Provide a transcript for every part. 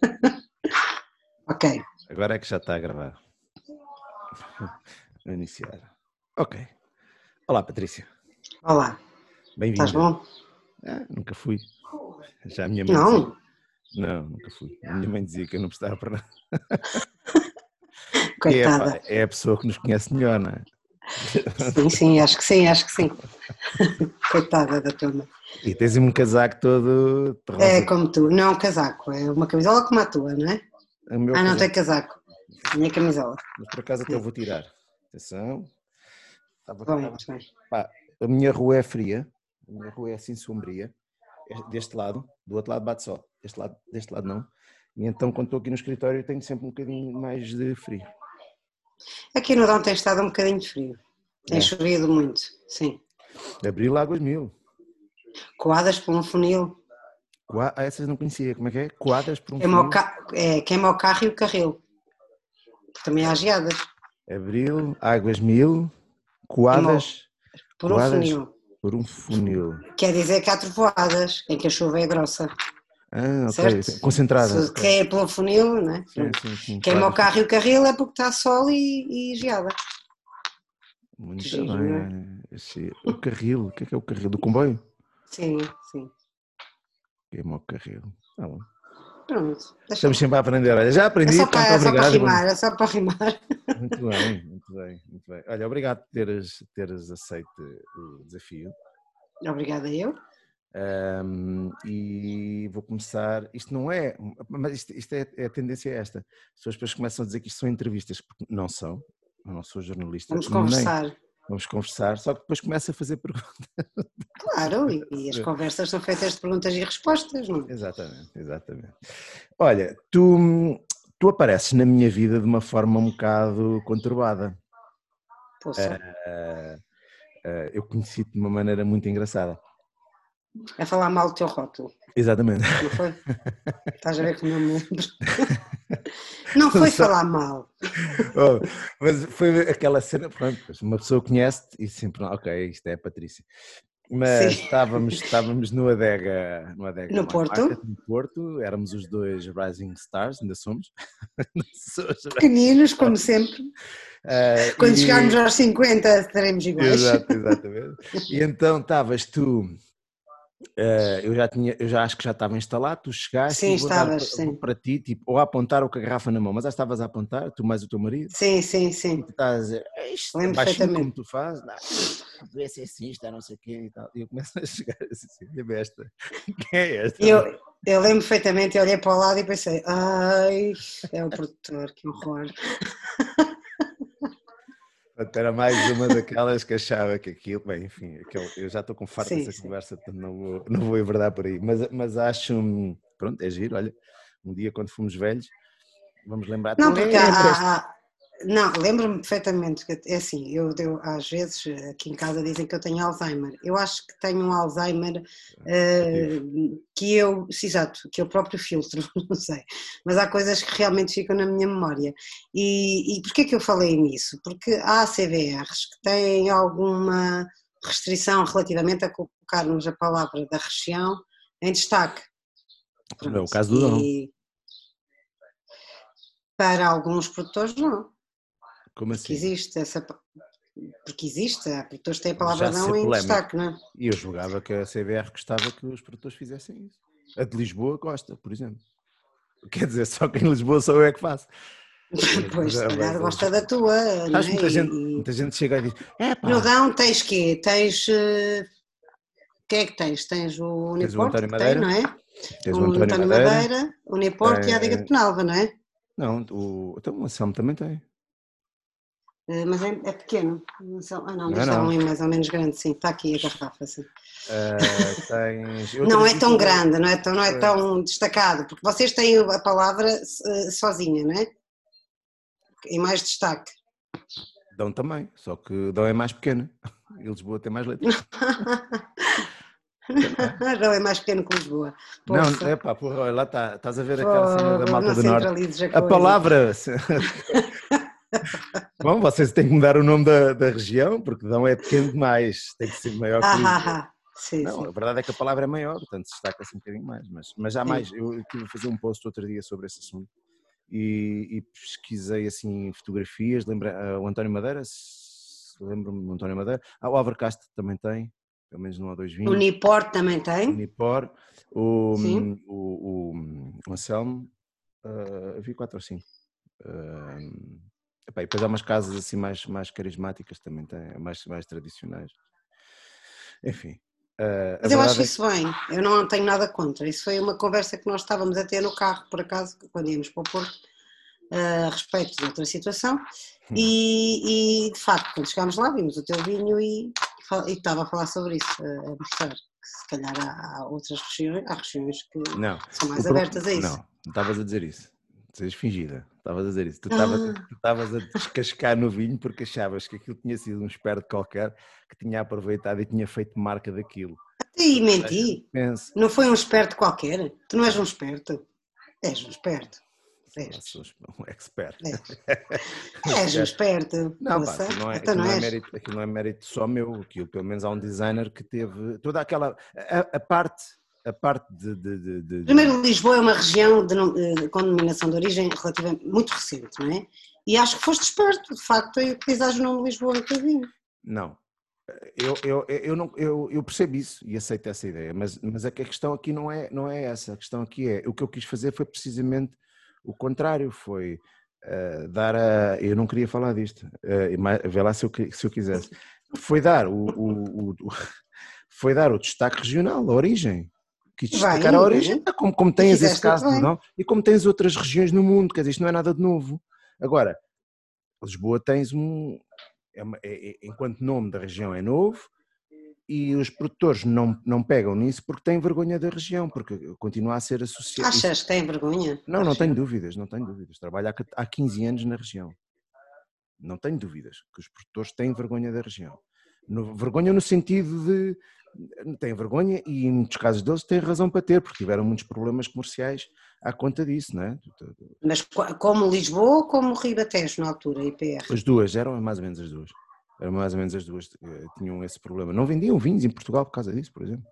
ok. Agora é que já está a gravar. Vou iniciar. Ok. Olá, Patrícia. Olá. Bem-vinda. Estás bom? Ah, nunca fui. Já a minha mãe Não? dizia- Não, nunca fui. A minha mãe dizia que eu não prestava para nada. É, Coitada. pá, é a pessoa que nos conhece melhor, não é? Sim, sim, acho que sim, acho que sim. Coitada da tua mãe. E tens um casaco todo. É como tu. Não é um casaco, é uma camisola como a tua, não é? Ah, não casaco. tem casaco. Minha camisola. Mas por acaso até eu vou tirar. Atenção. Estava- muito bem. Pá, a minha rua é fria, a minha rua é assim sombria. É Deste lado, do outro lado bate sol, deste lado, deste lado não. E então quando estou aqui no escritório tenho sempre um bocadinho mais de frio. Aqui no Dão tem estado um bocadinho de frio. Tem É. chovido muito, sim. Abril Águas Mil. Coadas por um funil. Qua- Ah, essas não conhecia, como é que é? Quadras por um Queima o, fio. ca... é, queima o carro e o carril. Também há geadas. Abril, Águas Mil, coadas Por um Coadas. funil. por um funil. Quer dizer que há trovoadas em que a chuva é grossa. Ah, ok, Certo? concentrada. Se quer pelo funil, não é? Sim, sim, sim, Queima o claro. carro e o carril é porque está sol e, e geada. Muito Giro, bem. é? O carril, o que é que é o carril? Do comboio? Sim, sim. Queima o carril. Ah, bom. Pronto. Estamos sempre a aprender. Olha, já é aprendi, só pá, para, é só para obrigado. rimar, é só para rimar. Muito bem, muito bem, muito bem. Olha, obrigado por teres, teres aceito o desafio. Obrigada eu. Ahm, e vou começar. Isto não é, mas isto, isto é, é a tendência é esta. As pessoas começam a dizer que isto são entrevistas, porque não são. Eu não sou jornalista. Vamos nem- conversar. Vamos conversar, só que depois começa a fazer perguntas. Claro, e, as conversas são feitas de perguntas e respostas, não é? Exatamente, exatamente. Olha, tu, tu apareces na minha vida de uma forma um bocado conturbada. Poxa, Ah, ah, eu conheci-te de uma maneira muito engraçada. a falar mal do teu rótulo, Exatamente. não foi? Estás a ver como eu me lembro? Não foi Só- falar mal. Oh, mas foi aquela cena, pronto, uma pessoa conhece-te e sempre, ok, isto é a Patrícia. Mas Sim. estávamos, estávamos no Adega, no Adega No Porto. Market, no Porto, éramos os dois Rising Stars, ainda somos. Pequeninos, como sempre. Ah, Quando e- chegarmos aos 50, estaremos iguais. Exato, exatamente. E então estavas tu, eh, eu já tinha, eu já acho que já estava instalado, tu chegaste Sim, e estavas, pa- sim. para ti, tipo, ou a apontar ou com a garrafa na mão, mas já estavas a apontar, tu mais o teu marido, Sim, sim, e sim. tu estás a dizer, "É isto, Lembro baixinho como tu fazes, não, devia ser assim, isto é não sei o quê e tal. E eu começo a chegar assim, "Olha esta, quem é esta? E eu, eu lembro perfeitamente, eu olhei para o lado e pensei, ai, é o produtor, que horror. Era mais uma daquelas que achava que aquilo, bem, enfim, aquele- eu já estou com farto Sim, dessa sim. conversa, não vou, não vou enverdar por aí, mas, mas acho, pronto, é giro, olha, um dia quando fomos velhos, vamos lembrar. Não, porque há- não, lembro-me perfeitamente que é assim, eu, eu às vezes aqui em casa dizem que eu tenho Alzheimer. Eu acho que tenho um Alzheimer eh, que eu, exato, que eu próprio filtro, não sei. Mas há coisas que realmente ficam na minha memória. E, e porquê que eu falei nisso? Porque há CVRs que têm alguma restrição relativamente a colocarmos a palavra da região em destaque. Não é o caso do Dom. Para alguns produtores não. Como Porque assim? existe essa. Porque existe, há produtores que têm a palavra não em polémico. destaque, não é? E eu julgava que a CBR gostava que os produtores fizessem isso. A de Lisboa gosta, por exemplo. Quer dizer, só que em Lisboa sou eu é que faço. Pois, se calhar gosta da tua. Acho é? que muita gente, E- muita gente chega e diz: é pá, tens quê? Tens. eh, Quem é que tens? Tens o Tens o António que tem, Madeira, não é? tens o António Madeira. o Uniporto e a Adega de Eh, Penalva, não é? Não, o, então o Anselmo também tem. Eh, Mas é, é pequeno. Não são- Ah, não, Não é deve estar não. um mais ou menos grande, sim. Está aqui a garrafa, sim. Ah, tens, Não é tão grande, não é tão, não é É. tão destacado, porque vocês têm a palavra eh, sozinha, não é? Em mais destaque. Dão também, só que Dão é mais pequena. E Lisboa tem mais letras. Não é mais pequeno que Lisboa. Não, é pá, porra, lá está, estás a ver aquela cena da malta não do Norte. a A palavra. Bom, vocês têm que mudar o nome da, da região, porque Dão é pequeno demais, tem que ser maior que Ah, ah, ah. Sim, não, sim. a verdade é que a palavra é maior, portanto destaca-se um bocadinho mais. Mas, mas há Sim. mais. Eu estive a fazer um post outro dia sobre esse assunto e, e pesquisei assim fotografias. Lembra, ah, o António Madeira, lembro-me do António Madeira. Ah, o Alvercast também tem, pelo menos no O A220. Niport também O tem. Nipor, o, o, o, o Anselmo, ah, vi quatro ou cinco. Ah, epá, e depois há umas casas assim mais, mais carismáticas também, tem, mais, mais tradicionais. Enfim. a Mas eu acho é isso bem, eu não tenho nada contra. Isso foi uma conversa que nós estávamos a ter no carro, por acaso, quando íamos para o Porto, a respeito de outra situação. Hum. E, e, de facto, quando chegámos lá, vimos o teu vinho e, e estava a falar sobre isso, a a mostrar que se calhar há, há outras regiões, há regiões que Não. são mais o pro- abertas a isso. Não, não estavas a dizer isso. Sejas fingida. Estavas a dizer isso. Tu estavas Ah. a descascar no vinho porque achavas que aquilo tinha sido um esperto qualquer que tinha aproveitado e tinha feito marca daquilo. E menti, Pense. não foi um esperto qualquer. Tu não és um esperto. És um esperto. És. Um expert. És, és um esperto. Não, pá, não, é, Então aquilo, não é mérito, aquilo não é mérito só meu, aquilo pelo menos há um designer que teve toda aquela a, a parte, a parte de, de- de- de- Primeiro, Lisboa é uma região de, nom- eh, com denominação de origem relativamente muito recente, não é? E acho que foste esperto, de facto, em utilizares o nome Lisboa no teu vinho. Não. Eu, eu, eu, não, eu, eu percebo isso e aceito essa ideia, mas, mas é que a questão aqui não é, não é essa. A questão aqui é o que eu quis fazer foi precisamente o contrário: foi eh, dar a. Eu não queria falar disto, eh, mas vê lá se eu, se eu quisesse. Foi dar o, o- o- o- foi dar o destaque regional, a origem. Quis Bem, destacar a origem, bem. Ah, como, como tens esse caso do. Dão e como tens outras regiões no mundo, quer dizer, isto não é nada de novo. Agora, Lisboa tens um. é uma- é- é- enquanto nome da região é novo, e os produtores não, não pegam nisso porque têm vergonha da região, porque continua a ser associado. Achas que tem vergonha? Não, não tenho dúvidas, não tenho dúvidas. Trabalho há, há 15 anos na região. Não tenho dúvidas que os produtores têm vergonha da região. No- vergonha no sentido de. Têm vergonha e, em muitos casos deles, têm razão para ter, porque tiveram muitos problemas comerciais à conta disso, não é? Mas co- como Lisboa ou como Ribatejo na altura, IPR? As duas, eram mais ou menos as duas. Eram mais ou menos as duas, eh, tinham esse problema. Não vendiam vinhos em Portugal por causa disso, por exemplo.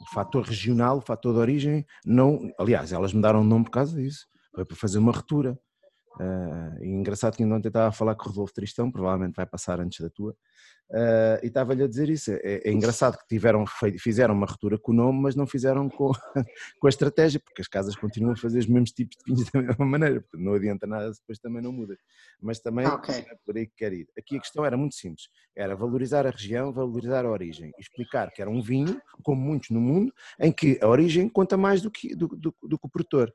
O fator regional, o fator de origem, não. Aliás, elas mudaram o nome por causa disso. Foi para fazer uma retura. Eh, e engraçado que ainda ontem estava a falar com o Rodolfo Tristão, provavelmente vai passar antes da tua, eh, e estava-lhe a dizer isso. É, é engraçado que tiveram, fizeram uma retura com o nome, mas não fizeram com, com a estratégia, porque as casas continuam a fazer os mesmos tipos de vinhos da mesma maneira, portanto não adianta nada, depois também não muda. Mas também Ok. é por aí que quero ir. Aqui a questão era muito simples, era valorizar a região, valorizar a origem, explicar que era um vinho, como muitos no mundo, em que a origem conta mais do que, do, do- do que o produtor.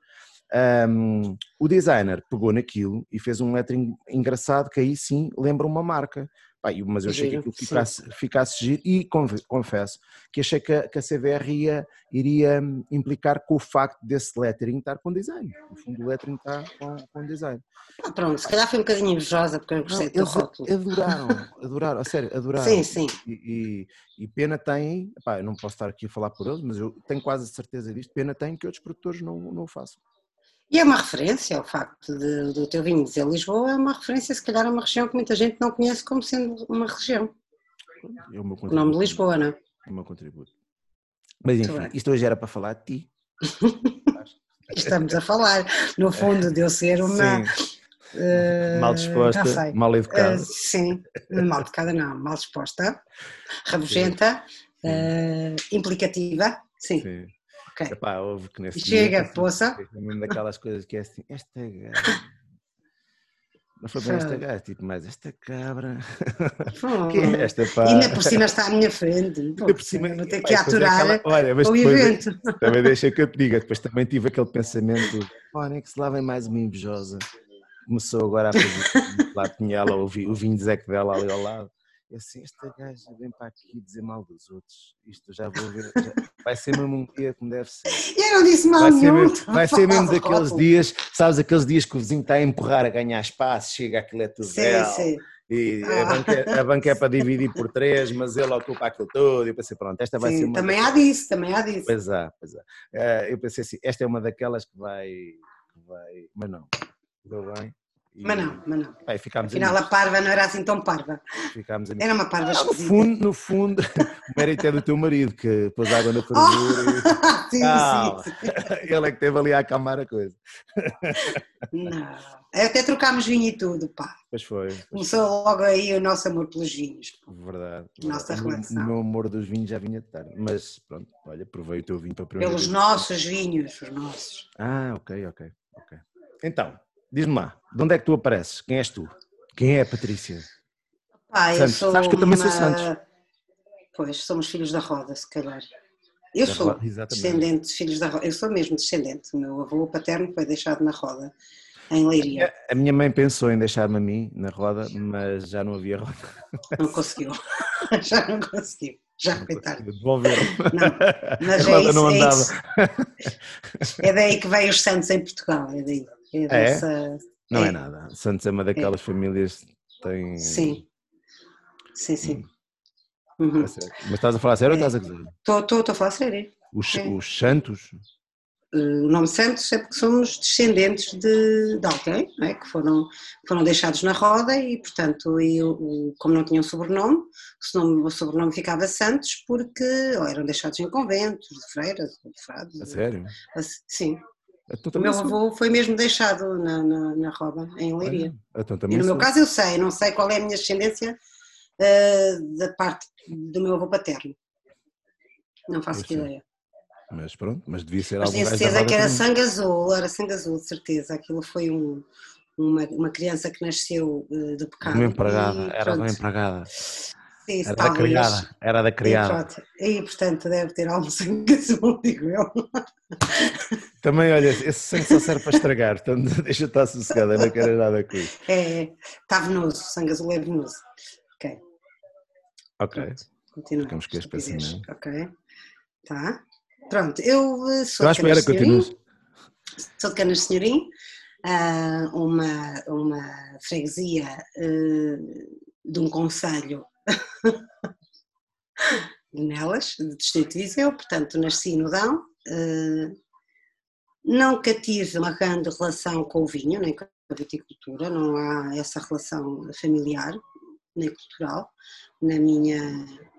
Ahm, o designer pegou naquilo e fez um lettering engraçado que aí sim lembra uma marca. Pá, mas eu achei que aquilo ficasse, ficasse giro e confe- confesso que achei que a, que a CVR ia, iria hum, implicar com o facto desse lettering estar com design. No fundo, o lettering está com, com design. Ah, pronto, se calhar foi um bocadinho invejosa porque eu Não, gostei do rótulo. adoraram, adoraram, a sério, adoraram. Sim, sim. E, e- e pena tem, pá, eu não posso estar aqui a falar por eles, mas eu tenho quase a certeza disto, pena tem que outros produtores não, não o façam. E é uma referência, o facto de- do teu vinho dizer Lisboa é uma referência, se calhar, a uma região que muita gente não conhece como sendo uma região. É o meu O nome de. Lisboa, não é? É o meu contributo. Mas enfim, isto hoje era para falar de ti. Estamos a falar, no fundo, de eu ser uma. Eh, mal disposta, mal educada. sim, mal educada não, mal disposta, rabugenta, eh, implicativa, sim, Sim. Ok. Epá, houve que nesse Chega, momento, assim, poça. é mesmo daquelas coisas que é assim, esta gaja. Não foi bem esta gaja, tipo, mas esta cabra. Que é esta pá? E ainda por cima está à minha frente. Pô, por cima- vou ter que é aturar aquela- olha, mas o depois- evento. Também deixa que eu te diga, depois também tive aquele pensamento, olha que se lá vem mais uma invejosa. Começou agora a fazer, lá tinha ela o vinho de Zeque dela ali ao lado. E assim, esta gaja vem para aqui dizer mal dos outros. Isto já vou ver, já- vai ser mesmo um dia como deve ser. Eu não disse mal Vai ser nenhum. mesmo, vai ser mesmo daqueles dias, sabes, aqueles dias que o vizinho está a empurrar, a ganhar espaço, chega aquilo é tudo Sim, dela, sim. e Ah. a, banca, é- a banca é para dividir por três, mas ele ocupa aquilo todo, e eu pensei, pronto, esta vai ser Sim, uma também há disso, também há disso. Pois há, pois há. Eh, eu pensei assim, esta é uma daquelas que vai, que vai mas não, deu bem Mas não, mas não. Aí ficámos Afinal, a parva não era assim tão parva. Ficámos Era uma parva Não, no fundo, no fundo, o mérito é do teu marido que pôs água na fervura sim, Calma. sim, sim. e ele é que teve ali a acalmar a coisa. Não. Até trocámos vinho e tudo, pá. Pois foi. pois Começou logo aí o nosso amor pelos vinhos. Verdade. Nossa verdade. O meu- relação. O meu amor dos vinhos já vinha de tarde. Mas pronto, olha, provei o teu vinho para a primeira Pelos vez. nossos vinhos, os nossos. Ah, ok, ok, ok. Então, diz-me lá, de onde é que tu apareces? Quem és tu? Quem é a Patrícia? Eu Santos. sou Sabes que eu também sou uma- Santos. Pois, somos filhos da roda, se calhar. Eu Da sou roda, descendente de filhos da roda. Eu sou mesmo descendente. O meu avô paterno foi deixado na roda, em Leiria. A minha mãe pensou em deixar-me a mim na roda, mas já não havia roda. Não conseguiu. Já não conseguiu. Já foi tarde. Devolveram. Não, mas a é roda isso, não é andava. isso. É daí que vêm os santos em Portugal. É daí. É É? dessa- Não é É. nada. Santos é uma daquelas famílias que tem. Sim. Sim, sim. Hum, Uhum. Mas estás a falar sério ou estás a dizer? Estou a falar sério. Os, É. os Santos? Eh, O nome Santos é porque somos descendentes de, de alguém é? que foram, foram deixados na roda e, portanto, e o- como não tinham sobrenome, o sobrenome, o sobrenome ficava Santos porque ou eram deixados em conventos, de freiras, de frades. A sério? Assim, Sim. Então O meu sou. avô foi mesmo deixado na, na, na roda, em Leiria. Então E no meu sou. caso eu sei, não sei qual é a minha descendência eh, da parte do meu avô paterno. Não faço ideia. Mas pronto, mas devia ser Mas algum gajo certeza que era também. sangue azul, era sangue azul, de certeza. Aquilo foi um- uma, uma criança que nasceu eh, do pecado. Uma empregada, e era uma empregada. Era da criada. Era da criada. e portanto deve ter algum sangue azul, digo eu. Também, olha, esse sangue só serve para estragar, portanto deixa estar sossegada, não quero nada com isso. É, está venoso, sangue azul é venoso. Ok, Ok. pronto, continua. Ficamos com este pensamento. Ok, tá. Pronto, eu eh, sou Estou de Canas Senhorim, sou de Canas Senhorim, ah, uma, uma freguesia eh, de um conselho Nelas, de Distrito de Viseu, portanto nasci no Dão, eh, nunca tive uma grande relação com o vinho, nem com a viticultura, não há essa relação familiar, nem cultural, na minha,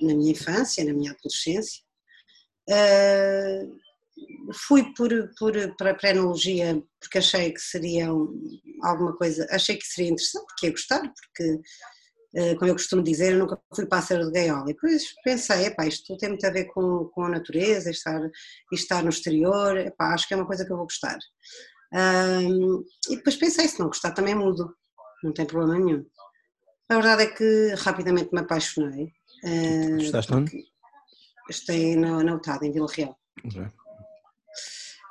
na minha infância, na minha adolescência. Eh, fui por, por, para a prenologia porque achei que seria um- alguma coisa, achei que seria interessante, que ia gostar, porque, como eu costumo dizer, eu nunca fui pássaro de gaiola. E depois pensei, epá, isto tem muito a ver com, com a natureza, estar, estar no exterior, epá, acho que é uma coisa que eu vou gostar. Ahm, e depois pensei, se não gostar também mudo, não tem problema nenhum. A verdade é que rapidamente me apaixonei. eh, Gostaste onde? Estou na, na UTAD, em Vila Real. Ok.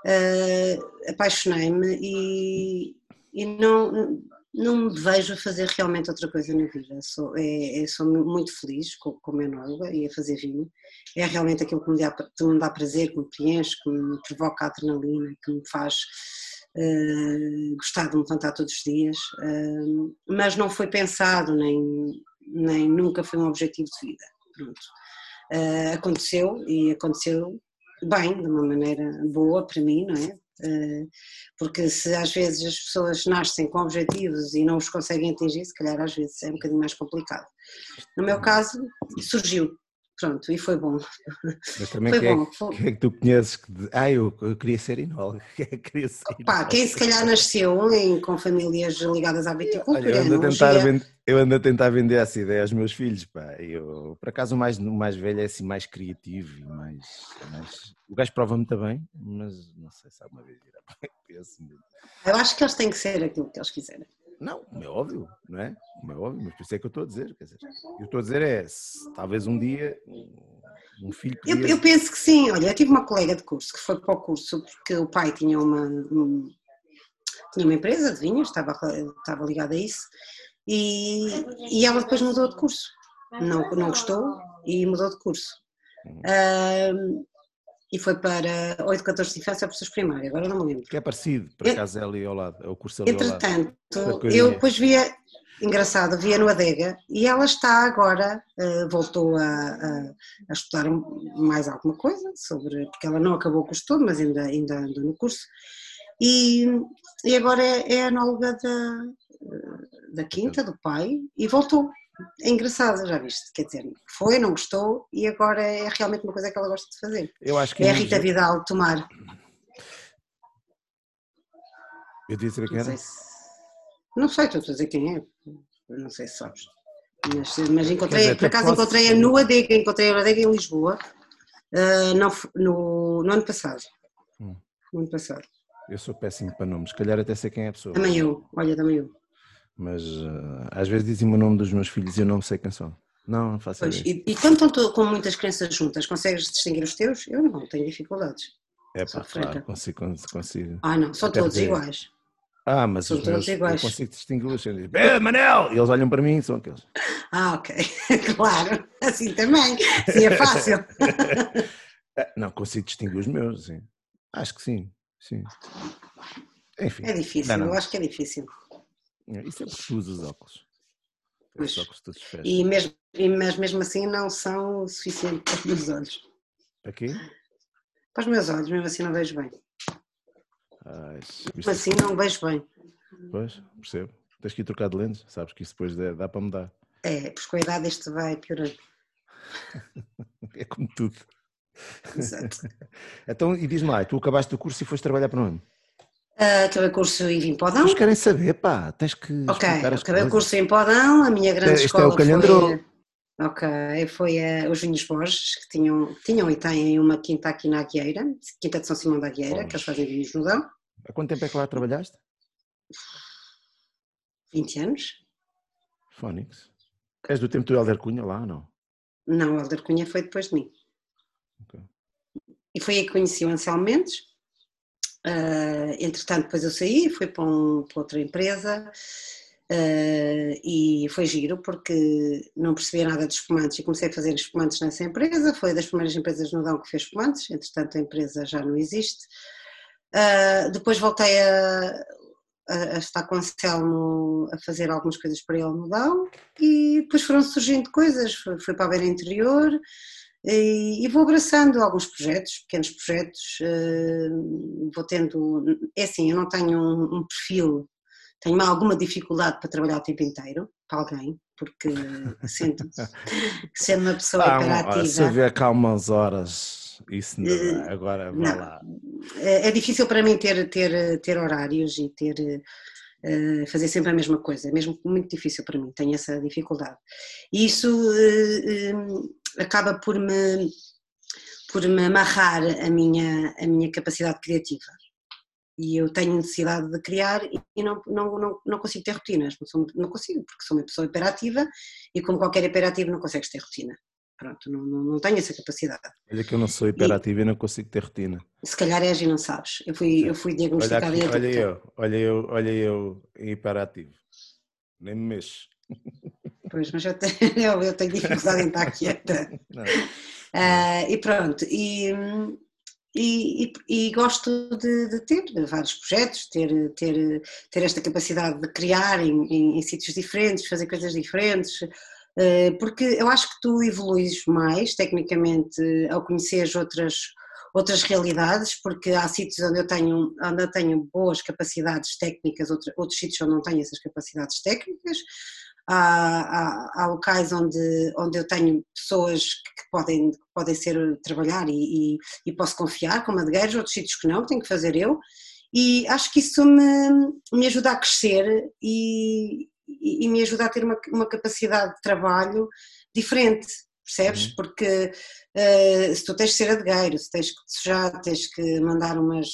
Uh, apaixonei-me e, e não, não me vejo a fazer realmente outra coisa na vida. Sou, é, é- sou muito feliz com, com a noiva e a fazer vinho. É realmente aquilo que me, dá, que me dá prazer, que me preenche, que me provoca adrenalina, que me faz uh, gostar de me levantar todos os dias. Uh, mas não foi pensado, nem, nem nunca foi um objetivo de vida. Pronto. Uh, aconteceu e aconteceu bem, de uma maneira boa para mim, não é? Eh, Porque se às vezes as pessoas nascem com objetivos e não os conseguem atingir, se calhar às vezes é um bocadinho mais complicado. No meu caso, surgiu, pronto, e foi bom. Mas também Foi quem é, bom. que- foi- quem é que tu conheces que. Ah, eu, eu queria ser enólogo. queria ser enólogo. quem se calhar nasceu em, com famílias ligadas à viticultura, eu ando, a tentar vender, eu ando a tentar vender essa ideia aos meus filhos, pá. Eu, por acaso o mais, o mais velho é assim mais criativo e mais, mais... O gajo prova muito bem, mas não sei se alguma vez irá mundo. eu acho que eles têm que ser aquilo que eles quiserem. Não, como é óbvio, não é? Como é óbvio, mas por isso é que eu estou a dizer. Quer dizer, eu estou a dizer é, talvez um dia um- filho Eu, podia... eu penso que sim, olha, eu tive uma colega de curso que foi para o curso porque o pai tinha uma, um- tinha uma empresa de vinhos, estava, estava ligada a isso, e, e ela depois mudou de curso. Não, não gostou e mudou de curso. Uhum. E foi para 8, 14 de infância, professores primários, agora não me lembro. Que é parecido, por Eu- acaso é ali ao lado, é o curso ali ao lado. Entretanto, eu depois via, engraçado, via no Adega e ela está agora, eh, voltou a, a- a estudar mais alguma coisa sobre, porque ela não acabou o curso todo, mas ainda, ainda andou no curso, e, e agora é, é anóloga da, da quinta do pai e voltou. É engraçado, já viste? Quer dizer, foi, não gostou e agora é realmente uma coisa que ela gosta de fazer. Eu acho que é a Rita Vidal tomar. Eu disse quem era? Não sei, se... não sei, estou a dizer quem é. Não sei se sabes. Mas, mas encontrei, dizer, por acaso encontrei-a no ADEGA, encontrei a ADEGA em Lisboa uh, no, no, no, ano passado. Hum. No ano passado. Eu sou péssimo para nomes, se calhar até sei quem é a pessoa. Também eu, olha, também eu. Mas uh, às vezes dizem-me o nome dos meus filhos e eu não sei quem são. Não, não faço pois, e, e, quando estão com muitas crenças juntas, consegues distinguir os teus? Eu não, tenho dificuldades. É pá, claro, consigo, consigo. Ah não, são todos dizer, iguais. Ah, mas são os meus, iguais. eu consigo distingui-los. É, Manel! E eles olham para mim e são aqueles. Ah, ok. claro. Assim também. Assim é fácil. É, não, consigo distinguir os meus, sim. Acho que sim, sim. Enfim. É difícil, não, não. eu acho que é difícil. É, isso é tu usas óculos. Os óculos todos e mesmo, mas mesmo assim não são o suficiente para os meus olhos. Para quê? Para os meus olhos, mesmo assim não vejo bem. Ai, assim não vejo bem. Pois, percebo. Tens que ir trocar de lentes, sabes que isso depois dá para mudar. É, pois com a idade isto vai piorando. é como tudo. Exato. então, e diz-me lá, tu acabaste o curso e foste trabalhar para onde? Uh, acabei o curso e vim para o Dão. Eles querem saber, pá, tens que. Ok, acabei o curso em Podão, a minha grande é, escola. É o calhandro. Foi, ok, foi a, os Vinhos Borges, que tinham, tinham e têm uma quinta aqui na Agueira, Quinta de São Simão da Agueira, que eles fazem vinhos no Dão. Há quanto tempo é que lá trabalhaste? 20 anos. Fónix. És do tempo do Helder Cunha lá ou não? Não, o Helder Cunha foi depois de mim. Okay. E foi aí que conheci o Anselmo Mendes. Uh, entretanto, depois eu saí, fui para, um, para outra empresa uh, e foi giro porque não percebia nada de espumantes e comecei a fazer espumantes nessa empresa. Foi das primeiras empresas no Dão que fez espumantes, entretanto, a empresa já não existe. Uh, depois voltei a, a, a, estar com o Anselmo a fazer algumas coisas para ele no Dão e depois foram surgindo coisas. Fui, fui para a beira interior e, e, vou abraçando alguns projetos, pequenos projetos. Uh, vou tendo. É assim, eu não tenho um, um perfil tenho alguma dificuldade para trabalhar o tempo inteiro para alguém, porque sendo, sendo uma pessoa ah, imperativa. Se houver cá umas horas, isso não, uh, agora vai não. lá. É, é difícil para mim ter, ter, ter horários e ter. Uh, fazer sempre a mesma coisa, é mesmo muito difícil para mim, tenho essa dificuldade. E isso uh, acaba por me, por me amarrar a minha, a minha capacidade criativa e eu tenho necessidade de criar e não, não, não, não consigo ter rotinas, não, sou, não consigo, porque sou uma pessoa hiperativa e como qualquer hiperativo não consegues ter rotina. Pronto, não, não, não tenho essa capacidade. Olha que eu não sou hiperativa e, e não consigo ter rotina. Se calhar és e não sabes. Eu fui, eu fui diagnosticada olha, aqui, olha eu, olha eu, olha eu hiperativo. Nem me mexo. Pois, mas eu tenho, eu, tenho dificuldade em estar quieta. Uh, e pronto, e, e, e, gosto de, de, ter vários projetos, ter, ter, ter esta capacidade de criar em, em, em sítios diferentes, fazer coisas diferentes, eh, porque eu acho que tu evoluís mais tecnicamente ao conheceres outras, outras realidades, porque há sítios onde eu tenho, onde eu tenho boas capacidades técnicas, outros, outros sítios onde não tenho essas capacidades técnicas, há, há, há, locais onde, onde eu tenho pessoas que podem, que podem ser trabalhar e, e, e posso confiar, como adegueiros, outros sítios que não, tenho que fazer eu, e acho que isso me, me ajuda a crescer e, e, me ajuda a ter uma, uma capacidade de trabalho diferente, percebes? Uhum. Porque uh, se tu tens de ser adegueiro, se tens que sujar, tens que mandar umas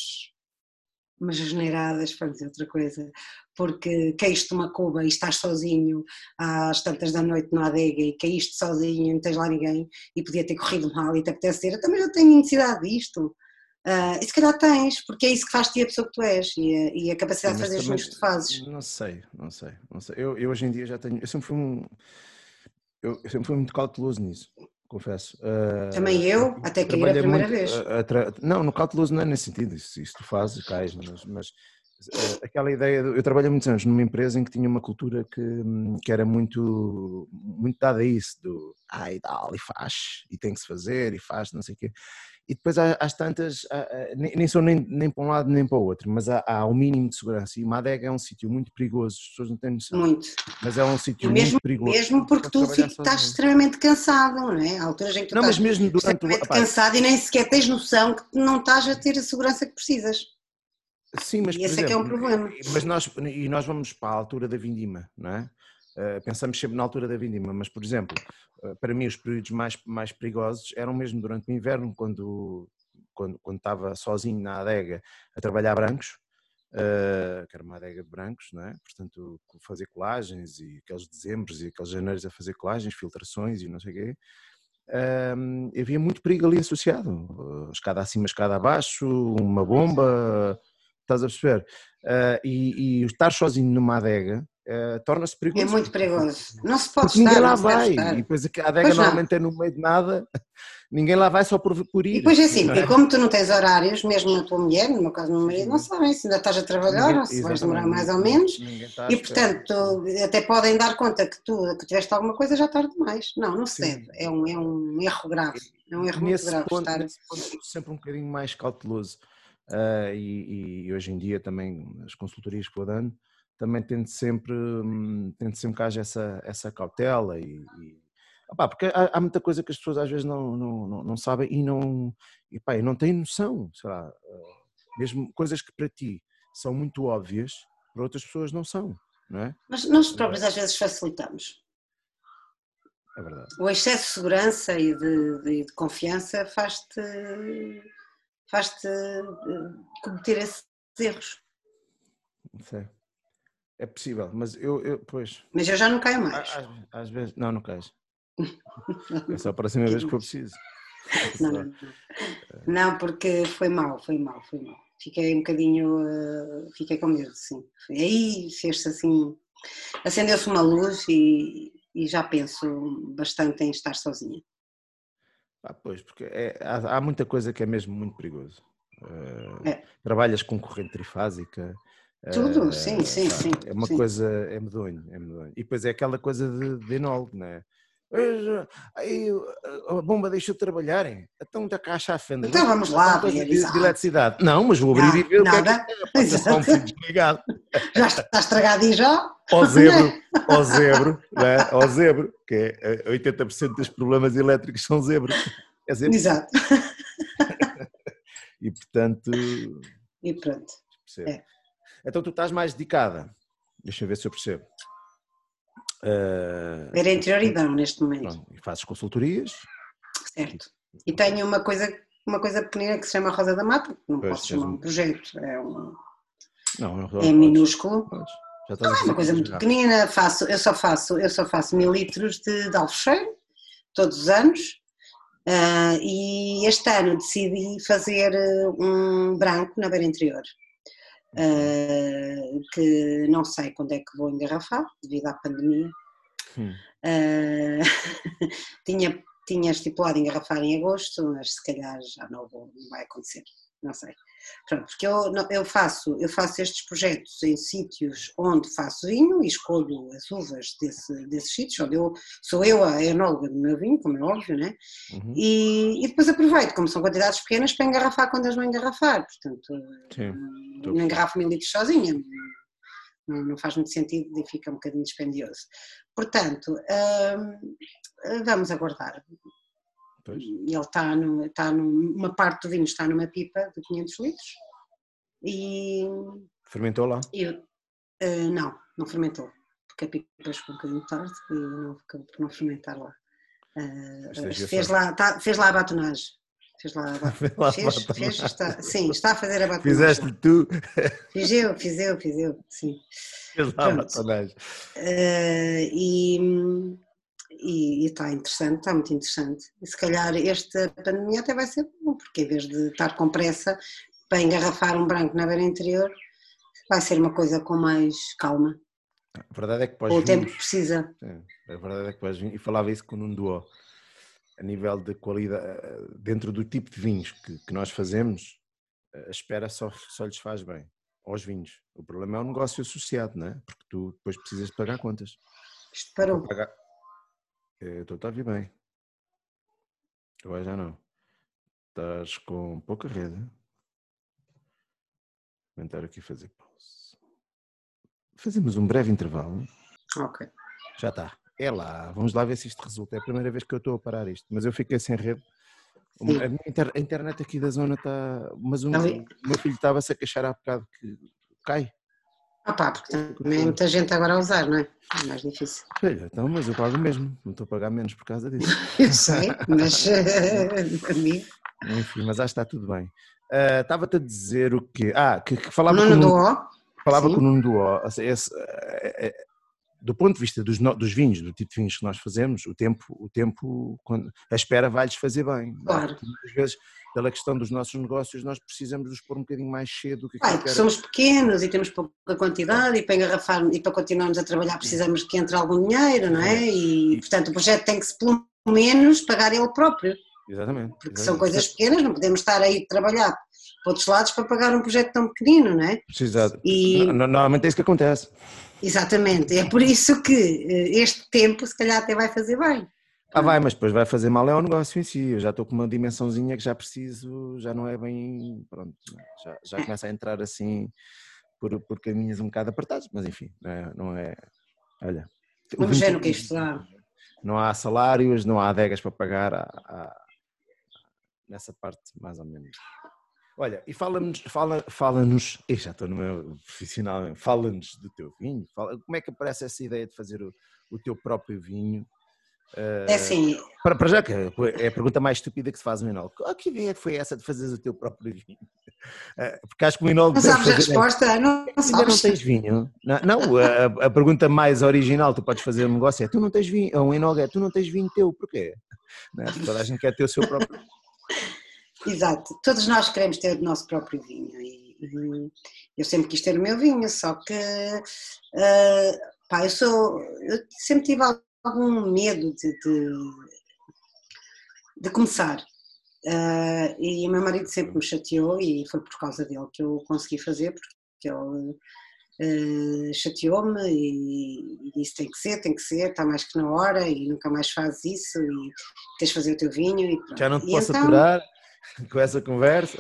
umas generadas, para dizer outra coisa, porque caíste uma cuba e estás sozinho às tantas da noite na adega e caíste sozinho e não tens lá ninguém e podia ter corrido mal e te apetece dizer, também eu tenho necessidade disto. Uh, e se calhar tens, porque é isso que faz-te a pessoa que tu és e a, e a capacidade Sim, de fazer as coisas que tu fazes. Não sei, não sei, não sei. Eu, eu hoje em dia já tenho, eu sempre fui um, eu, eu sempre fui muito cauteloso nisso confesso. Uh, Também eu, até que a primeira vez. não, no cauteloso não é nesse sentido, isso, isso tu fazes, cais, mas, mas aquela ideia, de, eu trabalhei muitos anos numa empresa em que tinha uma cultura que, que era muito, muito dada a isso, do ai, dá e faz, e tem que se fazer, e faz, não sei o quê. e depois às tantas, nem são nem, nem para um lado nem para o outro, mas há, há um mínimo de segurança. E uma adega é um sítio muito perigoso, as pessoas não têm noção. Muito. Mas é um sítio muito perigoso. Mesmo porque tu estás extremamente cansado, não é? Há alturas em que tu não, estás mas mesmo durante extremamente o... cansado e nem sequer tens noção que não estás a ter a segurança que precisas. Sim, mas e esse exemplo, é que é um problema. Mas nós, e nós vamos para a altura da vindima, não é? Uh, pensamos sempre na altura da vindima, mas, por exemplo, uh, para mim os períodos mais, mais perigosos eram mesmo durante o inverno, quando, quando, quando estava sozinho na adega a trabalhar brancos, uh, que era uma adega de brancos, não é? portanto fazer colagens e aqueles dezembros e aqueles janeiros a fazer colagens, filtrações e não sei o quê, havia muito perigo ali associado, escada acima, escada abaixo, uma bomba, estás a perceber? e, e estar sozinho numa adega Uh, torna-se perigoso. É muito perigoso. Não se pode Porque estar. Ninguém lá vai. E depois a adega normalmente é no meio de nada, ninguém lá vai só por, por ir. E depois é assim, porque como tu não tens horários, mesmo na tua mulher, no meu caso, no meu marido, não sabem se ainda estás a trabalhar ninguém, ou se vais demorar mais ou menos. E portanto, até podem dar conta que tu que tiveste alguma coisa já tarde demais. Não, não se deve. É um, é um erro grave. É um erro nesse muito grave. Ponto, estar... Nesse ponto, sempre um bocadinho mais cauteloso. Uh, e, e, hoje em dia também as consultorias que vou dando também tento sempre, hum, tento sempre que haja essa, essa cautela e, e opá, porque há, há, muita coisa que as pessoas às vezes não, não, não, não sabem e não, e, pá, não têm noção, sei lá, eh, mesmo coisas que para ti são muito óbvias, para outras pessoas não são, não é? Mas nós próprios às vezes facilitamos. É verdade. O excesso de segurança e de, de, de confiança faz-te faz-te eh, cometer esses erros. Sei. É possível, mas eu, eu pois. Mas eu já não caio mais. Às, às vezes, não, não cais. é só a próxima vez que for preciso. Não, não, não, porque foi mal, foi mal, foi mal. Fiquei um bocadinho, uh, fiquei com medo, sim. Aí fez-se assim, acendeu-se uma luz e, e, já penso bastante em estar sozinha. Ah, pois, porque é, há, há, muita coisa que é mesmo muito perigoso. Uh, é. Trabalhas com corrente trifásica, tudo, uh, sim, sim, sim. É uma sim. coisa, é medonho, é medonho. E depois é aquela coisa de, de enólogo, não é? Aí a bomba deixou de trabalhar, então da caixa à fenda. Então vamos lá, de, de, de eletricidade. Não, mas vou abrir não, e ver nada. o que é que é. Um fio desligado. Já está estragado e já? Ao zebro, ao zebro, né? ao zebro, que é 80% eh, dos problemas elétricos são zebro. É zebro. Exato. e portanto. E pronto. É. Então tu estás mais dedicada. Deixa eu ver se eu percebo. Uh, Era interior e não neste momento. Pronto, e fazes consultorias. Certo. E tenho uma coisa, uma coisa pequenina que se chama Rosa da Mata, não pois, posso chamar um projeto, é um. Não, não é minúsculo. Podes. Já não, é uma coisa muito pequenina, faço, eu só faço, eu só faço mil litros de, de alfecheiro, todos os anos, uh, e este ano decidi fazer um branco na beira interior uh, que não sei quando é que vou engarrafar, devido à pandemia. Hum. Uh, tinha, tinha estipulado engarrafar em agosto, mas se calhar já não, vou, não vai acontecer, não sei. Pronto, porque eu, eu, faço, eu faço estes projetos em sítios onde faço vinho e escolho as uvas desse, desses sítios, onde eu sou eu a enóloga do meu vinho, como é óbvio, né? Uhum. E, e, depois aproveito, como são quantidades pequenas, para engarrafar quando as vou engarrafar, portanto, Sim, não engarrafo mil litros sozinha, não, não, faz muito sentido e fica um bocadinho dispendioso. Portanto, hum, vamos aguardar. Pois. Ele está, no, está numa parte do vinho está numa pipa de 500 litros e... Fermentou lá? Uh, não, não fermentou, porque a pipa chegou um bocadinho tarde e não acabou por não fermentar lá. Uh, fez, lá tá, fez lá a batonagem. Fez lá a batonagem. fez, fez, está, sim, está a fazer a batonagem. Fizeste tu? Fiz eu, fiz eu, fiz eu, sim. Fez lá Pronto. a batonagem. Uh, e e, está interessante, está muito interessante. E se calhar esta pandemia até vai ser bom, porque em vez de estar com pressa para engarrafar um branco na beira interior, vai ser uma coisa com mais calma. A verdade é que pode O tempo que precisa. a verdade é que pode e falava isso com o Nuno Duó, a nível de qualidade, dentro do tipo de vinhos que, que nós fazemos, a espera só, só lhes faz bem aos vinhos. O problema é o negócio associado, não é? Porque tu depois precisas de pagar contas. Isto parou. Pagar, Estou a ouvir bem. Agora já não. Estás com pouca rede. Vou tentar aqui fazer pause. Fazemos um breve intervalo. Ok. Já está. É lá, vamos lá ver se isto resulta. É a primeira vez que eu estou a parar isto, mas eu fiquei sem rede. A, inter- a internet aqui da zona está. Mas o, o meu filho estava-se a queixar há bocado que cai. Ah pá, porque também é muita gente agora a usar, não é? É mais difícil. Olha, então, mas eu pago mesmo. Não estou a pagar menos por causa disso. Eu sei, mas amigo. Enfim, mas acho que está tudo bem. Ah, Estava-te a dizer o quê? Ah, que, que falava, Nuno com o do O, falava sim. com o Nuno do O. esse, eh, eh, do ponto de vista dos, no- dos vinhos, do tipo de vinhos que nós fazemos, o tempo, o tempo quando, a espera vai-lhes fazer bem. Claro. Muitas vezes, pela questão dos nossos negócios, nós precisamos de os pôr um bocadinho mais cedo do que porque que somos pequenos e temos pouca quantidade e para engarrafar e para continuarmos a trabalhar precisamos que entre algum dinheiro, não é? E portanto o projeto tem que se pelo menos pagar ele próprio, Exatamente. porque são exatamente. coisas pequenas, não podemos estar aí a trabalhar para outros lados para pagar um projeto tão pequenino, não é? Precisado. E- No- Normalmente é isso que acontece. Exatamente, é por isso que eh, este tempo se calhar até vai fazer bem. Ah, vai, mas depois vai fazer mal é o negócio em si. Eu já estou com uma dimensãozinha que já preciso, já não é bem. Pronto, já, já começa a entrar assim por, por caminhos um bocado apertados, mas enfim, não é. Não é olha. Vamos ver no que isto dá. Não há salários, não há adegas para pagar, há- há- nessa parte mais ou menos. Olha, e fala-nos, fala, fala-nos, eu já estou no meu profissional, fala-nos do teu vinho, fala, como é que aparece essa ideia de fazer o, o teu próprio vinho? É assim, Para, para já, que é a pergunta mais estúpida que se faz no enólogo. Ah, que ideia foi essa de fazeres o teu próprio vinho? Eh, Porque acho que o enólogo não sabes a fazer- resposta? Não, não Ainda não sabes. tens vinho? Não, não, a, a pergunta mais original tu podes fazer um negócio é tu não tens vinho, ou um enólogo é tu não tens vinho teu, porquê? Não é? Toda a gente quer ter o seu próprio. Exato, todos nós queremos ter o nosso próprio vinho e, e eu sempre quis ter o meu vinho, só que ah, pá, eu sou, eu sempre tive algum medo de, de, de começar. Ah, e o meu marido sempre me chateou e foi por causa dele que eu consegui fazer, porque ele ah, chateou-me e, e disse tem que ser, tem que ser, está mais que na hora e nunca mais fazes isso e tens de fazer o teu vinho e pronto. Já não te E posso então- aturar com essa conversa.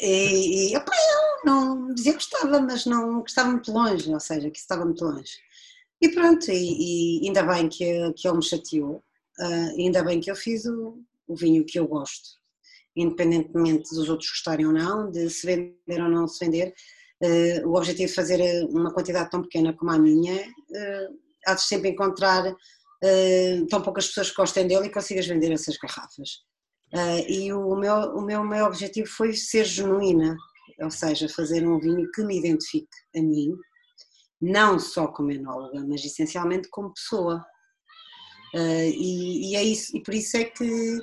e, e opa, eu não dizia que gostava, mas não que estava muito longe, ou seja, que estava muito longe. E pronto, e, e ainda bem que, que ele me chateou, e ainda bem que eu fiz o, o vinho que eu gosto, independentemente dos outros gostarem ou não, de se vender ou não se vender. ah, o objetivo de fazer uma quantidade tão pequena como a minha, ah, há de sempre encontrar ah, tão poucas pessoas que gostem dele e consigas vender essas garrafas. Uh, e o meu, o meu maior objetivo foi ser genuína, ou seja, fazer um vinho que me identifique a mim, não só como enóloga, mas essencialmente como pessoa. Uh, e, e é isso, e por isso é que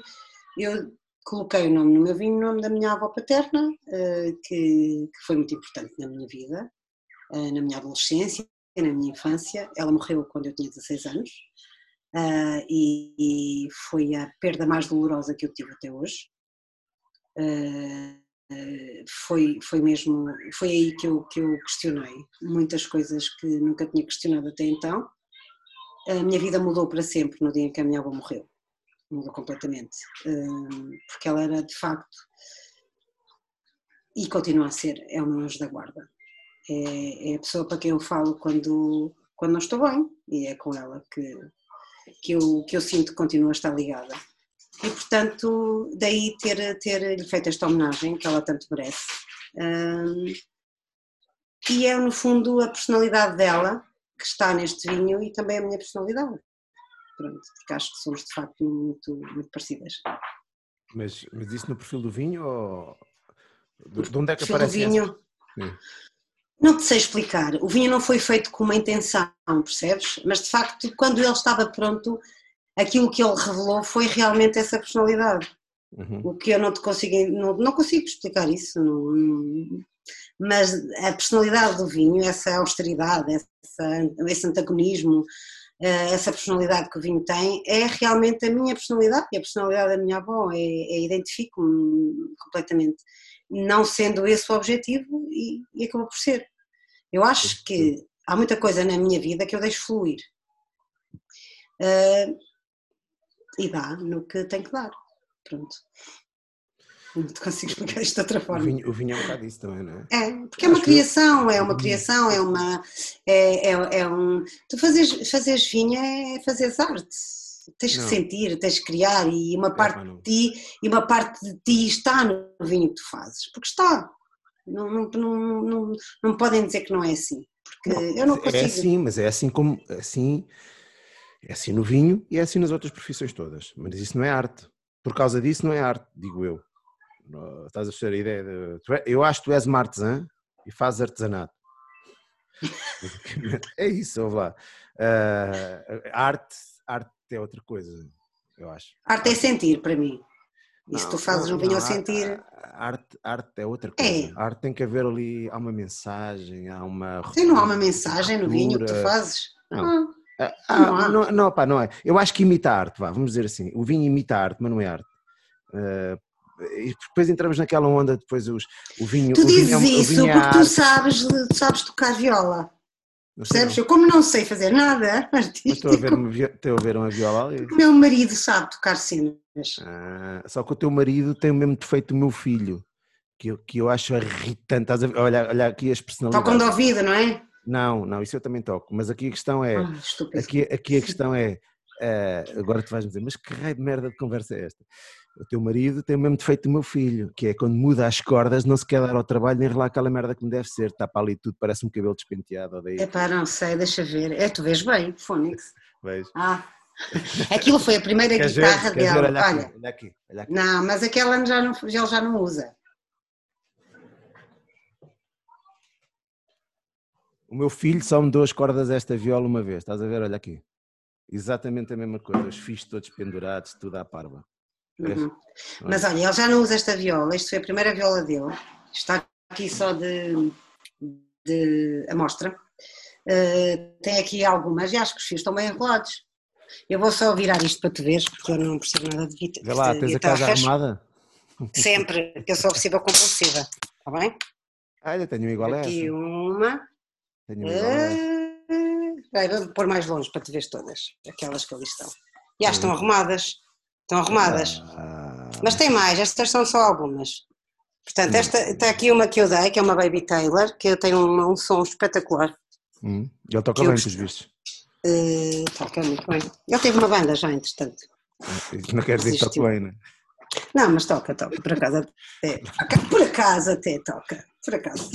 eu coloquei o nome no meu vinho, o nome da minha avó paterna, uh, que, que foi muito importante na minha vida, na minha adolescência, na minha infância. Ela morreu quando eu tinha 16 anos. Uh, e, e, foi a perda mais dolorosa que eu tive até hoje. Uh, foi, foi mesmo, foi aí que eu, que eu questionei muitas coisas que nunca tinha questionado até então. A minha vida mudou para sempre no dia em que a minha avó morreu, mudou completamente, uh, porque ela era de facto, e continua a ser, é o meu anjo da guarda. É, é a pessoa para quem eu falo quando, quando não estou bem, e é com ela que, que eu, que eu sinto que continua a estar ligada. E, portanto, daí ter, ter lhe feito esta homenagem, que ela tanto merece. Um, e é, no fundo, a personalidade dela que está neste vinho e também a minha personalidade. Pronto, porque acho que somos, de facto, muito, muito parecidas. Mas, mas isso no perfil do vinho ou. De onde é que perfil aparece do vinho? Não te sei explicar. O vinho não foi feito com uma intenção, percebes? Mas de facto, quando ele estava pronto, aquilo que ele revelou foi realmente essa personalidade. Uhum. O que eu não te consigo, não, não consigo explicar isso. Não, mas a personalidade do vinho, essa austeridade, essa, esse antagonismo, eh, essa personalidade que o vinho tem, é realmente a minha personalidade e a personalidade da minha avó. É, é identifico-me completamente não sendo esse o objetivo e, e acabou por ser. Eu acho que há muita coisa na minha vida que eu deixo fluir. Uh, e dá no que tem que dar. Pronto. Não te consigo explicar isto de outra O forma. vinho, o vinho é um bocado isso também, não é? É, porque é uma que eu- criação, é uma criação, é uma. É, é, é um. Tu fazes, fazes vinho é fazeres arte. Tens que Não. sentir, tens que criar e uma parte pá, não. de ti e uma parte de ti está no vinho que tu fazes. Porque está. Não, não, não, não, não podem dizer que não é assim. Porque eu não consigo. É assim, mas é assim como assim, é assim no vinho e é assim nas outras profissões todas. Mas isso não é arte. Por causa disso não é arte, digo eu. Estás a perceber a ideia de, é- eu acho que tu és uma artesã e fazes artesanato. é isso, ouve lá. Ah, arte, arte é outra coisa, eu acho. Arte é sentir para mim. E se Não, tu fazes não, um vinho ao sentir. a- Arte, arte é outra É. coisa. A arte tem que haver ali, há uma mensagem, há uma. Sim, não há uma mensagem no vinho que tu fazes. Não. Ah, Ah, Não não, pá, não é. Eu acho que imita a arte, vá, vamos dizer assim. O vinho imita a arte, mas não é arte. Ah, e depois entramos naquela onda, depois os, o vinho. tu o vinho dizes é um- o isso vinho é porque tu sabes, tu sabes tocar viola. Percebes? Eu, como não sei fazer nada Mas estou a artístico, ver uma, vi- estou a ver uma viola ali. meu marido sabe tocar cenas. Ah, só que o teu marido tem o mesmo defeito do meu filho, que eu, que eu acho irritante. Estás a? Olha, olha aqui as personalidades. Tocam de ouvido, não é? Não, não, isso eu também toco. Mas aqui a questão é. Ah. Aqui, aqui a questão é, eh, agora tu vais-me dizer, mas que raio de merda de conversa é esta? O teu marido tem o mesmo defeito do meu filho, que é quando muda as cordas, não se quer dar ao trabalho nem relar aquela merda que me deve ser, está para ali tudo, parece um cabelo despenteado, odeio. Epá, não sei, deixa ver. É, tu vês bem, Fónix. Vejo. Ah, aquilo foi a primeira Queres ver? guitarra Queres ver? dela. Olha aqui, Olha, olha aqui, olha aqui. não, mas aquela já não, ele já não usa. O meu filho só me deu as cordas desta viola uma vez, estás a ver? Olha aqui. Exatamente a mesma coisa, os fios todos pendurados, tudo à parva. Uhum. Mas olha, ele já não usa esta viola, isto foi a primeira viola dele, está aqui só de, de amostra. Uh, tem aqui algumas e acho que os fios estão bem enrolados. Eu vou só virar isto para tu veres, porque eu não percebo nada de, guita- Vê lá, tens a casa arrumada? Sempre, eu sou obsessiva compulsiva. Está bem? Ah, eu tenho igual a essa. aqui uma. Tenho igual a essa. Uh, vai, vou pôr mais longe para te ver todas, aquelas que ali estão. Já estão Uhum. arrumadas. Estão arrumadas. Ah, Mas tem mais, estas são só algumas. Portanto, Hum. esta está aqui uma que eu dei, que é uma Baby Taylor, que eu tenho um, um som espetacular. hum, Ele toca bem, pelos vistos. Uh, toca muito bem. Ele teve uma banda já, entretanto. Não quer dizer que toca Desistiu. bem, né? Não, mas toca, toca. Por acaso até. Por acaso até toca. Por acaso.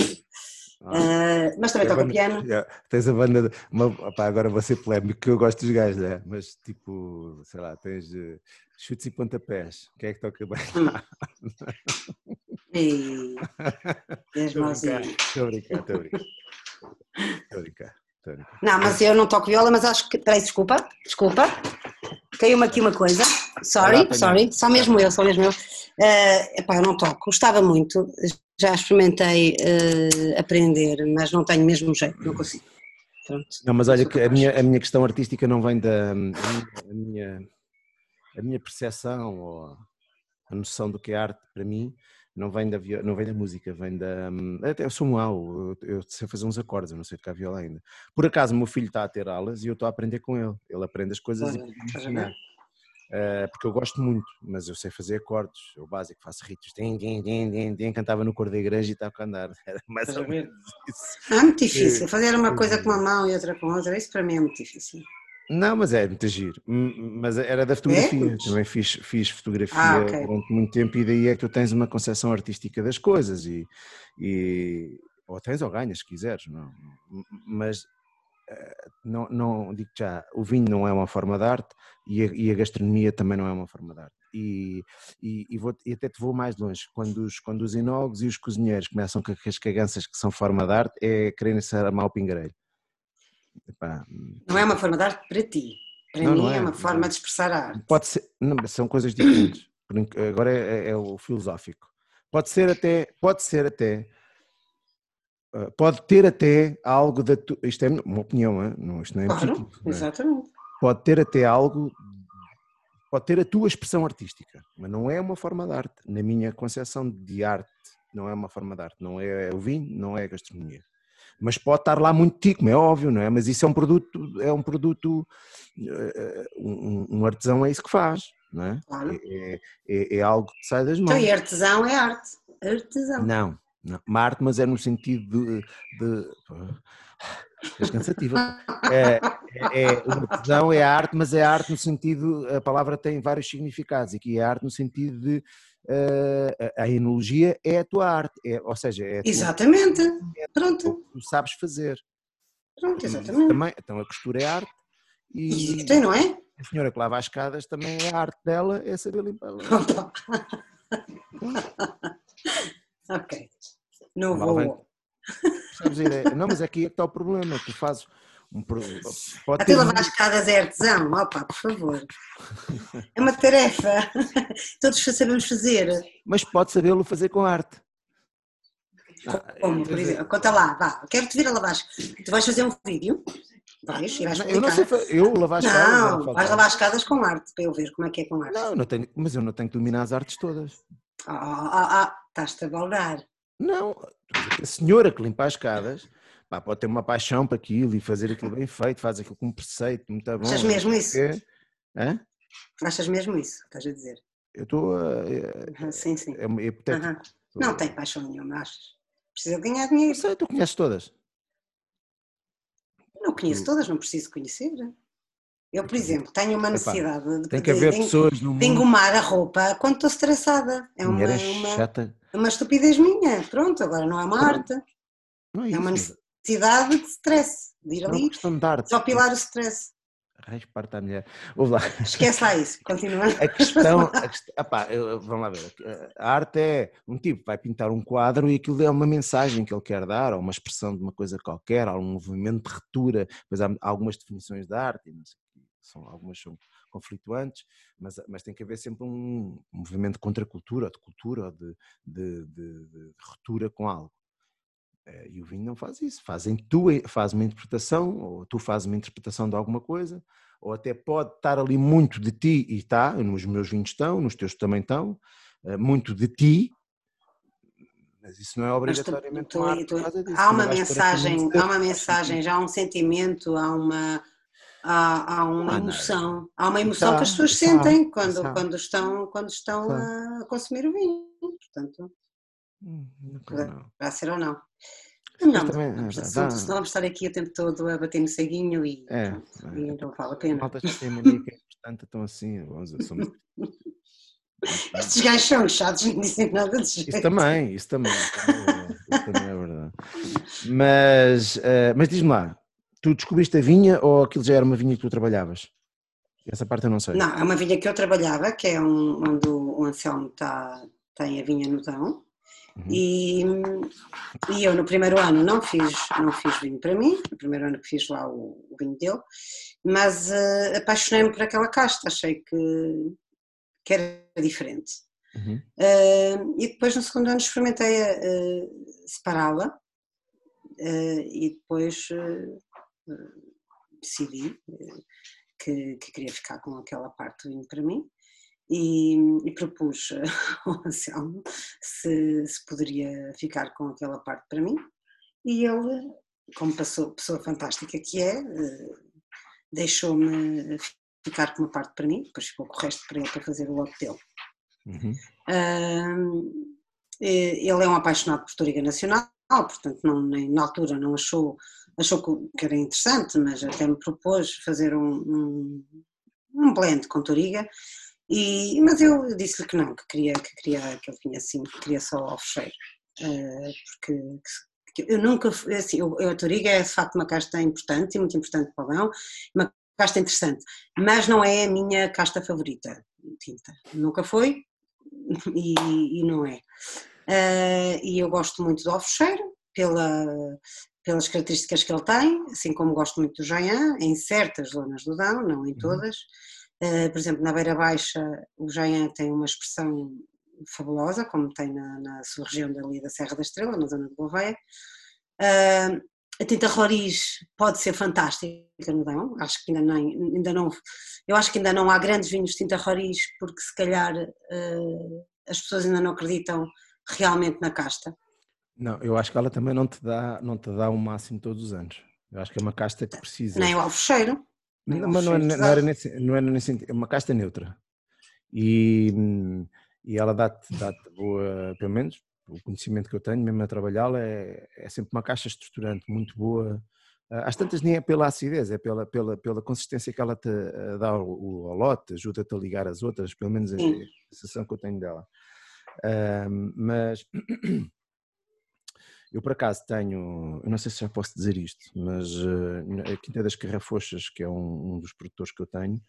Ah. Uh, mas também É toca banda- piano. Yeah, Tens a banda. de- Uma, opá, agora vou ser polémico, que eu gosto dos gajos, né? mas tipo, sei lá, tens eh, chutes e pontapés. Quem é que toca bem? És Estou a brincar, estou a brincar, estou a brincar. Estou a brincar. Não, mas eu não toco viola, mas acho que. Peraí, desculpa, desculpa. Caiu-me aqui uma coisa. Sorry, sorry. Só mesmo eu, só mesmo eu. Eh, epá, eu não toco. Gostava muito. Já experimentei eh, aprender, mas não tenho mesmo jeito, não consigo. Pronto. Não, mas olha que a minha, a minha questão artística não vem da. A minha, a minha, a minha percepção ou a noção do que é arte para mim não vem da, vio- não vem da música, vem da. Até eu sou mau, eu, eu sei fazer uns acordes, eu não sei tocar viola ainda. Por acaso, o meu filho está a ter aulas e eu estou a aprender com ele. Ele aprende as coisas e Olha, ensinar. Eh, porque eu gosto muito, mas eu sei fazer acordes, o básico, faço ritos, din, din, din, din, din, cantava no cor da igreja e estava a andar. Era mais ou menos isso. Ah, É muito difícil. Eh, Fazer uma coisa com uma mão e outra com outra, isso para mim é muito difícil. Não, mas é muito giro. Mas era da fotografia. É? Também fiz, fiz fotografia Ah, ok. durante muito tempo e daí é que tu tens uma concepção artística das coisas e, e ou tens ou ganhas, se quiseres. Não. Mas eh, não, não digo já, o vinho não é uma forma de arte e a, e a gastronomia também não é uma forma de arte. E, e, e vou, e até te vou mais longe. Quando os, quando os enólogos e os cozinheiros começam com as caganças que são forma de arte, é quererem ser a mau pingareiro. Epá, Não é uma forma de arte para ti. Para Não, mim não é, é, uma forma é. de expressar a arte. Pode ser, não, são coisas diferentes. Agora é, é o filosófico. Pode ser até, pode ser até, ah, pode ter até algo da tua, isto é uma opinião, não, isto não é Claro, não é? exatamente. pode ter até algo, pode ter a tua expressão artística, mas não é uma forma de arte. Na minha concepção de arte, não é uma forma de arte, não é o vinho, não é a gastronomia. Mas pode estar lá muito tico, é óbvio, não é? Mas isso é um produto, é um produto, eh, um, um artesão é isso que faz. não é? Claro. É, é, é algo que sai das mãos. Então, e artesão é arte. Artesão. Não, não. Uma arte, mas é no sentido de. de... És cansativa. É, é, é, o artesão é a arte, mas é a arte no sentido. A palavra tem vários significados. Aqui é a arte no sentido de. Uh, a enologia é a tua arte, é, ou seja, é a tua, Exatamente. é Pronto. tu sabes fazer. Pronto, exatamente. Também, então a costura é arte e Tem, não é? a senhora que lava as escadas também é a arte dela, é saber limpar. Ok. Não vou. Não, mas aqui é que está o problema. Tu fazes um. Pode Até lavar as escadas é artesão. Opa, por favor. É uma tarefa. Todos sabemos fazer. mas pode sabê-lo fazer com arte. Ah, Como, quer por dizer, exemplo, conta lá, vá, quero-te vir a lavar. Tu vais fazer um vídeo, vais, Eu não sei, explicar. fa- eu lavar as escadas. Não, era vais lavar as escadas com arte, para eu ver como é que é com arte. Não, não tenho, mas eu não tenho que dominar as artes todas. Ah, ah, ah, estás-te a baldar. Não, a senhora que limpa as escadas pá, pode ter uma paixão para aquilo e fazer aquilo bem feito, faz aquilo com preceito, muito bom. Achas mesmo isso? quê. Hã? Achas mesmo isso, estás a dizer? Eu estou a. É, Ah, Sim, sim. é, é hipotético. Aham. Não tem paixão nenhuma, achas? Precisa de ganhar dinheiro. Sei, tu conheces todas. Não conheço todas, não preciso conhecer. Eu, por exemplo, tenho uma Epá, necessidade de, Tem que de- haver de- pessoas no de mundo. engomar a roupa quando estou estressada. É uma, é uma, uma estupidez minha. Pronto, agora não é uma arte. Não é, É isso, uma mas necessidade de stress. De ir ali de desopilar o stress. Raios parte à mulher. Ouve lá. Esquece lá isso. Continua. A questão, a vamos lá ver. A arte é um tipo vai pintar um quadro e aquilo é uma mensagem que ele quer dar, ou uma expressão de uma coisa qualquer, ou um movimento de retura. Depois há algumas definições de arte, são, algumas são conflituantes, mas, mas tem que haver sempre um, movimento de contracultura, ou de cultura, ou de, de, de- de retura com algo. Eh, E o vinho não faz isso, fazem tu faz uma interpretação, ou tu fazes uma interpretação de alguma coisa, ou até pode estar ali muito de ti, e está, nos meus vinhos estão, nos teus também estão, eh, muito de ti, mas isso não é Mas tu- obrigatoriamente tu- uma arte tu- disso. há uma mensagem, há uma mensagem, já há um sentimento, há uma, há, há uma Ah, emoção, há uma emoção que as pessoas tá, sentem quando, tá. quando estão, quando estão a consumir o vinho. Portanto, Hum, não. ser ou não. Mas Não, também, não, dá- senão vamos estar aqui o tempo todo a bater no ceguinho e, É, pronto, é. e não vale a pena. malta já tem a mania que é importante, estão assim, vamos somos- Estes gajos são chatos, não dizem nada de jeito. Isso também, isso também, isso também é verdade. É. Mas, eh, mas diz-me lá, tu descobriste a vinha ou aquilo já era uma vinha que tu trabalhavas? Essa parte eu não sei. Não, é uma vinha que eu trabalhava, que é um, onde o, o Anselmo tá, tem a vinha no Dão. Uhum. E, e eu no primeiro ano não fiz, não fiz vinho para mim, no primeiro ano que fiz lá o, o vinho dele, mas eh, apaixonei-me por aquela casta, achei que, que era diferente. Uhum. Eh, e depois no segundo ano experimentei eh, separá-la e depois decidi que, que queria ficar com aquela parte do vinho para mim e, e propus ao Anselmo se, se poderia ficar com aquela parte para mim e ele, como passou, pessoa fantástica que é, eh, deixou-me ficar com uma parte para mim, depois ficou com o resto para ele para fazer o lote dele. Uhum. Eh, ele é um apaixonado por Toriga Nacional, portanto, não, nem, na altura não achou, achou que- que era interessante, mas até me propôs fazer um, um, um blend com Toriga, e, mas eu disse-lhe que não, que queria que, queria, que ele vinha assim, que queria só ao fecheiro, eh, porque que eu nunca, fui- assim, eu, eu- a Toriga é de facto uma casta importante e muito importante para o Leão, uma casta interessante, mas não é a minha casta favorita, tinta, nunca foi, e, e não é. Ah, e eu gosto muito do alfecheiro, pela, pelas características que ele tem, assim como gosto muito do Jaian, em certas zonas do Dão, não em todas. Ah, por exemplo, na Beira Baixa, o Jaian tem uma expressão fabulosa, como tem na, na sua região dali da Serra da Estrela, na zona de Gouveia. Ah, a tinta Roriz pode ser fantástica no Dão, acho que ainda, nem, ainda não, eu acho que ainda não há grandes vinhos de tinta Roriz, porque se calhar ah, as pessoas ainda não acreditam realmente na casta. Não, eu acho que ela também não te dá, não te dá o máximo todos os anos. Eu acho que é uma casta que precisa. Nem o alfecheiro. Não, mas não, é, não era nesse, não era nesse sentido, é uma casta neutra. E, e ela dá-te dá boa, pelo menos o conhecimento que eu tenho, mesmo a trabalhá-la, é, é sempre uma caixa estruturante muito boa. Ah, às tantas nem é pela acidez, é pela, pela, pela consistência que ela te ah, dá ao, ao lote, ajuda-te a ligar as outras, pelo menos é a sensação que eu tenho dela. Uh, mas eu por acaso tenho, eu não sei se já posso dizer isto, mas uh, a Quinta das Carrafochas, que é um, um, dos produtores que eu tenho,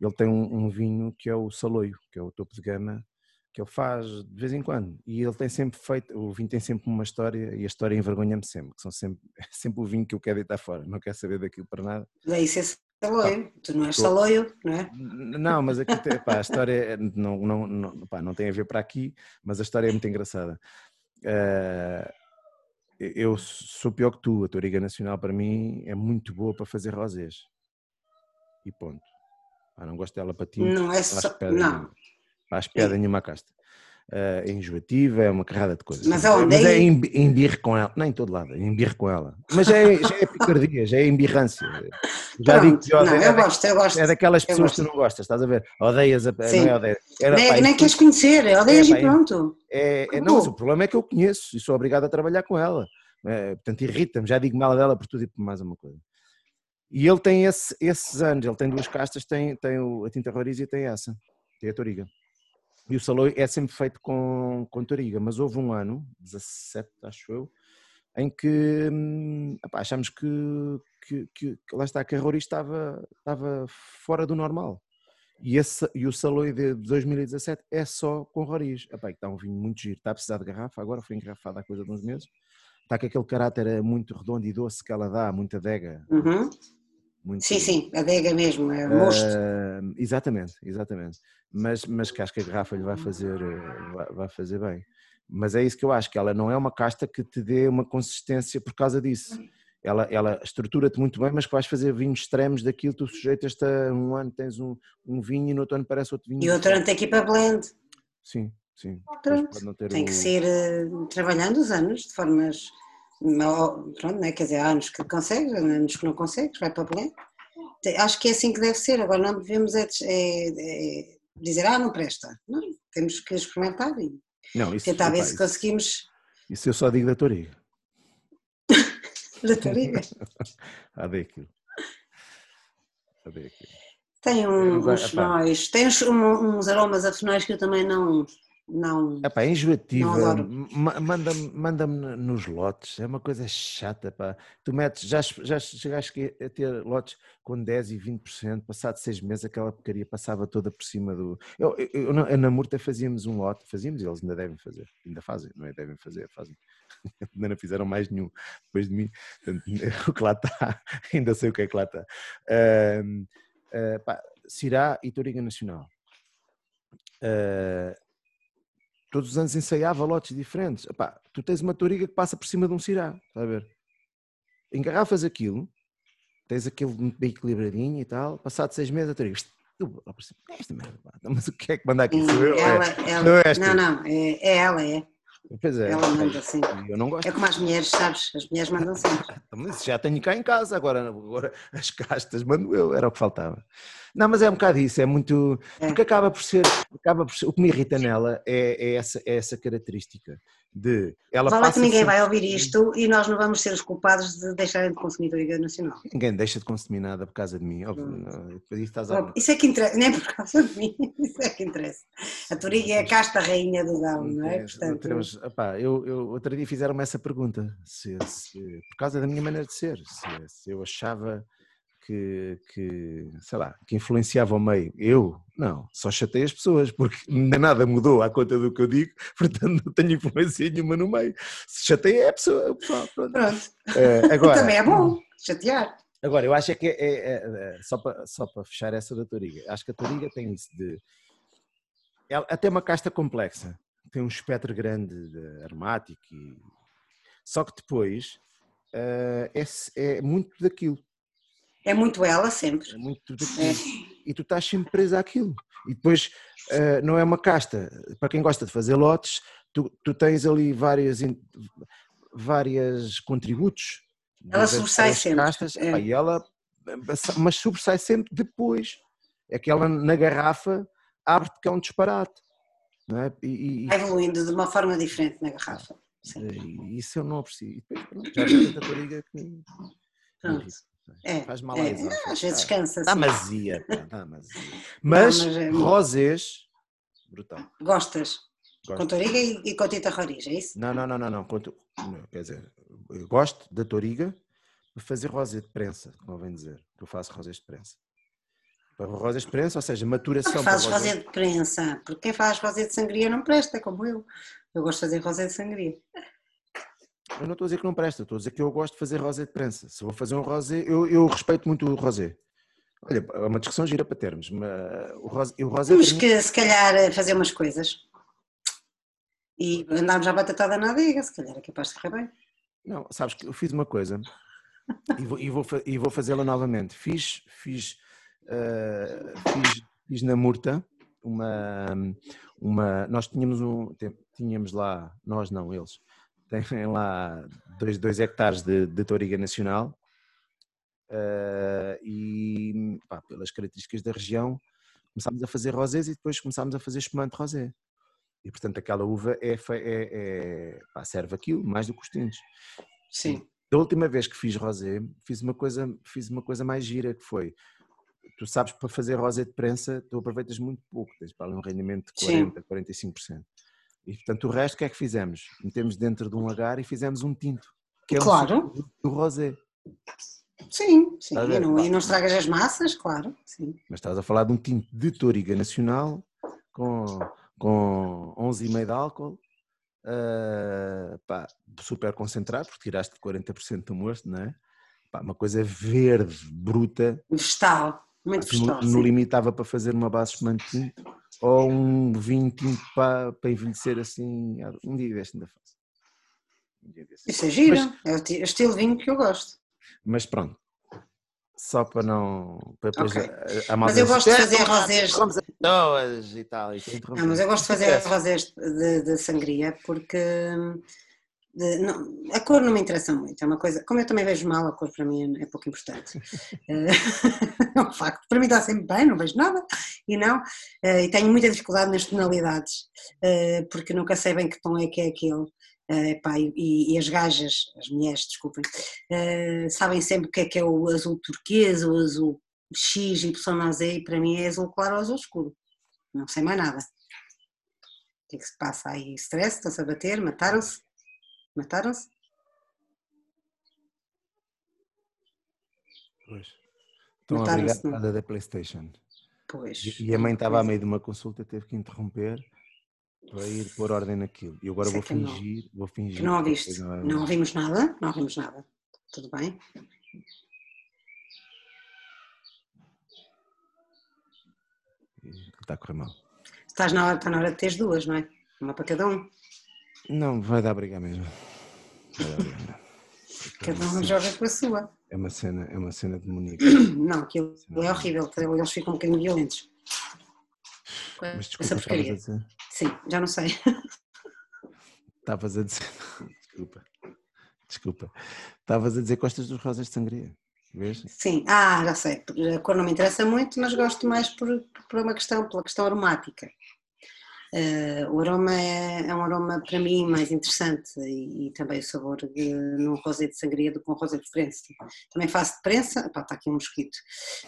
ele tem um, um, vinho que é o Saloio, que é o topo de gama, que ele faz de vez em quando. E ele tem sempre feito, o vinho tem sempre uma história e a história envergonha-me sempre, que são sempre, é sempre o vinho que eu quero deitar fora, não quero saber daquilo para nada. Daí ser Saloio, tu não és Saloio, não é? Não, mas aqui pá, a história é, não, não, não, pá, não tem a ver para aqui, mas a história é muito engraçada. Uh, eu sou pior que tu, a Toriga Nacional para mim é muito boa para fazer rosés. E ponto. Ah, não gosto dela para ti. Não é só. Não. Faz piada nenhuma casta. Uh, é enjoativa, é uma carrada de coisas. Mas aonde? Mas é embirre com ela, nem em todo lado, é embirre com ela. Mas é, já é picardia, já é embirrância. Já Pronto, digo que não, é, eu gosto, eu gosto. É daquelas pessoas que tu não gostas, estás a ver? Odeias a. Sim. Não é odeias. Era, nem, pá, nem queres conhecer, odeias é, e pronto. É, é, não, o problema é que eu conheço e sou obrigado a trabalhar com ela. É, portanto, irrita-me, já digo mal dela por tudo e por mais uma coisa. E ele tem esse, esses anos, ele tem duas castas, tem, tem o, a tinta roriz e tem essa, tem a toriga. E o Saloi é sempre feito com, com Toriga, mas houve um ano, 17 acho eu, em que hum, achamos que, que, que, que, lá está, que a Rory estava, estava fora do normal. E, esse, e o Saloi de 2017 é só com Roriz. Epá, está um vinho muito giro, está a precisar de garrafa, agora foi engarrafado há coisa de uns meses. Está com aquele caráter muito redondo e doce que ela dá, muita adega. Uhum. Muito sim, sim, adega mesmo, é mosto. Uh, exatamente, exatamente mas, mas que acho que a garrafa lhe vai fazer, eh, vai fazer bem. Mas é isso que eu acho, que ela não é uma casta que te dê uma consistência por causa disso. Ela, ela estrutura-te muito bem, mas que vais fazer vinhos extremos daquilo, tu sujeitas-te a um ano tens um, um vinho e no outro ano parece outro vinho. E outro ano tem que ir para blend. Sim, sim. Pronto, tem o... que ser uh, trabalhando os anos de formas, pronto, né? quer dizer, há anos que consegues, anos que não consegues, vai para blend. Acho que é assim que deve ser, agora não devemos é, é, é dizer, ah, não presta. Não, temos que experimentar e não, isso, tentar ver se conseguimos. Isso eu só digo da Toriga. da Toriga? ah, daquilo. Ah, daquilo. Tem um, uns tem uns, uns aromas a fenóis que eu também não, não. Epá, é enjoativa, manda-me manda nos lotes, é uma coisa chata. Pá. Tu metes, já, já chegaste a ter lotes com 10 e 20%, passado seis meses aquela porcaria passava toda por cima do. Eu, eu, eu, na Murta fazíamos um lote, fazíamos, eles ainda devem fazer, ainda fazem, não é? Devem fazer, fazem. ainda não fizeram mais nenhum depois de mim, Portanto, o que lá está, ainda sei o que é que lá está. Uh, uh, pá, Cirá e Toriga Nacional. Uh, todos os anos ensaiava lotes diferentes. Epá, tu tens uma toriga que passa por cima de um cirá, está a ver? Engarrafas aquilo, tens aquilo bem equilibradinho e tal, passado seis meses a toriga, esta merda, mas o que é que manda aqui? Ela, é, ela, não, é não, não, é, é ela, é. Pois é. Ela manda assim. Eu não gosto. É como as mulheres, sabes? As mulheres mandam sempre. Mas já tenho cá em casa, agora, agora as castas mando eu, era o que faltava. Não, mas é um bocado isso, é muito. É. Porque acaba por ser. Acaba por ser o que me irrita nela é, é essa, é essa característica de ela Fala que ninguém vai ouvir isto e nós não vamos ser os culpados de deixarem de consumir Toriga Nacional. Ninguém deixa de consumir nada por causa de mim. Hum. Isso, a... isso, é que interessa, nem por causa de mim, isso é que interessa. A Toriga é a casta rainha do Dão, não é? Portanto... Opá, eu, eu, outro dia fizeram-me essa pergunta, se, se, por causa da minha maneira de ser, se, se eu achava que, que, sei lá, que influenciava o meio. Eu, não, só chatei as pessoas, porque nada mudou à conta do que eu digo, portanto não tenho influência nenhuma no meio. Se chatei é a pessoa, o pessoal. Pronto. pronto. É, agora, Também é bom chatear. Agora, eu acho é que é, é, é, só, para, só para fechar essa da Toriga, acho que a Toriga tem isso de. Ela, até uma casta complexa, tem um espectro grande de aromático, e, só que depois uh, é, é muito daquilo é muito ela sempre. É muito é. E tu estás sempre presa àquilo. E depois uh, não é uma casta. Para quem gosta de fazer lotes, tu, tu tens ali várias, várias contributos. Ela sobressai sempre. Castas, é. e ela, mas sobressai sempre depois. É que ela na garrafa abre-te que é um disparate. Não é? E, e, Vai evoluindo de uma forma diferente na garrafa. Sim. Isso eu não aprecio. E depois, pronto, já tanta que. Pronto. É, faz mal é, não, às vezes cansa. Dá mazia. Mas, não, mas é... rosés, brutal. Gostas? Gosto. Com toriga e, e com tinta roriz, é isso? Não, não, não, não, não. Quer dizer, eu gosto da toriga para fazer rosé de prensa, convém dizer, que eu faço rosés de prensa. Para rosés de prensa, ou seja, maturação. Não fazes rosé de prensa, porque quem faz rosé de sangria não presta, como eu. Eu gosto de fazer rosé de sangria. Eu não estou a dizer que não presta, estou a dizer que eu gosto de fazer rosé de prensa. Se vou fazer um rosé, eu, eu respeito muito o rosé. Olha, é uma discussão gira para termos, mas o rosé, o rosé Temos que, se calhar, fazer umas coisas e andámos à batatada na adega, se calhar é capaz de correr bem. Não, sabes que eu fiz uma coisa e vou, e vou, e vou fazê-la novamente. Fiz, fiz, uh, fiz, fiz na Murta uma, uma. Nós tínhamos um. Tínhamos lá, nós não, eles, têm lá dois, dois hectares de, de toriga nacional uh, e pá, pelas características da região começámos a fazer rosés e depois começámos a fazer espumante rosé. E portanto aquela uva é, é, é pá, serve aquilo mais do que os tintos. Sim. Da última vez que fiz rosé, fiz uma coisa, fiz uma coisa mais gira que foi tu sabes para fazer rosé de prensa, tu aproveitas muito pouco, tens para um rendimento de 40, Sim. 45%. E portanto o resto o que é que fizemos? Metemos dentro de um agar e fizemos um tinto, que é claro. um do rosé. Sim, sim. E não, e não estragas as massas, claro. Sim. Mas estás a falar de um tinto de Toriga Nacional com, com 11,5 de álcool, uh, pá, super concentrado, porque tiraste 40% do mosto, não é? Pá, uma coisa verde, bruta. Vegetal, muito vegetal. No, no limitava para fazer uma base de tinto ou um vinho tinto para, para envelhecer assim. Um dia deste ainda faço. Um Isso é giro, mas, é o estilo vinho que eu gosto. Mas pronto, só para não. Para okay. a, a mas eu gosto de fazer rosés. e tal. E não, mas eu gosto de fazer rosés de, de sangria porque de, não, a cor não me interessa muito, é uma coisa, como eu também vejo mal, a cor para mim é, pouco importante. Eh, é um facto, para mim está sempre bem, não vejo nada, e não, eh, e tenho muita dificuldade nas tonalidades, eh, porque nunca sei bem que tom é que é aquele. Uh, e, e, as gajas, as mulheres, desculpem, uh, sabem sempre o que é que é o azul turquesa, o azul X, Y, Z, e para mim é azul claro ou azul escuro. Não sei mais nada. O que é que se passa aí? Stress? Estão-se a bater? Mataram-se? Mataram-se? Pois. Estão a brigar da Playstation. Pois. E a mãe estava a meio de uma consulta, teve que interromper para ir pôr ordem naquilo. E agora vou fingir, não. vou fingir. Que não ouviste. Não, é não ouvimos nada, não ouvimos nada. Tudo bem? Está a correr mal. Estás na hora, está na hora de teres duas, não é? Uma para cada um. Não, vai dar briga mesmo. Vai dar briga. Cada um joga com a sua. É uma cena, é uma cena demoníaca. Não, aquilo é horrível, eles ficam um bocadinho violentos. Mas desculpa, estavas a dizer? Sim, já não sei. Estavas a dizer. Desculpa. Desculpa. Estavas a dizer que gostas dos rosas de sangria. Vês? Sim, ah, já sei. A cor não me interessa muito, mas gosto mais por, por uma questão, pela questão aromática. Uh, o aroma é, é, um aroma para mim mais interessante e, e também o sabor de, num rosé de sangria do que um rosé de prensa. Também faço de prensa, pá, está aqui um mosquito,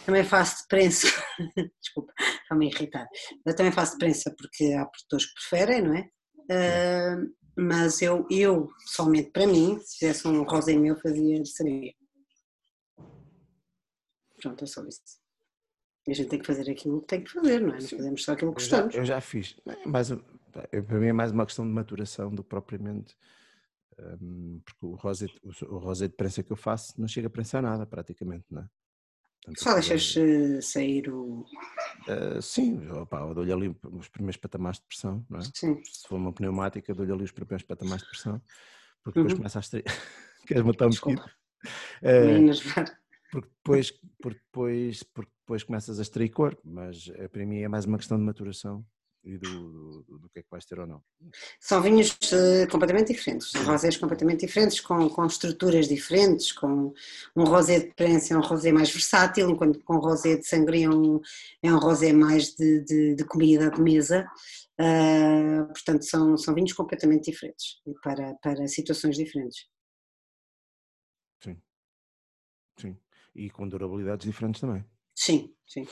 também faço de prensa, desculpa, está-me irritar, eu também faço de prensa porque há produtores que preferem, não é? Uh, mas eu, eu, somente para mim, se fizesse um rosé meu, fazia de sangria. Pronto, é só isso. E a gente tem que fazer aquilo que tem que fazer, não é? Não fazemos só aquilo que gostamos. Eu já, eu já fiz. Mas, para mim é mais uma questão de maturação do que propriamente. Um, porque o rosé, o rosé de prensa que eu faço não chega a prensar nada, praticamente, não é? Portanto, Só deixas uh, sair o. Uh, sim, opa, eu dou-lhe ali os primeiros patamares de pressão, não é? Sim. Se for uma pneumática, dou-lhe ali os primeiros patamares de pressão, porque depois uhum. começa a extrair. Queres matar um mosquito? Uh, porque depois, porque depois, porque depois começas a extrair cor, mas eh, para mim é mais uma questão de maturação e do, do, do, que é que vais ter ou não. São vinhos uh, completamente diferentes, são rosés completamente diferentes, com, com estruturas diferentes, com um rosé de prensa é um rosé mais versátil, enquanto com um rosé de sangria é um, é um rosé mais de, de, de comida de mesa. Uh, portanto, são, são vinhos completamente diferentes para, para situações diferentes. Sim, sim. E com durabilidades diferentes também. Sim, sim.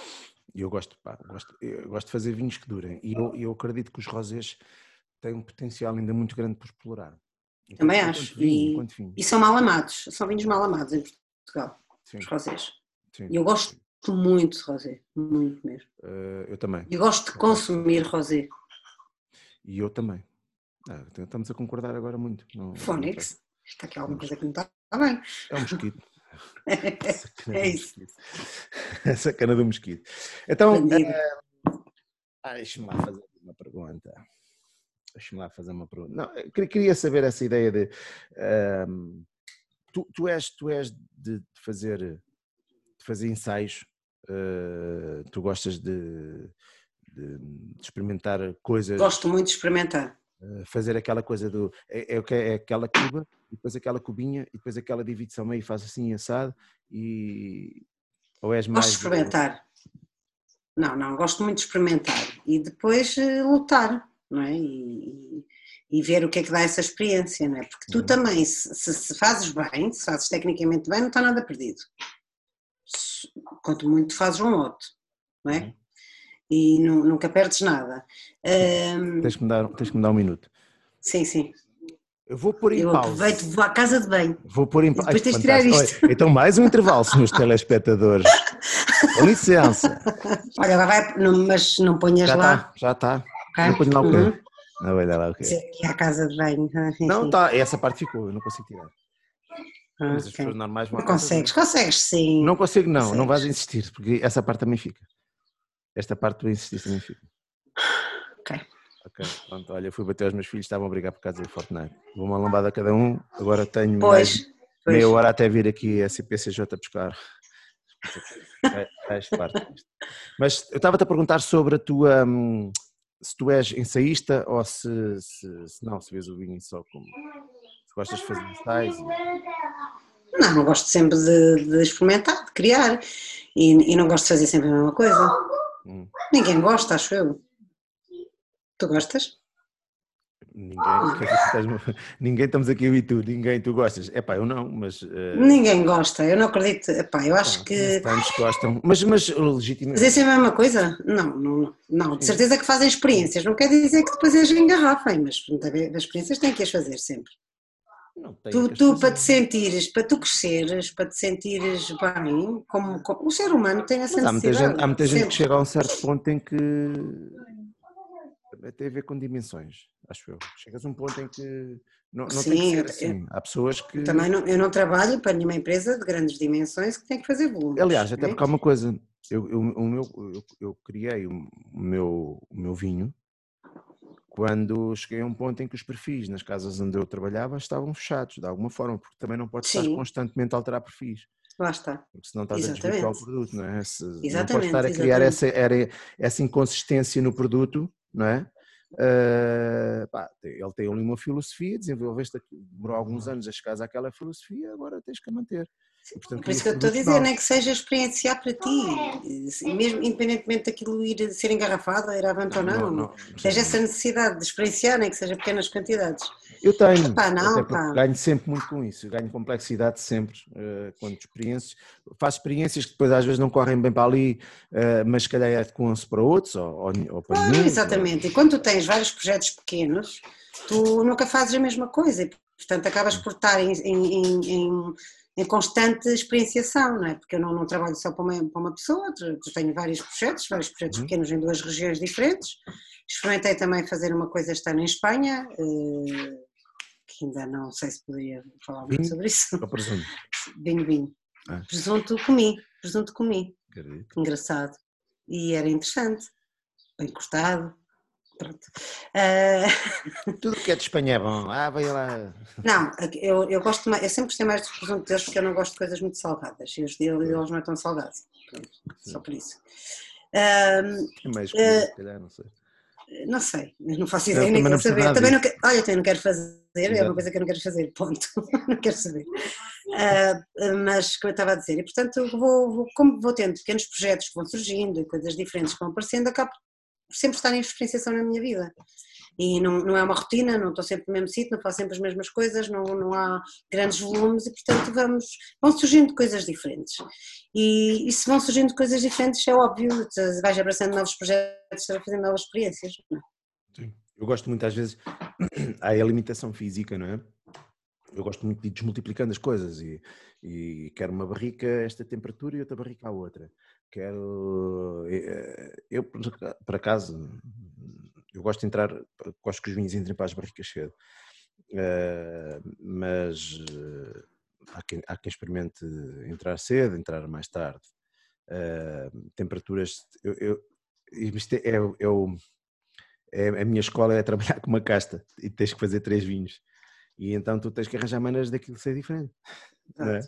E eu gosto, pá, gosto, eu gosto de fazer vinhos que durem. E eu, eu acredito que os rosés têm um potencial ainda muito grande por explorar. Enquanto, Também acho. Vinho, e, e, são mal amados, são vinhos mal amados em Portugal, Sim. os rosés. Sim. E eu gosto muito de rosé, muito mesmo. Uh, eu também. E gosto de consumir rosé. E eu também. Ah, então estamos a concordar agora muito. Fónix, está aqui alguma coisa que não está bem. É um mosquito. É isso. A sacana do mosquito. Então, uh, deixa-me lá fazer uma pergunta. Deixa-me lá fazer uma pergunta. Não, queria saber essa ideia de. Uh, tu, tu, és, tu és de fazer, de fazer ensaios, uh, tu gostas de, de, de, experimentar coisas. Gosto muito de experimentar. Eh, fazer aquela coisa do. É, é, é aquela cuba, e depois aquela cubinha, e depois aquela divide-se ao meio e faz assim assado, e. Ou és mais. Gosto de experimentar. Não, não, gosto muito de experimentar e depois uh, lutar, não é? E, e, ver o que é que dá essa experiência, não é? Porque tu uhum. também, se, se, fazes bem, se fazes tecnicamente bem, não está nada perdido. Quanto muito fazes um lote, não é? Uhum e nu, nunca perdes nada. Um, tens, que me dar, tens que me dar um minuto. Sim, sim. Eu vou pôr em eu pausa. Aproveito, vou à casa de banho. Vou pôr em pausa. Depois tens de tirar isto. Olha, então, mais um intervalo, senhores telespectadores. Com licença. Olha, vai, não, mas não ponhas já lá. Tá, já está. Okay. Não ponho lá o quê? Uhum. Não vai dar lá o quê? Aqui à casa de banho. Não, tá, essa parte ficou, eu não consigo tirar. Ah, mas as pessoas normais vão Não consegues, consegues sim. Não consigo, não, consegues. não vais insistir, porque essa parte também fica. Esta parte tu insististe também fica. Ok. Ok, pronto, olha, fui bater aos meus filhos, estavam a brigar por causa do Fortnite. Vou uma lambada a cada um, agora tenho pois, mais pois. meia hora até vir aqui a CPCJ buscar. Faz parte Mas eu estava-te a perguntar sobre a tua. Hum, se tu és ensaísta ou se, se, se não, se vês o vinho só como. Se gostas de fazer ensaios. Não, eu gosto sempre de, de experimentar, de criar e, e, não gosto de fazer sempre a mesma coisa. Hum. Ninguém gosta, acho eu. Tu gostas? Ninguém, ninguém estamos aqui eu e tu, ninguém, tu gostas. É pá, eu não, mas. Uh... Ninguém gosta, eu não acredito. Epá, eu acho ah, que. Tantos gostam, mas, mas legitimamente. Fazer sempre a mesma coisa? Não, não, não. De certeza que fazem experiências, não quer dizer que depois as engarrafem, mas as experiências têm que as fazer sempre. Tu, tu para te sentires, para tu cresceres, para te sentires bem, como, como o ser humano tem essa. Há muita, gente, há muita gente que chega a um certo ponto em que tem a ver com dimensões, acho eu. Chegas a um ponto em que não, não Sim, tem que assim. Há pessoas que. Também não, eu não trabalho para nenhuma empresa de grandes dimensões que tem que fazer volumes. Aliás, até é? porque há uma coisa, eu, eu, o meu, eu, eu criei o meu, o meu vinho quando cheguei a um ponto em que os perfis nas casas onde eu trabalhava estavam fechados, de alguma forma, porque também não podes estar constantemente a alterar perfis. Lá está. Porque senão estás exatamente. a desvirtuar o produto, não é? Se, exatamente, não podes estar a criar essa, essa inconsistência no produto, não é? Uh, pá, ele tem ali uma filosofia, desenvolveste, demorou alguns anos a chegar àquela filosofia, agora tens que a manter. Portanto, Por isso que eu estou a dizer, nem que seja experienciar para ti, mesmo independentemente daquilo ir ser engarrafado, ir avante ou não, não, não, seja essa necessidade de experienciar, nem que seja pequenas quantidades. Eu tenho, pá, não, pá. ganho sempre muito com isso, ganho complexidade sempre, uh, quando experiências, faço experiências que depois às vezes não correm bem para ali, uh, mas se calhar é adequam-se para outros ou, ou, ou para nenhum. Exatamente, ou... e quando tu tens vários projetos pequenos, tu nunca fazes a mesma coisa, portanto acabas por estar em, em, em em constante experienciação, não é? Porque eu não, não trabalho só para uma, para uma pessoa, tenho vários projetos, vários projetos uhum. pequenos em duas regiões diferentes. Experimentei também fazer uma coisa este ano em Espanha, eh, que ainda não sei se poderia falar muito sobre isso. Ou presunto? Vinho, vinho. Ah. Presunto comi, presunto comi. Engraçado. E era interessante, bem cortado, Pronto. Uh... Tudo que é de Espanha é bom. Ah, vai lá. Não, eu, eu gosto mais, eu sempre gostei mais dos presuntos deles porque eu não gosto de coisas muito salgadas e os deles não é tão salgados. Pronto, só por isso. Uh, é mais comida, uh, calhar, não sei. não sei, não faço ideia, eu nem quero saber. Também não olha, eu também não quero fazer, Exato. é uma coisa que eu não quero fazer, ponto. não quero saber. Uh, mas, como eu estava a dizer, e portanto, vou, vou, como vou tendo pequenos projetos que vão surgindo e coisas diferentes que vão aparecendo, acabo sempre estar em diferenciação na minha vida e não, não é uma rotina, não estou sempre no mesmo sítio, não faço sempre as mesmas coisas, não, não há grandes volumes e portanto vamos, vão surgindo coisas diferentes. E, e se vão surgindo coisas diferentes é óbvio, vais abraçando novos projetos, vais fazendo novas experiências. É? Sim. Eu gosto muito às vezes, há a limitação física, não é? Eu gosto muito de desmultiplicando as coisas e, e quero uma barrica a esta temperatura e outra barrica a outra. Quero. Eh, eu, por acaso, eu gosto de entrar, gosto que os vinhos entrem para as barricas cedo, uh, mas uh, há, quem, há quem experimente entrar cedo, entrar mais tarde. Uh, temperaturas, eu, eu, isto é, é, é, a minha escola é trabalhar com uma casta e tens que fazer três vinhos. E então tu tens que arranjar maneiras daquilo ser diferente. É?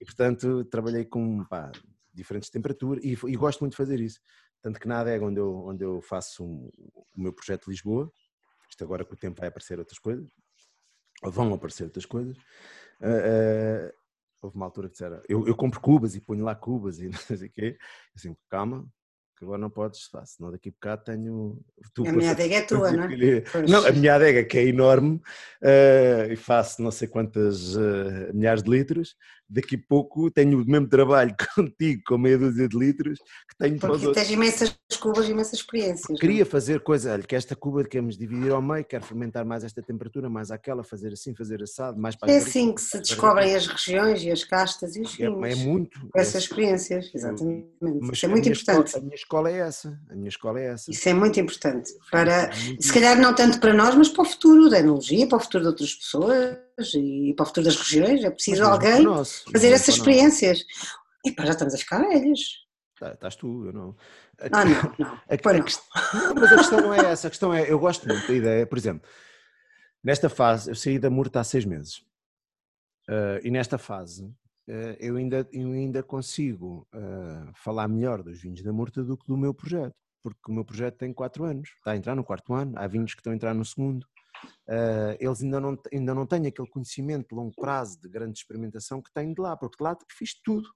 E portanto trabalhei com pá, diferentes temperaturas e, e, gosto muito de fazer isso. Tanto que na adega onde eu, onde eu faço um, o meu projeto de Lisboa, isto agora com o tempo vai aparecer outras coisas, ou vão aparecer outras coisas, uh, uh, houve uma altura que disseram, eu, eu compro cubas e ponho lá cubas e não sei o quê, assim, calma, que agora não podes, fazer, senão daqui a bocado tenho. Tu, a minha adega é tua, não é? Não, a minha adega que é enorme uh, e faço não sei quantas uh, milhares de litros, daqui a pouco tenho o mesmo trabalho contigo com meia dúzia de litros que tenho Porque para tens imensas cubas e imensas experiências. Queria não? fazer coisa, olha, que esta cuba queremos dividir ao meio, quero fermentar mais esta temperatura, mais aquela, fazer assim, fazer assado, mais para É assim que se descobrem as regiões e as castas e os vinhos. É, é muito. Com essas experiências, exatamente. Mas Isso é muito importante. Escola, a minha escola é essa, a minha escola é essa. Isso é muito importante. Para, é muito se calhar não tanto para nós, mas para o futuro da enologia, para o futuro de outras pessoas e para o futuro das regiões. É preciso alguém fazer essas experiências. E pá, já estamos a ficar velhos. Tá, estás tu, eu não. Ah, não, não. A, a, não. Mas a questão não é essa, a questão é, eu gosto muito da ideia, por exemplo, nesta fase, eu saí da Murta há seis meses, uh, e nesta fase uh, eu, ainda, eu ainda consigo uh, falar melhor dos vinhos da Murta do que do meu projeto, porque o meu projeto tem quatro anos, está a entrar no quarto ano, há vinhos que estão a entrar no segundo, eles ainda não, ainda não têm aquele conhecimento de longo prazo, de grande experimentação que tenho de lá, porque de lá fiz tudo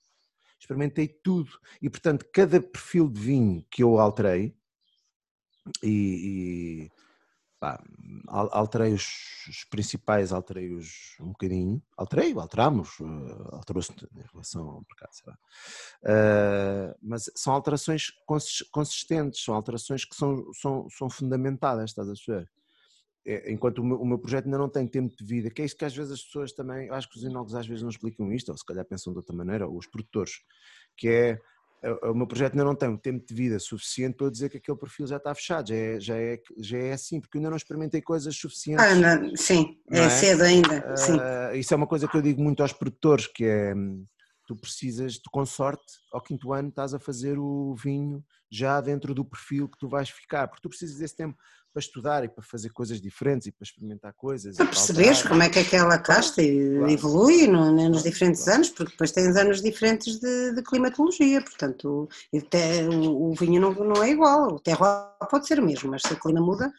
experimentei tudo e, portanto, cada perfil de vinho que eu alterei e, e pá, alterei os, os, principais, alterei-os um bocadinho, alterei, alterámos, uh, alterou-se em relação ao mercado, será? Uh, mas são alterações consistentes, são alterações que são, são, são fundamentadas, estás a ver? É, enquanto o meu, o meu, projeto ainda não tem tempo de vida, que é isto que às vezes as pessoas também, acho que os enólogos às vezes não explicam isto, ou se calhar pensam de outra maneira, ou os produtores, que é o meu projeto ainda não tem um tempo de vida suficiente para eu dizer que aquele perfil já está fechado, já é, já é, já é assim, porque eu ainda não experimentei coisas suficientes. Ah, não, sim, é, é, cedo ainda. Sim. Uh, isso é uma coisa que eu digo muito aos produtores, que é tu precisas, tu com sorte, ao quinto ano estás a fazer o vinho já dentro do perfil que tu vais ficar, porque tu precisas desse tempo para estudar e para fazer coisas diferentes e para experimentar coisas. Para perceberes como é que aquela casta claro. evolui no, nos diferentes claro. anos, porque depois tens anos diferentes de, de climatologia, portanto o, o, vinho não, não é igual, o terroir pode ser o mesmo, mas se o clima muda,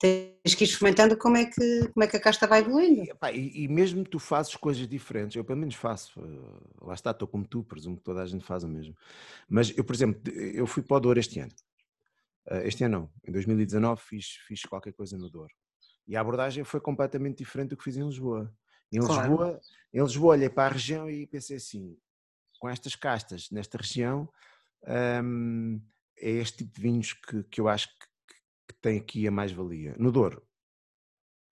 tens que ir experimentando como é que, como é que a casta vai evoluindo. E, e, mesmo que tu fazes coisas diferentes, eu pelo menos faço, eh, lá está, estou como tu, presumo que toda a gente faz o mesmo. Mas eu, por exemplo, eu fui para o Douro este ano. Eh, este ano não, em 2019 fiz, fiz qualquer coisa no Douro. E a abordagem foi completamente diferente do que fiz em Lisboa. Em Lisboa, claro. em Lisboa olhei para a região e pensei assim, com estas castas nesta região, hum, é este tipo de vinhos que, que eu acho que, que tem aqui a mais-valia. No Douro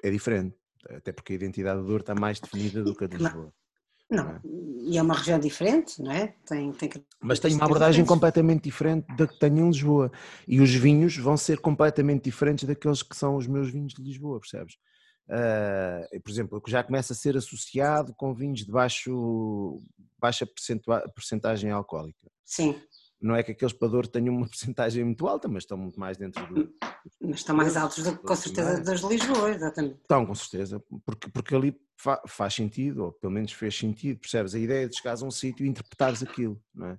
é diferente, até porque a identidade do Douro está mais definida do que a de Lisboa. Não, é? e é uma região diferente, não é? Tem, tem Mas tem uma abordagem completamente diferente da que tenho em Lisboa. E os vinhos vão ser completamente diferentes daqueles que são os meus vinhos de Lisboa, percebes? Uh, por exemplo, que já começa a ser associado com vinhos de baixo, baixa percentagem alcoólica. Sim não é que aqueles padores tenham uma porcentagem muito alta, mas estão muito mais dentro do. Mas estão mais altos do que com certeza de Lisboa, exatamente. Estão, com certeza, porque, porque ali fa, faz sentido, ou pelo menos fez sentido, percebes? A ideia de chegares a um sítio e interpretares aquilo, não é?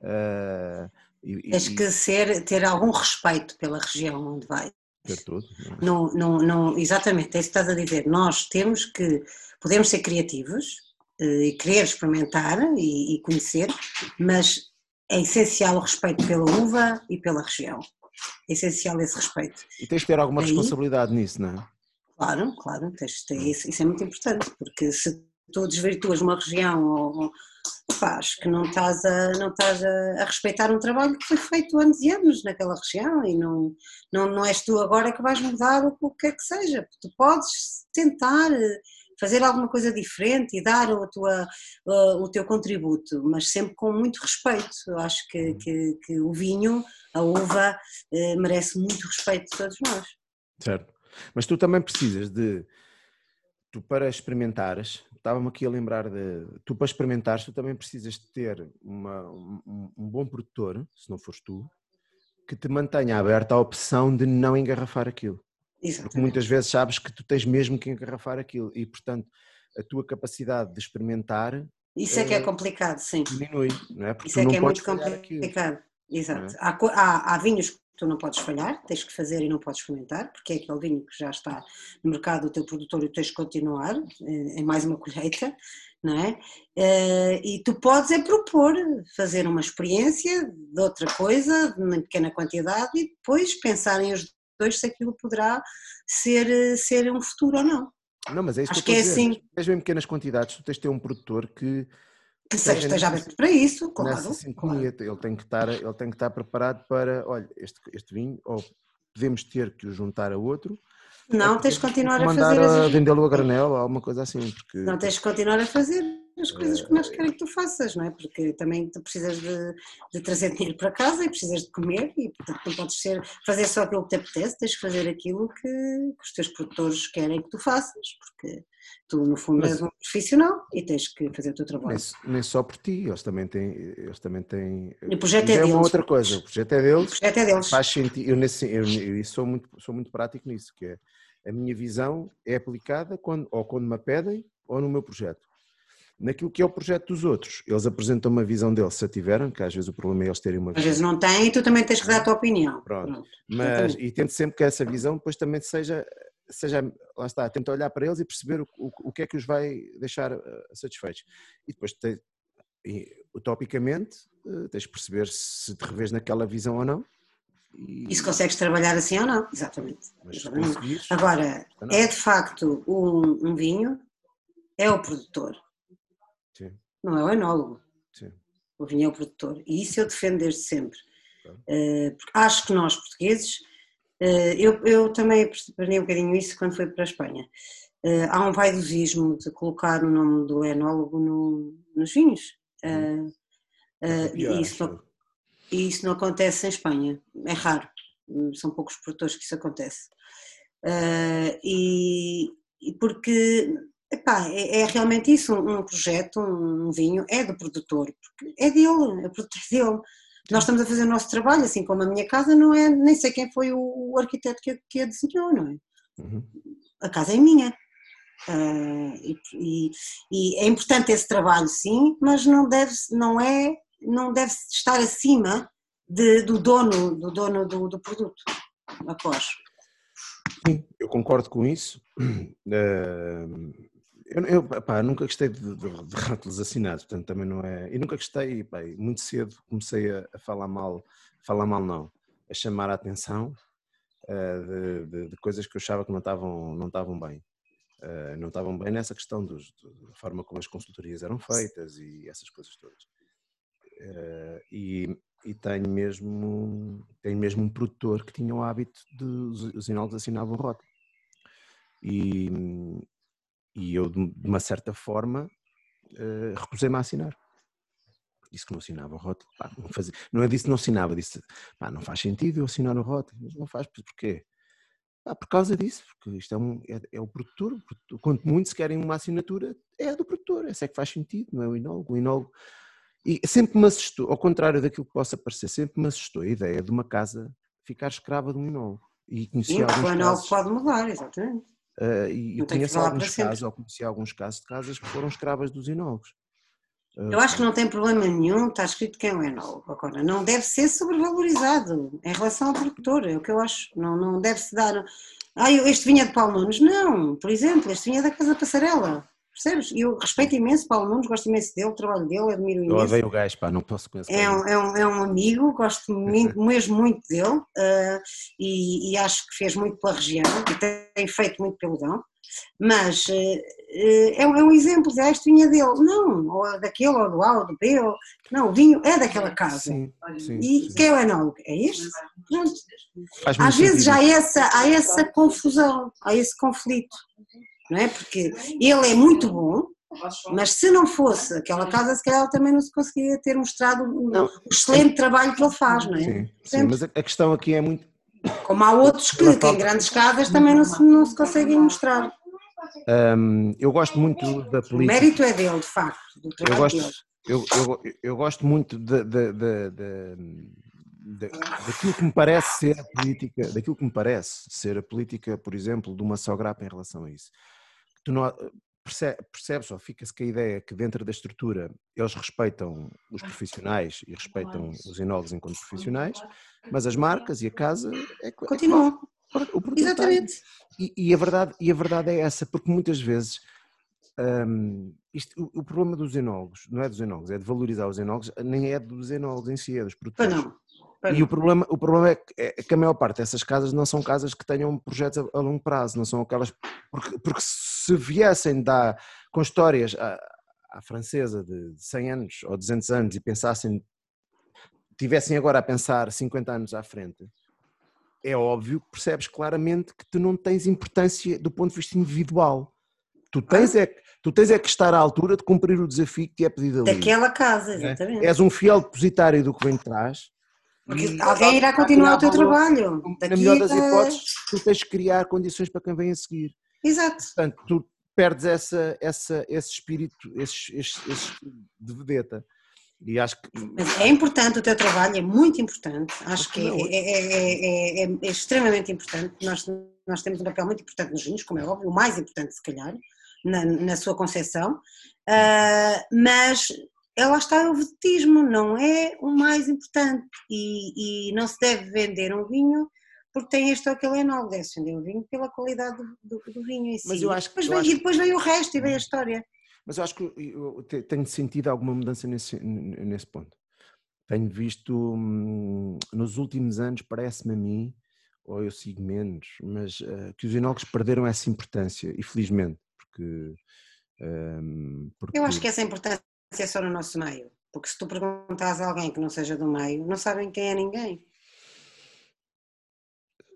Uh, e, Tens que ser, ter algum respeito pela região onde vais. Ter tudo. Não, não, não, exatamente, é isso que estás a dizer. Nós temos que, podemos ser criativos eh, e querer experimentar e, e conhecer, mas é essencial o respeito pela uva e pela região. É essencial esse respeito. E tens de ter alguma responsabilidade nisso, não é? Claro, claro, tens, tens, isso, é muito importante, porque se tu desvirtuas uma região ou, faz que não estás, a, não estás a, a, respeitar um trabalho que foi feito anos e anos naquela região e não, não, não és tu agora que vais mudar o, que é que seja. Tu podes tentar eh, fazer alguma coisa diferente e dar a tua, o teu contributo, mas sempre com muito respeito. Eu acho que, uhum. que, que o vinho, a uva, eh, merece muito respeito de todos nós. Certo. Mas tu também precisas de, tu para experimentares, estava-me aqui a lembrar de, tu para experimentares, tu também precisas de ter uma, um, um bom produtor, se não fores tu, que te mantenha aberta a opção de não engarrafar aquilo. Porque muitas vezes sabes que tu tens mesmo que engarrafar aquilo e, portanto, a tua capacidade de experimentar. Isso é, que é eh, complicado, sim. Diminui, não é? Porque Isso é que é muito complicado. É? Exato. É? Há, há, há vinhos que tu não podes falhar, tens que fazer e não podes experimentar, porque é aquele vinho que já está no mercado, o teu produtor e tens que continuar, eh, é mais uma colheita, não é? Eh, e tu podes é propor fazer uma experiência de outra coisa, em pequena quantidade, e depois pensar em os 2022 se aquilo poderá ser, eh, ser um futuro ou não. Não, mas é isso Acho que, que é assim. Mesmo em pequenas quantidades, tu tens de ter um produtor que que seja, esteja aberto para isso, claro. Sintonia, claro. Ele, tem que estar, ele tem que estar preparado para, olha, este, este vinho, ou podemos ter que o juntar a outro. Não, tens de continuar a fazer. Mandar as... vendê-lo a granel ou alguma coisa assim. Porque... Não, tens de continuar a fazer as coisas que nós querem que tu faças, não é? Porque também tu precisas de, de, trazer dinheiro para casa e precisas de comer e portanto não podes ser, fazer só aquilo que te apetece, tens que fazer aquilo que, que os teus produtores querem que tu faças, porque tu no fundo Mas, és um profissional e tens que fazer o teu trabalho. Nem, nem só por ti, eles também têm... Eles também têm o projeto é, é deles. uma outra coisa, o projeto é deles. O projeto é deles. Faz sentido, eu, nesse, eu, eu sou, muito, sou muito prático nisso, que é a minha visão é aplicada quando, ou quando me pedem ou no meu projeto. Naquilo que é o projeto dos outros, eles apresentam uma visão deles, se a tiveram, que às vezes o problema é eles terem uma visão. Às vezes não têm e tu também tens que dar a tua opinião. Pronto. Pronto. Mas, e tento sempre que essa visão depois também seja, seja lá está, tenta olhar para eles e perceber o, o, o que é que os vai deixar eh, satisfeitos. E depois, te, e, utopicamente, eh, tens de perceber se te revês naquela visão ou não. E, e se consegues trabalhar assim ou não, exatamente. exatamente. Agora, é de facto um, um vinho, é o produtor. Não é o enólogo. Sim. O vinho é o produtor. E isso eu defendo desde sempre. Uh, acho que nós, portugueses, uh, eu, eu também aprendi um bocadinho isso quando fui para a Espanha. Uh, há um vaidosismo de colocar o nome do enólogo no, nos vinhos. Uhum. e, isso não, isso não acontece em Espanha. É raro. São poucos produtores que isso acontece. e, e porque Epá, é, é, realmente isso, um, um, projeto, um vinho, é do produtor, porque é dele, é produto dele. Nós estamos a fazer o nosso trabalho, assim como a minha casa não é, nem sei quem foi o, o arquiteto que, que a desenhou, não é? Uhum. A casa é minha. Uh, e, e, e, é importante esse trabalho, sim, mas não deve, não é, não deve estar acima de, do dono, do dono do, do produto, após. Sim, eu concordo com isso. Uh, eu, eu pá, nunca gostei de, de, de, assinados, portanto também não é. E nunca gostei, pá, muito cedo comecei a, a, falar mal, falar mal não, a chamar a atenção uh, de, de, coisas que eu achava que não estavam, não estavam bem. Uh, não estavam bem nessa questão dos, da forma como as consultorias eram feitas e essas coisas todas. Uh, e, e tenho mesmo, tenho mesmo um produtor que tinha o hábito de os enólogos assinavam rótulo. E, e eu, de uma certa forma, uh, recusei-me a assinar. Disse que não assinava o rótulo. Pá, não, fazia, não é disso que não assinava, disse pá, não faz sentido eu assinar o rótulo. Mas não faz, porquê? Pá, por causa disso, porque isto é, um, é, é o produtor. Quanto muito se querem uma assinatura, é a do produtor. Essa é que faz sentido, não é o inólogo. O inólogo e sempre me assustou, ao contrário daquilo que possa parecer, sempre me assustou a ideia de uma casa ficar escrava de um inólogo. E conhecia Sim, o inólogo pode mudar, exatamente. Uh, e eu conheço alguns casos, ou conheci alguns casos de casas que foram escravas dos enólogos. Eu acho que não tem problema nenhum, está escrito quem é o enólogo. Agora, não deve ser sobrevalorizado em relação ao produtor, é o que eu acho. Não, não deve-se dar. Ah, este vinho é de Paulo Nunes. Não, por exemplo, este vinho é da Casa Passarela. Percebes? Eu respeito imenso Paulo Nunes, gosto imenso dele, o trabalho dele, admiro imenso. Eu odeio o gajo, pá, não posso conhecer. É um, é um, é um amigo, gosto muito, mesmo muito dele uh, e, e, acho que fez muito pela região e tem feito muito pelo Dão, mas uh, é, um, é, um, exemplo de ah, este vinho é dele. Não, ou é daquele, ou do A, ou do B, ou, não, o vinho é daquela casa. Sim, sim, e sim. quem é o enólogo? É este? Às vezes há essa, há essa confusão, há esse conflito não é? Porque ele é muito bom, mas se não fosse aquela casa, se calhar também não se conseguiria ter mostrado o, o excelente trabalho que ele faz, não é? Sim, sim mas a questão aqui é muito. Como há outros que têm grandes casas também não se, não se conseguem mostrar. Um, eu gosto muito da política. O mérito é dele, de facto. eu, gosto, eu, eu, eu, gosto muito de, de, de, de, daquilo que me parece ser a política, daquilo que me parece ser a política, por exemplo, de uma só grapa em relação a isso tu não, percebes ou fica-se com a ideia que dentro da estrutura eles respeitam os profissionais e respeitam os enólogos enquanto profissionais, mas as marcas e a casa é, continuam. É, Exatamente. E, e, a verdade, e a verdade é essa, porque muitas vezes um, isto, o, o, problema dos enólogos, não é dos enólogos, é de valorizar os enólogos, nem é dos enólogos em si, é dos produtores. Não. E o problema, o problema é que, é que, a maior parte dessas casas não são casas que tenham projetos a, a longo prazo, não são aquelas. Porque, porque se viessem da, com histórias à, à, francesa de 100 anos ou 200 anos e pensassem. tivessem agora a pensar 50 anos à frente, é óbvio que percebes claramente que tu não tens importância do ponto de vista individual. Tu tens é, tu tens é que estar à altura de cumprir o desafio que te é pedido ali. Daquela casa, é? exatamente. É? És um fiel depositário do que vem de trás porque alguém irá continuar o teu trabalho. Na melhor das hipóteses, tu tens que criar condições para quem vem a seguir. Exato. Portanto, tu perdes essa, essa, esse espírito, esse, esse, esse de vedeta. E acho que... Mas é importante o teu trabalho, é muito importante. Acho que é, é, é, é, extremamente importante. Nós, nós temos um papel muito importante nos vinhos, como é óbvio, o mais importante, se calhar, na, na sua concepção. Uh, mas é lá está o vedetismo, não é o mais importante e, e, não se deve vender um vinho porque tem este ou aquele enólogo, deve-se vender um vinho pela qualidade do, do, do vinho em si. Mas eu acho, depois eu vem, acho... E depois vem o resto e vem a história. Mas eu acho que eu tenho sentido alguma mudança nesse, nesse ponto. Tenho visto hum, nos últimos anos, parece-me a mim, ou eu sigo menos, mas uh, que os enólogos perderam essa importância, e felizmente, porque, um, porque... Eu acho que essa importância é só no nosso meio. Porque se tu perguntas a alguém que não seja do meio, não sabem quem é ninguém.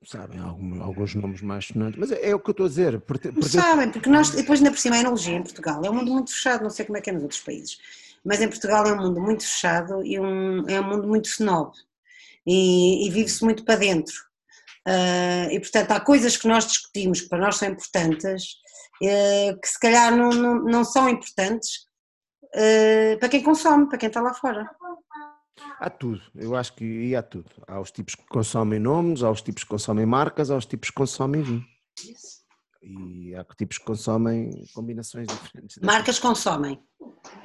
Sabem alguns nomes mais sonantes, mas é, é, o que eu estou a dizer. Porque. Sabem, porque nós, depois ainda por cima, a enologia em Portugal é um mundo muito fechado, não sei como é que é nos outros países, mas em Portugal é um mundo muito fechado e um, é um mundo muito snob e, e vive-se muito para dentro. Uh, e portanto há coisas que nós discutimos que para nós são importantes, uh, que se calhar não, não, não são importantes uh, para quem consome, para quem está lá fora. Há tudo, eu acho que há tudo. Há os tipos que consomem nomes, há os tipos que consomem marcas, há os tipos que consomem vinho. E há tipos que consomem combinações diferentes. Marcas consomem.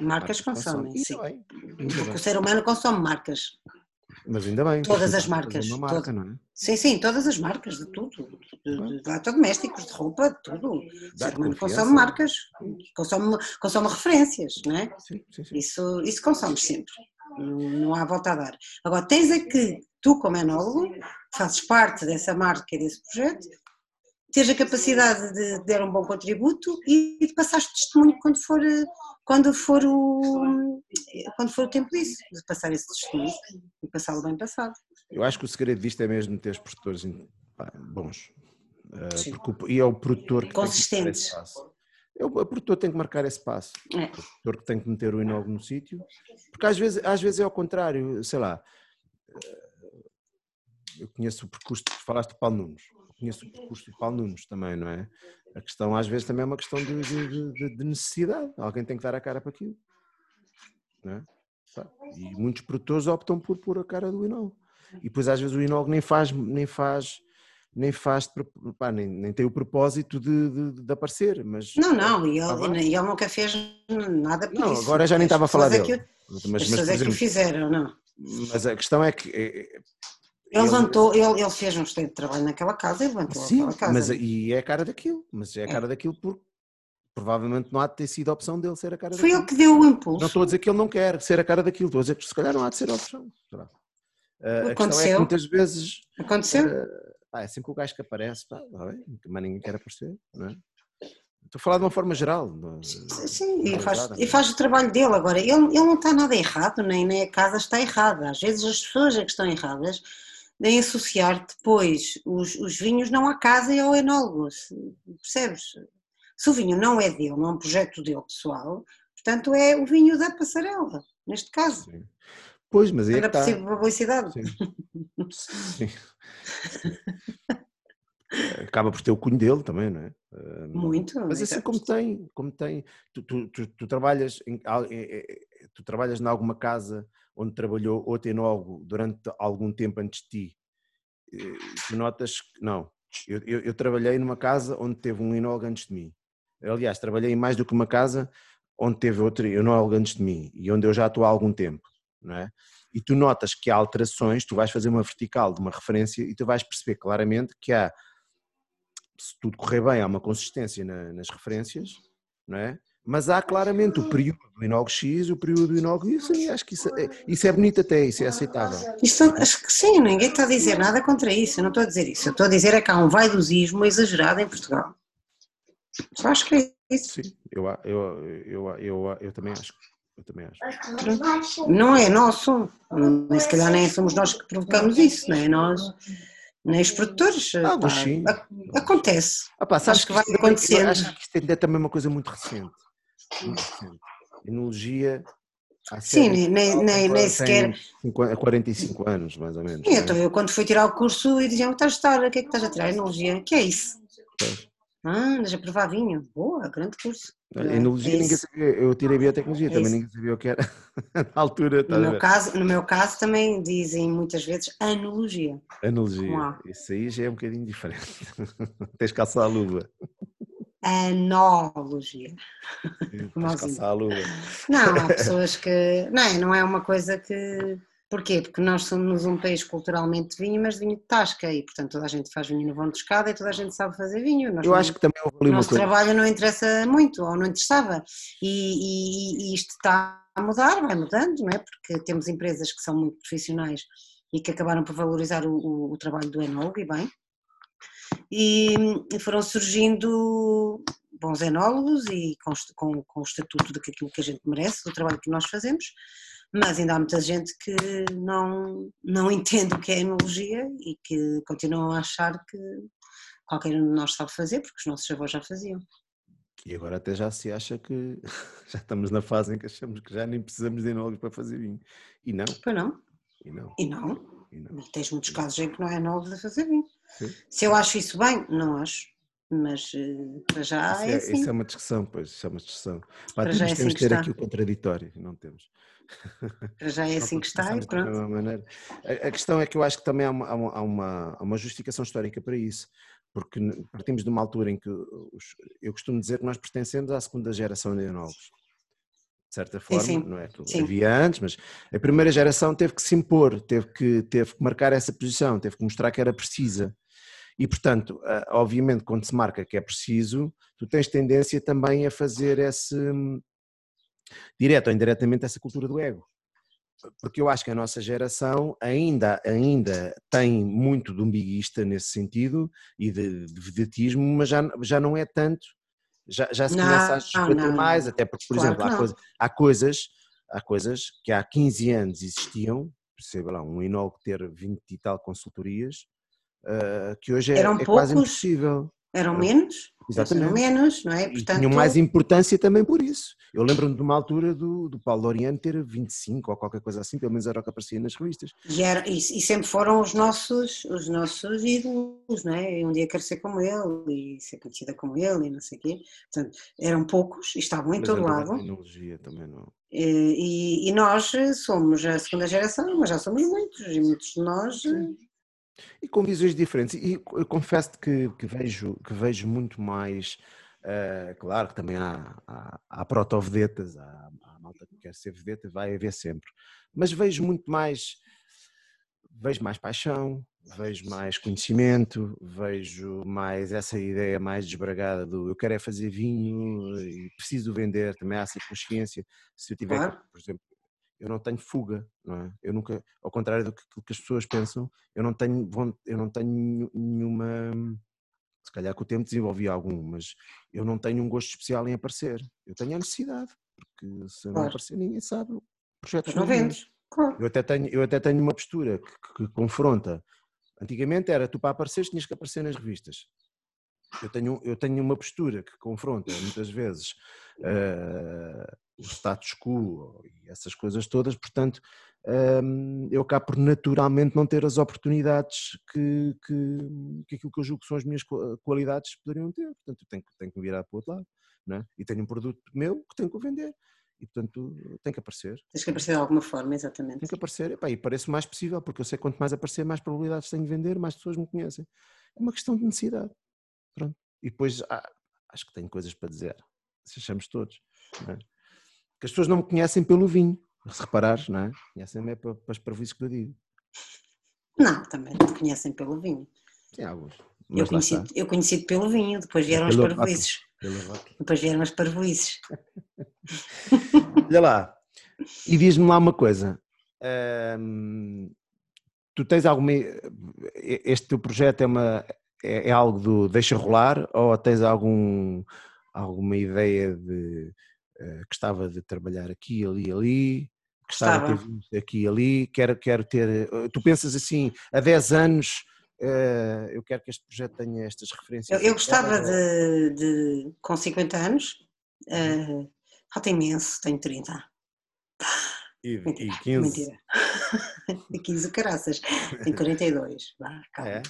Marcas, marcas consomem, consomem, sim. Bem, Porque o ser humano consome marcas. Mas ainda bem. Todas as marcas. Uma marca, não é? Sim, sim, todas as marcas, de tudo. De, de eletrodomésticos, de roupa, de tudo. O ser humano consome marcas, consome, consome referências, não é? Sim, sim, sim. Isso, isso consome sempre. Não, não há volta a dar. Agora, tens é que, tu como enólogo, fazes parte dessa marca e desse projeto, teres a capacidade de dar um bom contributo e de passar testemunho quando for, quando for, o, quando for o tempo disso, de passar esse testemunho e passá-lo bem passado. Eu acho que o segredo disto é mesmo ter os produtores bons. Uh, porque, e é o produtor que Consistentes. tem que É o, produtor tem que marcar esse passo. É. O produtor que tem que meter o inóculo no sítio. Porque às vezes, às vezes é ao contrário, sei lá. Eu conheço o percurso, falaste de Paulo Nunes conheço o percurso do Paulo Nunes também, não é? A questão às vezes também é uma questão de, de, de, de necessidade, alguém tem que dar a cara para aquilo. Não é? E muitos produtores optam por pôr a cara do Inol. E depois às vezes o Inol nem faz, nem faz nem faz, pá, nem, nem tem o propósito de, de, de aparecer, mas... Não, não, e ele, e ele nunca fez nada por não, isso. agora já nem estava a falar é dele. mas, as pessoas é que o fizeram, não. Mas a questão é que... É, ele, levantou, ele, ele fez um excelente trabalho naquela casa e levantou sim, aquela casa. Mas, e é a cara daquilo, mas é a cara é. daquilo porque provavelmente não há de ter sido a opção dele ser a cara Foi daquilo. ele que deu o impulso. Não estou a dizer que ele não quer ser a cara daquilo, estou a dizer que se calhar não há de ser a opção. Será? Uh, Aconteceu. É que muitas vezes. Aconteceu. Uh, pá, é sempre o gajo que aparece, pá, bem, mas ninguém quer aparecer, não é? Estou a falar de uma forma geral. Sim, e faz, e faz o trabalho dele agora. Ele, ele não está nada errado, nem, nem a casa está errada. Às vezes as pessoas é que estão erradas em associar depois os, os vinhos não à casa e ao enólogo. Percebes? Se o vinho não é dele, não é um projeto dele pessoal, portanto é o vinho da passarela, neste caso. Sim. Pois, mas é Era que possível publicidade. Sim. Sim. Acaba por ter o cunho dele também, não é? Muito. Mas assim como tem, como tem, tu, tu, tu, tu trabalhas em, tu trabalhas em alguma casa onde trabalhou outro enólogo durante algum tempo antes de ti, tu notas que não. Eu, eu, eu trabalhei numa casa onde teve um enólogo antes de mim. Aliás, trabalhei em mais do que uma casa onde teve outro enólogo antes de mim e onde eu já estou há algum tempo, é? E tu notas que há alterações, tu vais fazer uma vertical de uma referência e tu vais perceber claramente que há se tudo correr bem, há uma consistência na, nas referências, não é? Mas há claramente o período do Inog X e o período do Inog Y, e acho que isso é, isso é bonito até, isso é aceitável. Isto, acho que sim, ninguém está a dizer nada contra isso, eu não estou a dizer isso. Eu estou a dizer é que há um vaidosismo exagerado em Portugal. Só acho que é isso. Sim, eu, eu, eu, eu, eu também acho. Eu também acho. Não é nosso, nem se calhar nem somos nós que provocamos isso, não é nós nem os produtores. Ah, pá, sim. Acontece. Ah, pá, sabes acho que vai é acontecer. Acho que isto é também uma coisa muito recente. Muito recente. Enologia. Sim, nem, nem, nem, nem sequer. 45 anos, mais ou menos. Sim, então, eu quando fui tirar o curso e diziam: estás a estar, o que é que estás a tirar? Enologia. O que é isso? Pois. Ah, andas a provar vinho. Boa, grande curso. É ninguém sabia, eu tirei biotecnologia, é também ninguém sabia o que era na altura. No meu, caso, no meu caso também dizem muitas vezes anologia. Analogia, isso aí já é um bocadinho diferente. Tens que calçar a luva. Anologia. Tens que calçar a luva. Não, há pessoas que. Não, não é uma coisa que Porquê? Porque nós somos um país culturalmente de vinho, mas de vinho de tasca, e portanto toda a gente faz vinho no vão de escada e toda a gente sabe fazer vinho. Nós Eu acho que também houve O nosso trabalho não interessa muito, ou não interessava, e, e, e, isto está a mudar, vai mudando, não é? Porque temos empresas que são muito profissionais e que acabaram por valorizar o, o, o trabalho do enólogo, e bem, e, e foram surgindo bons enólogos e com, com, com o estatuto daquilo que a gente merece, do trabalho que nós fazemos, mas ainda há muita gente que não, não entende o que é enologia e que continuam a achar que qualquer um de nós sabe fazer, porque os nossos avós já faziam. E agora até já se acha que já estamos na fase em que achamos que já nem precisamos de enólogos para fazer vinho. E não. Pois não. E não. E não. E não. E tens muitos casos em que não é enólogos a fazer vinho. Sim. Se eu acho isso bem, não acho. Mas eh, para já isso é, é, assim. Isso é uma discussão, pois, isso é uma discussão. Pá, para já é assim temos que ter está. aqui o contraditório, não temos. Já é assim que está e pronto. A, questão é que eu acho que também há uma, há, uma, há uma justificação histórica para isso, porque partimos de uma altura em que os, eu costumo dizer que nós pertencemos à segunda geração de enólogos. De certa forma, sim, sim. não é? Sim. Havia antes, mas a primeira geração teve que se impor, teve que, teve que marcar essa posição, teve que mostrar que era precisa. E, portanto, obviamente, quando se marca que é preciso, tu tens tendência também a fazer esse, direto ou indiretamente, essa cultura do ego. Porque eu acho que a nossa geração ainda, ainda tem muito de umbiguista nesse sentido e de, de vedetismo, mas já, já não é tanto. Já, já se não, começa a desbater mais, até porque, por Claro exemplo, há, coisa, há, coisas, há coisas que há 15 anos existiam, sei lá, um enólogo ter 20 e tal consultorias, uh, que hoje é, é quase impossível. Eram menos, Exatamente. eram menos, não é? E Portanto, tinham mais importância também por isso. Eu lembro-me de uma altura do, do Paulo Loriano ter 25 ou qualquer coisa assim, pelo menos era o que aparecia nas revistas. e, era- e- e sempre foram os nossos, os nossos ídolos, não é? E um dia quero ser como ele e ser conhecida como ele e não sei o quê. Portanto, eram poucos e estavam em Mas todo a lado. tecnologia também não. E, e- e nós somos a segunda geração, mas já somos muitos, e muitos de nós eh, E com visões diferentes. E eu confesso que, que, vejo, que vejo muito mais. Uh, claro que também há, há, há proto-vedetas, há, há malta que quer ser vedeta, vai haver sempre. Mas vejo muito mais. Vejo mais paixão, vejo mais conhecimento, vejo mais essa ideia mais desbragada do eu quero é fazer vinho e preciso vender, também há essa consciência. Se eu tiver, claro. por exemplo, eu não tenho fuga, não é? Eu nunca, ao contrário do que, que as pessoas pensam, eu não tenho, eu não tenho nenhuma, se calhar com o tempo desenvolvi algum, mas eu não tenho um gosto especial em aparecer. Eu tenho a necessidade, porque se claro. não aparecer ninguém sabe. Projetos não vendes. Claro. Eu até tenho, eu até tenho uma postura que, que confronta. Antigamente era tu para aparecer tinhas que aparecer nas revistas. Eu tenho, eu tenho uma postura que confronta muitas vezes uh, o status quo e essas coisas todas, portanto, um, eu acabo por naturalmente não ter as oportunidades que, que, que, aquilo que eu julgo que são as minhas qualidades poderiam ter. Portanto, eu tenho, tenho que me virar para o outro lado. Não é? E tenho um produto meu que tenho que vender. E, portanto, tem que aparecer. Tens que aparecer de alguma forma, exatamente. Tem que aparecer. Epá, e parece o mais possível, porque eu sei que quanto mais aparecer, mais probabilidades tenho de vender, mais pessoas me conhecem. É uma questão de necessidade. Pronto. E depois, ah, acho que tenho coisas para dizer. Se achamos todos. Não é? Que as pessoas não me conhecem pelo vinho. Se reparares, não é? Conhecem-me é para, para as parvoíces que eu digo. Não, também te conhecem pelo vinho. Sim, alguns. Eu conheci, eu conheci pelo vinho, depois vieram as parvoíces. Depois vieram as parvoíces. Olha lá, e diz-me lá uma coisa. tu tens alguma. Este teu projeto é, uma, é, é, algo do deixa rolar ou tens algum, alguma ideia de gostava de trabalhar aqui, ali, ali, gostava de ter visto aqui e ali, quero, quero ter. Uh, tu pensas assim, há 10 anos. Uh, eu quero que este projeto tenha estas referências. Eu, eu gostava de, de, com 50 anos, uh, falta imenso, tenho 30. E, mentira, e 15? Mentira. e 15 caraças, tenho 42. Vá, calma. É?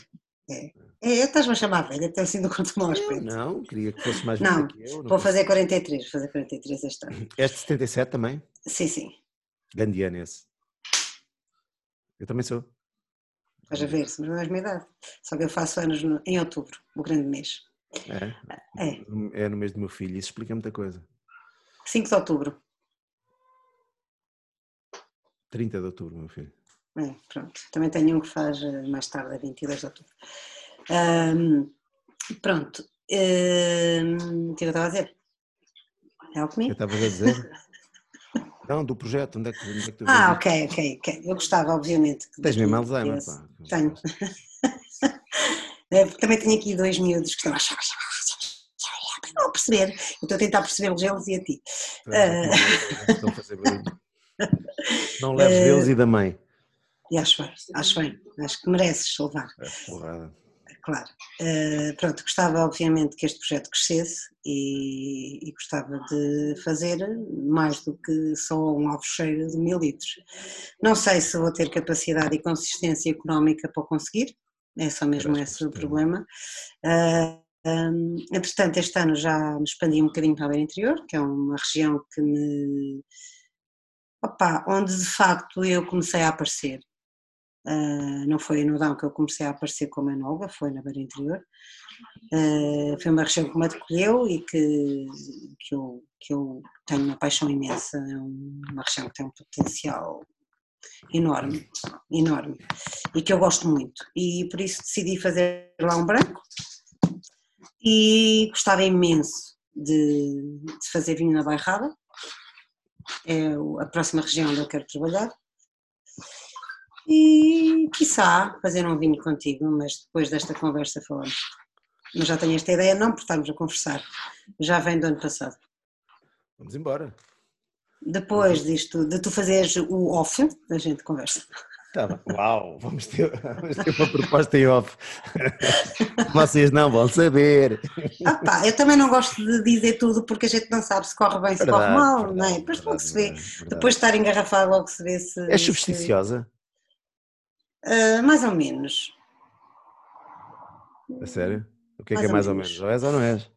É. É, estás-me a chamar velha, até assim do quanto mau aspecto. Não, queria que fosse mais velha que eu. Não vou fazer 43, vou fazer 43 este ano. Este 77 também? Sim, sim. Grande ano esse. Eu também sou. Estás a ver, somos da mesma idade. Só que eu faço anos no, em outubro, o grande mês. É? É. É no mês do meu filho, isso explica muita coisa. 5 de outubro. 30 de outubro, meu filho. É, pronto. Também tenho um que faz eh, mais tarde, a 22 de outubro. Um, pronto. Um, o que eu estava a dizer? É algo comigo? Eu estava a dizer? Não, do projeto, onde é que, onde é que tu Ah, ok, ok, ok. Eu gostava, obviamente. Tens mesmo Alzheimer, pá. Tenho. É, também tenho aqui dois miúdos que estão a. Não perceber. Eu estou a tentar perceber-los eles e a ti. A fazer barulho. Não leves deles e da mãe. E acho bem, acho bem, acho que mereces levar. É porrada. Claro. Uh, pronto, gostava obviamente que este projeto crescesse e, e, gostava de fazer mais do que só um alvocheiro de mil litros. Não sei se vou ter capacidade e consistência económica para conseguir, é só mesmo esse o problema. Uh, eh, um, entretanto, este ano já me expandi um bocadinho para a beira interior, que é uma região que me. Opa, onde de facto eu comecei a aparecer. Uh, não foi no Dão que eu comecei a aparecer como enóloga, foi na Beira Interior. Uh, foi uma região que me acolheu e que, que, eu, que eu tenho uma paixão imensa, é uma região que tem um potencial enorme, enorme, e que eu gosto muito. E por isso decidi fazer lá um branco e gostava imenso de, de fazer vinho na Bairrada, é a próxima região onde eu quero trabalhar e, quiçá, fazer um vinho contigo, mas depois desta conversa falamos. Mas já tenho esta ideia, não por estarmos a conversar, já vem do ano passado. Vamos embora. Depois disto, de tu fazeres o off, a gente conversa. Tá bem. Uau, vamos ter, vamos ter uma proposta em off. Vocês não vão saber. Ah, pá, eu também não gosto de dizer tudo porque a gente não sabe se corre bem, se verdade, corre mal, verdade, não é? Depois logo se vê. Verdade. Depois de estar engarrafado, logo se vê se. É supersticiosa? Uh, mais ou menos. A sério? O que é mais que é mais ou menos? Ou és ou não és?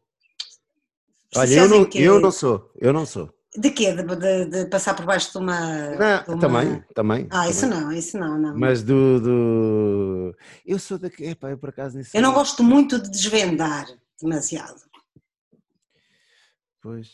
Olha, eu não, eu não sou, eu não sou. De quê? De, de, de passar por baixo de uma, Não, de uma- Também, também. Ah, isso também. não, isso não, não. Mas do, do... Eu sou daqui. Epá, eu por acaso nisso. Eu não gosto muito de desvendar demasiado. Pois.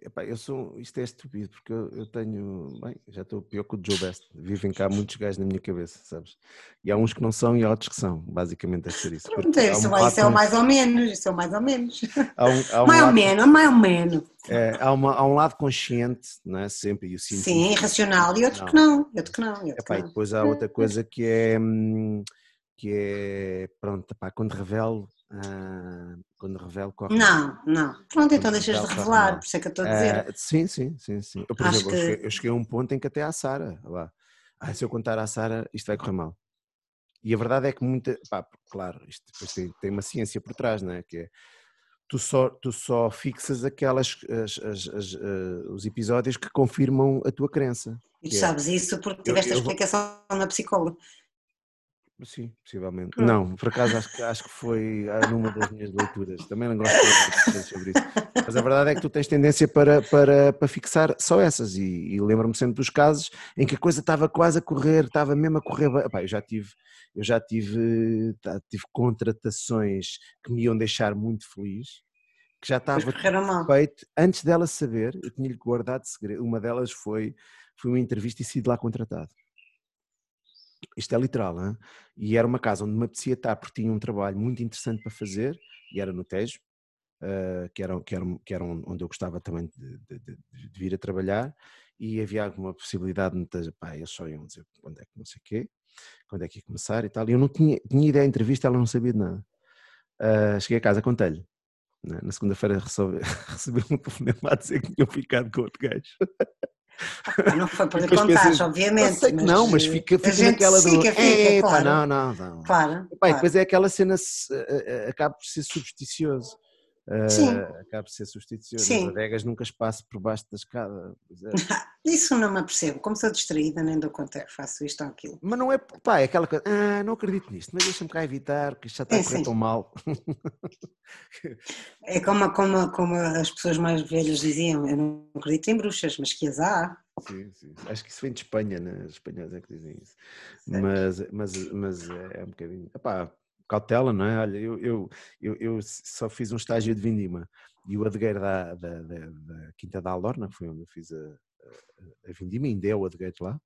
Epá, eu sou. Isto é estúpido, porque eu, eu tenho. Bem, já estou pior que o Joe Best. Vivem cá muitos gajos na minha cabeça, sabes? E há uns que não são e há outros que são. Basicamente deve ser isso. Pronto, isso, um isso é o mais ou menos, isso é o mais ou menos. há um- há um mais ou lado- menos, mais ou menos. é, há, uma- há um lado consciente, não é? Sempre. E o científico. Sim, racional. E outro Não. que não, e outro que não. E Epá, que e não. depois há outra coisa que é hum, que é pronto, epá, quando revelo ah, quando revelo corre. Não, não. Pronto, então deixas de revelar, por isso é que eu estou a dizer. Ah, sim, sim, sim, sim. Eu, por Acho exemplo, eu, que- cheguei, eu cheguei a um ponto em que até à Sara, lá, ah, se eu contar à Sara, isto vai correr mal. E a verdade é que muita, pá, claro, isto depois tem, tem uma ciência por trás, não é? Que é tu só, tu só fixas aquelas as- as- as, ah, os episódios que confirmam a tua crença. E é- sabes isso porque Eu- tiveste a eu vou- explicação na psicóloga. Sim, possivelmente. Pronto. Não, por acaso acho que, acho que foi ah, numa das minhas leituras. Também não gosto de sobre isso. Mas a verdade é que tu tens tendência para, para, para fixar só essas. E, e lembro-me sempre dos casos em que a coisa estava quase a correr, estava mesmo a correr. Epá, eu já tive, eu já tive, tá, tive contratações que me iam deixar muito feliz, que já estava feito antes dela saber. Eu tinha-lhe guardado segredo. Uma delas foi, foi uma entrevista e sido lá contratado. Isto é literal, hein? e era uma casa onde me apetecia estar porque tinha um trabalho muito interessante para fazer e era no Tejo, eh, que, era, que, era, que era onde eu gostava também de, de- de- de vir a trabalhar e havia alguma possibilidade de muitas, pá, eles só iam dizer quando é que não sei o quê, quando é que ia começar e tal, e eu não tinha, tinha ideia da entrevista, ela não sabia de nada. Eh, cheguei a casa, contei-lhe. né? Na segunda-feira recebi, recebi um telefonema a dizer que tinham ficado com outro gajo. Não foi para contar, obviamente. Que não, mas fica, fica naquela do. fica, fica, "É, pá, claro. não, não, não. Claro. Epá, e claro. depois é aquela cena, eh, eh, acaba por ser supersticioso. Sim. acaba por ser. Sim. As adegas nunca se passa por baixo da escada. É. Isso não me apercebo. Como sou distraída, nem dou conta que faço isto ou aquilo. Mas não é, pá, é aquela coisa, ah, não acredito nisto, mas deixa-me cá evitar, porque isto já está a Sim, correr sim. tão mal. É como, como, como as pessoas mais velhas diziam: eu não acredito em bruxas, mas que as há. Sim, sim. Acho que isso vem de Espanha, né? Os espanhóis é que dizem isso. Mas, mas, mas é um bocadinho. Epá, cautela, não é? Olha, eu, eu, eu, eu só fiz um estágio de vindima e o adegueiro da, da, da, da Quinta da Aldorna, que foi onde eu fiz a, a, a vindima, ainda é o adegueiro lá.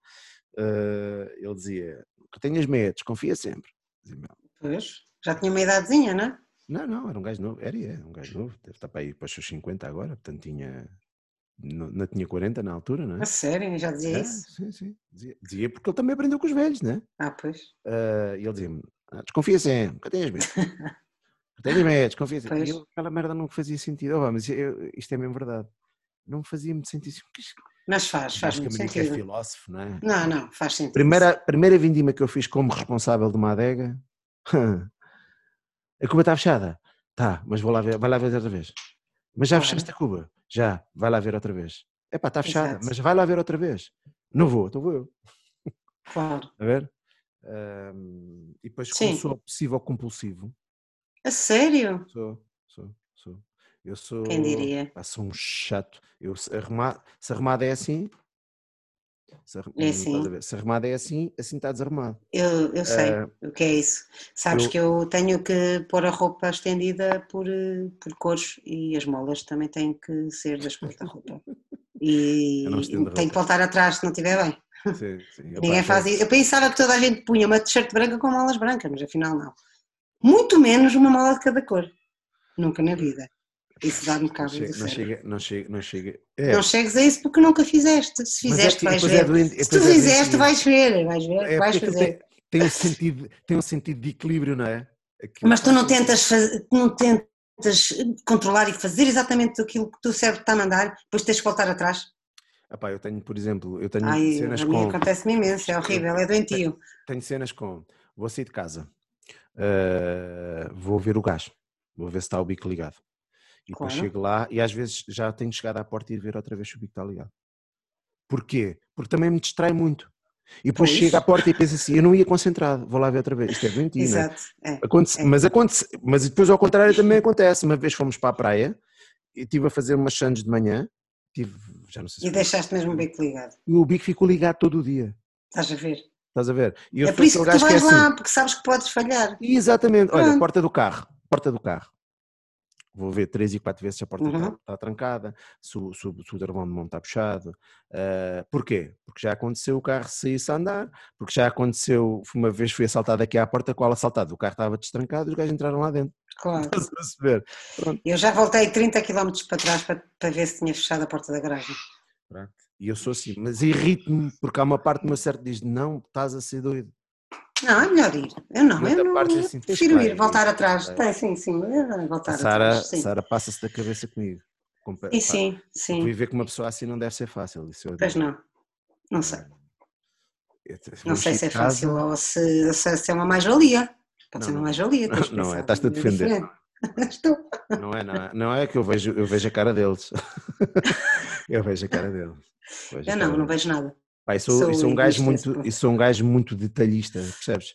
eh, ele dizia: que tenhas medos, confia sempre. Dizia, "Meu, Pois, já tinha uma idadezinha, não é? não, não, era um gajo novo, era, é, um gajo novo, deve estar para aí para os seus 50 agora, portanto tinha. Não, não tinha 40 na altura, não é? A sério, já dizia É, isso? sim, sim. Dizia, dizia porque ele também aprendeu com os velhos, né? Ah, pois. Ah, e ele dizia-me: "Ah, desconfia sempre, que tenhas medo. Que tenhas medo, desconfia sempre. Eu, aquela merda não fazia sentido. Oh, mas eu- isto é mesmo verdade. Não fazia muito sentido. Que Mas faz, faz muito basicamente é sentido. filósofo, não é? Não, não, faz sentido. Primeira, primeira vindima que eu fiz como responsável de uma adega, a cuba está fechada. Tá, mas vou lá ver, vai lá ver outra vez. Mas já Claro. fechaste a cuba? Já, vai lá ver outra vez. Epá, está fechada, Exato. mas vai lá ver outra vez. Não vou, então vou eu. Claro. A ver? Ahm, e depois, Sim. como sou obsessivo ou compulsivo, A sério? sou, sou, sou. Eu sou. Quem diria? pá, sou um chato. Eu, se, arrumar, se arrumado é assim. Se, arrum- É assim. Se arrumado é assim, assim está desarrumado. Eu, eu sei Ah, o que é isso. Sabes eu- que eu tenho que pôr a roupa estendida por, eh, por cores e as molas também têm que ser das cores da roupa. E tenho que voltar atrás se não estiver bem. Sim, sim. Ninguém faz isso. Eu pensava que toda a gente punha uma t-shirt branca com molas brancas, mas afinal não. Muito menos uma mola de cada cor. Nunca na vida. Isso dá-me Não cabo não cérebro. chega, não chega, não chega. É, Não chegues a isso porque nunca fizeste. Se é fizeste, que- vais ver. é doente- Se tu é fizeste, vais ver. Vais ver, É vais fazer. tem, tem um sentido, tem um sentido de equilíbrio, não é? Aquilo Mas tu não tentas, não tentas controlar e fazer exatamente aquilo que o teu cérebro está a mandar, depois tens que voltar atrás. Epá, eu tenho, por exemplo, eu tenho Ai, cenas com. acontece-me imenso, é horrível, é doentio. tenho cenas com vou sair de casa, eh, vou ver o gás, vou ver se está o bico ligado. E depois Claro. chego lá e às vezes já tenho chegado à porta e ir ver outra vez se o bico está ligado. Porquê? Porque também me distrai muito. E depois Pois. chego à porta e penso assim, eu não ia concentrado, vou lá ver outra vez. Isto é doentio, é? Exato. É. Aconte- É. Mas, acontece, mas depois ao contrário também acontece. Uma vez fomos para a praia e estive a fazer umas sandes de manhã tive, já não sei se E deixaste mesmo o bico ligado. E o bico ficou ligado todo o dia. Estás a ver? Estás a ver? E é por isso que tu vais é assim. lá, porque sabes que podes falhar. Exatamente. Olha, Pronto. porta do carro. Porta do carro. Vou ver três e quatro vezes se a porta Uhum. está, está trancada, se o, se, o, se o travão de mão está puxado. Ah, porquê? Porque já aconteceu o carro sair-se a andar, porque já aconteceu, uma vez fui assaltado aqui à porta, qual assaltado? O carro estava destrancado e os gajos entraram lá dentro. Claro. Eu já voltei 30 km para trás para, para ver se tinha fechado a porta da garagem. Pronto. E eu sou assim, mas irrito-me porque há uma parte do meu certo que diz: não, estás a ser doido. Não, é melhor ir. Eu não, eu não. parte é eu assim, prefiro ir, voltar atrás. ir. Tem, sim, sim, eu voltar Sara, atrás. Sim. Sara passa-se da cabeça comigo. Compa- E sim, sim. Viver com uma pessoa assim não deve ser fácil. Isso eu Pois não. Não sei. Eu te- Não sei se é casa- fácil ou se, se, é uma mais-valia. Pode Não, ser uma mais-valia. Não, não é, estás-te a defender. diferente. Estou. Não é, não é, não é que eu vejo, eu vejo a cara deles. eu vejo a cara deles. Vejo Eu cara não, não vejo nada. E sou, sou sou um gajo muito, e sou um gajo muito detalhista, percebes?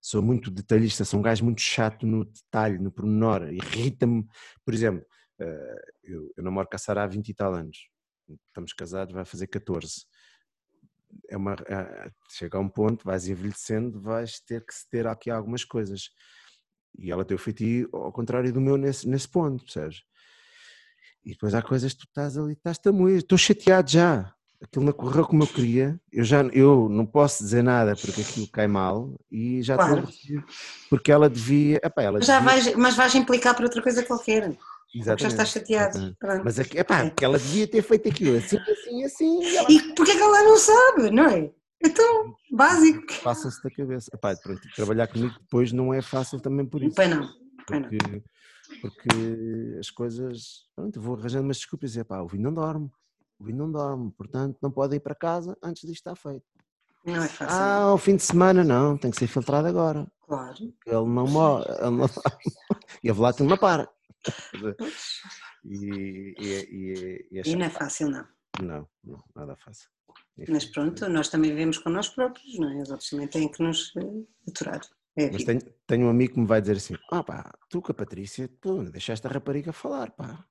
Sou muito detalhista, sou um gajo muito chato no detalhe, no pormenor. Irrita-me, por exemplo, eh, eu, eu namoro com a Sara há 20 e tal anos. Estamos casados, vai fazer 14. É uma, eh, chega a um ponto, vais envelhecendo, vais ter que se ter aqui algumas coisas. E ela tem o feitio ao contrário do meu nesse, nesse ponto, percebes? E depois há coisas que tu estás ali, estás-te a moer, estou chateado já. Aquilo não correu como eu queria, eu já eu não posso dizer nada porque aquilo cai mal e já estou Claro. aborrecido, porque ela devia, epá, ela Mas, já devia- vais, mas vais implicar por outra coisa qualquer. Porque já Exatamente, estás chateado. exatamente. Mas aqui, epá, É. porque ela devia ter feito aquilo assim, assim, assim, e ela E porquê que ela não sabe, não é? Então, básico. passa-se da cabeça. Epá, pronto, trabalhar comigo depois não é fácil também por isso. Pois não, porque, porque as coisas, pronto, vou arranjando umas desculpas e dizer, pá, o vinho não dorme, o vinho não dorme, portanto não pode ir para casa antes disto estar feito. Não é fácil. Ah, ao fim de semana não, tem que ser filtrado agora. Claro. Ele não morre, ele não... e a volátil não para. E, e, e, e não é fácil, não. Não, não, nada fácil. Mas pronto, nós também vivemos com nós próprios, não é? Os outros também têm que nos eh, aturar. É Mas tenho, tenho um amigo que me vai dizer assim: ah pá, tu com a Patrícia, tu deixaste a rapariga falar, pá.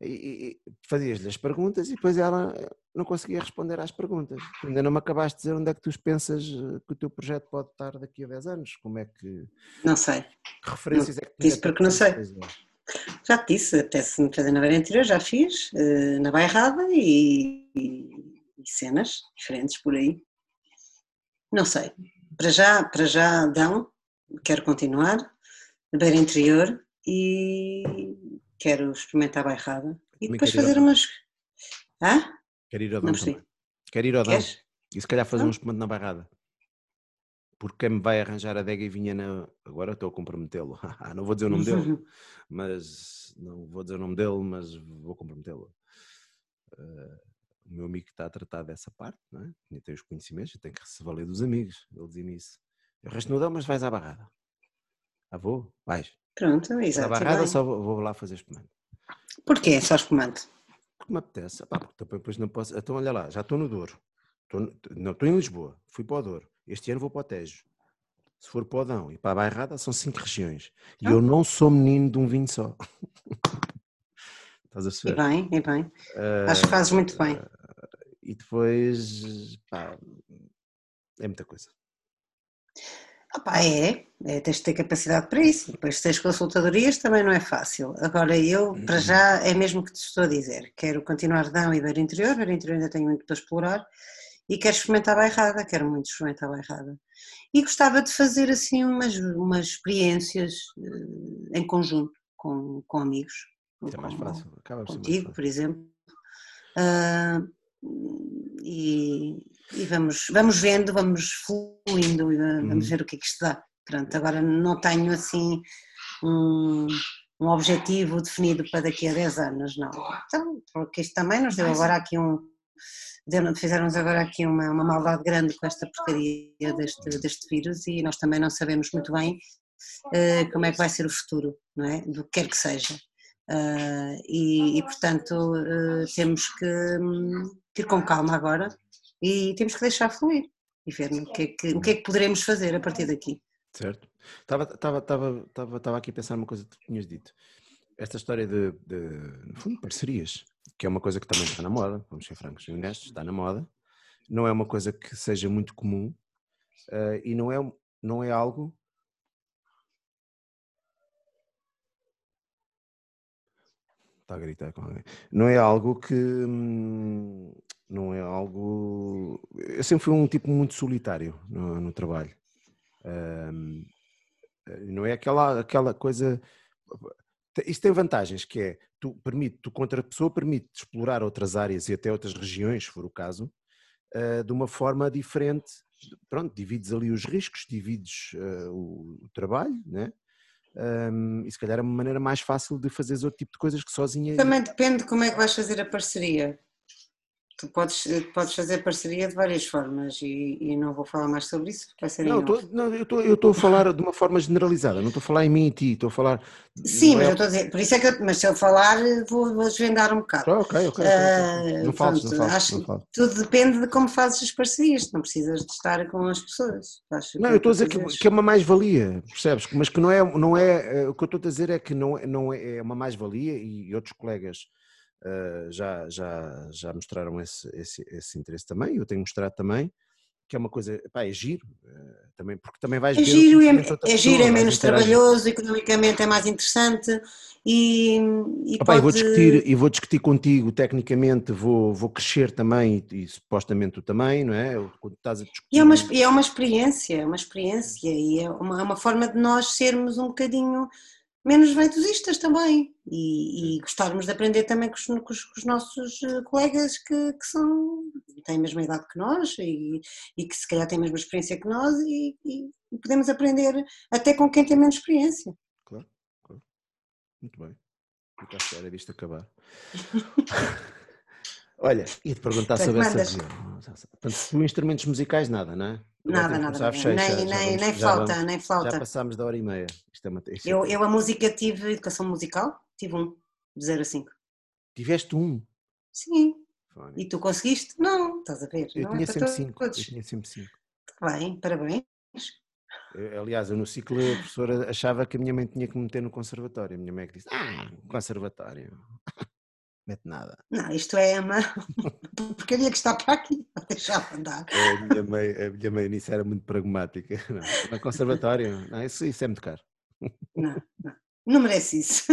E, e- fazias-lhe as perguntas e depois ela eh, não conseguia responder às perguntas. Ainda não me acabaste de dizer onde é que tu pensas eh, que o teu projeto pode estar daqui a 10 anos. Como é que. Não sei. Que referências é que tu disse porque não sei. é. Já te disse, até se me fazer na beira anterior, já fiz, eh, na bairrada e, e- e cenas diferentes por aí. Não sei. Para já, para já dão, quero continuar, na beira interior e quero experimentar a bairrada. E depois fazer umas. Hã? Quero ir ao Não Dão também. Quero ir ao Dão. E se calhar fazer Dão? um espumante na barrada. Porque quem me vai arranjar a adega e vinha na. Agora estou a comprometê-lo. não vou dizer o nome dele. mas não vou dizer o nome dele, mas vou comprometê-lo. Eh, o meu amigo está a tratar dessa parte, não é? Eu tenho os conhecimentos, eu tenho que se valer dos amigos. Ele dizia-me isso. Eu resto não dou, mas vais à barrada. Ah, vou? Vais. Pronto, À exato. e barrada bem. só vou, vou lá fazer espumante. Porquê? Só espumante. Porque me apetece. Pá, porque depois não posso. Então, olha lá, já estou no Douro. Estou não, estou em Lisboa. Fui para o Douro. Este ano vou para o Tejo. Se for para o Dão e para a Bairrada, são cinco regiões. E Ah. eu não sou menino de um vinho só. Estás a E perceber? bem, e bem. Acho que fazes muito bem. E depois, pá, é muita coisa. Pá, é, é, tens de ter capacidade para isso. Depois, se tens consultadorias, também não é fácil. Agora, eu, para já, é mesmo o que te estou a dizer. Quero continuar Dão e Beira Interior. Beira Interior ainda tenho muito para explorar. E quero experimentar a bairrada, quero muito experimentar a bairrada. E gostava de fazer, assim, umas, umas experiências eh, em conjunto, com, com amigos. Isso é mais fácil. Acaba ser mais contigo, fácil. por exemplo. Ah, e e vamos, vamos vendo, vamos fluindo e va- vamos Uhum. ver o que é que isto dá. Pronto, agora não tenho assim um, um objetivo definido para daqui a 10 anos, não. Então, porque isto também nos deu agora aqui um. Fizeram-nos agora aqui uma, uma maldade grande com esta porcaria deste, deste vírus e nós também não sabemos muito bem eh, como é que vai ser o futuro, não é? Do que quer que seja. Ah, e, e, portanto eh, temos que, hum, ir com calma agora e temos que deixar fluir e ver o que, é que, o que é que poderemos fazer a partir daqui. Certo. Estava, estava, estava, estava, estava aqui a pensar numa coisa que tu tinhas dito. esta história de, de, no fundo, parcerias, que é uma coisa que também está na moda, vamos ser francos e honestos, está na moda, não é uma coisa que seja muito comum uh, e não é, não é algo. Está a gritar com alguém. Não é algo que. Hum, não é algo. Eu sempre fui um tipo muito solitário no, no trabalho. Um, não é aquela, aquela coisa. Isto tem vantagens, que é, tu permite, tu contra a pessoa permite explorar outras áreas e até outras regiões, se for o caso, uh, de uma forma diferente. Pronto, divides ali os riscos, divides uh, o, o, trabalho, né? Um, e se calhar é uma maneira mais fácil de fazeres outro tipo de coisas que sozinha. Também depende de como é que vais fazer a parceria tu podes, podes fazer parceria de várias formas e, e, não vou falar mais sobre isso porque vai ser não, tô, não eu estou eu estou a falar de uma forma generalizada não estou a falar em mim e ti estou a falar sim mas é... eu estou a dizer por isso é que eu, mas se eu falar vou, vou desvendar um bocado. Ah, ok ok, okay. Uh, não falas não falas, acho não tudo depende de como fazes as parcerias não precisas de estar com as pessoas acho não eu estou a dizer que, que, é uma mais valia percebes? Mas que não é não é eh, o que eu estou a dizer é que não é, não é, é uma mais valia e outros colegas uh, já, já, já mostraram esse, esse, esse interesse também, eu tenho mostrado também, que é uma coisa, pá, é giro, uh, também, porque também vais é ver... Giro, é, é giro, é menos trabalhoso, economicamente é mais interessante e, e, Opa, pode... vou discutir, e vou discutir contigo tecnicamente, vou, vou crescer também e, e supostamente tu também, não é? Quando estás a discutir... E é uma, é uma experiência, é uma experiência e é uma, é uma forma de nós sermos um bocadinho menos ventusistas também e, e, gostarmos de aprender também com os, com os, com os nossos eh, colegas que, que, são, têm a mesma idade que nós e, e, que se calhar têm a mesma experiência que nós e, e, podemos aprender até com quem tem menos experiência. Claro, claro. Muito bem. Fica à espera disto acabar. Olha, e te perguntar sobre essa região. Portanto, instrumentos musicais nada, não é? Nada, nada, nada. Fechar, nem, já, nem, já nem flauta, vamos, nem flauta. Já passámos da hora e meia. É uma, eu, é eu a música tive educação musical, tive um, de 0 a 5. Tiveste um? Sim. Fone. E tu conseguiste? Não, estás a ver. Eu não tinha é sempre 5. Eu tinha sempre 5. Bem, parabéns. Eu, aliás, eu no ciclo a professora achava que a minha mãe tinha que me meter no conservatório. A minha mãe é que disse, ah, conservatório. Mete nada. Não, isto é uma porcaria que está para aqui, deixar andar. É, a, minha mãe, a minha mãe nisso era muito pragmática. Não, no conservatório, não, isso, isso é muito caro. Não, não, não merece isso.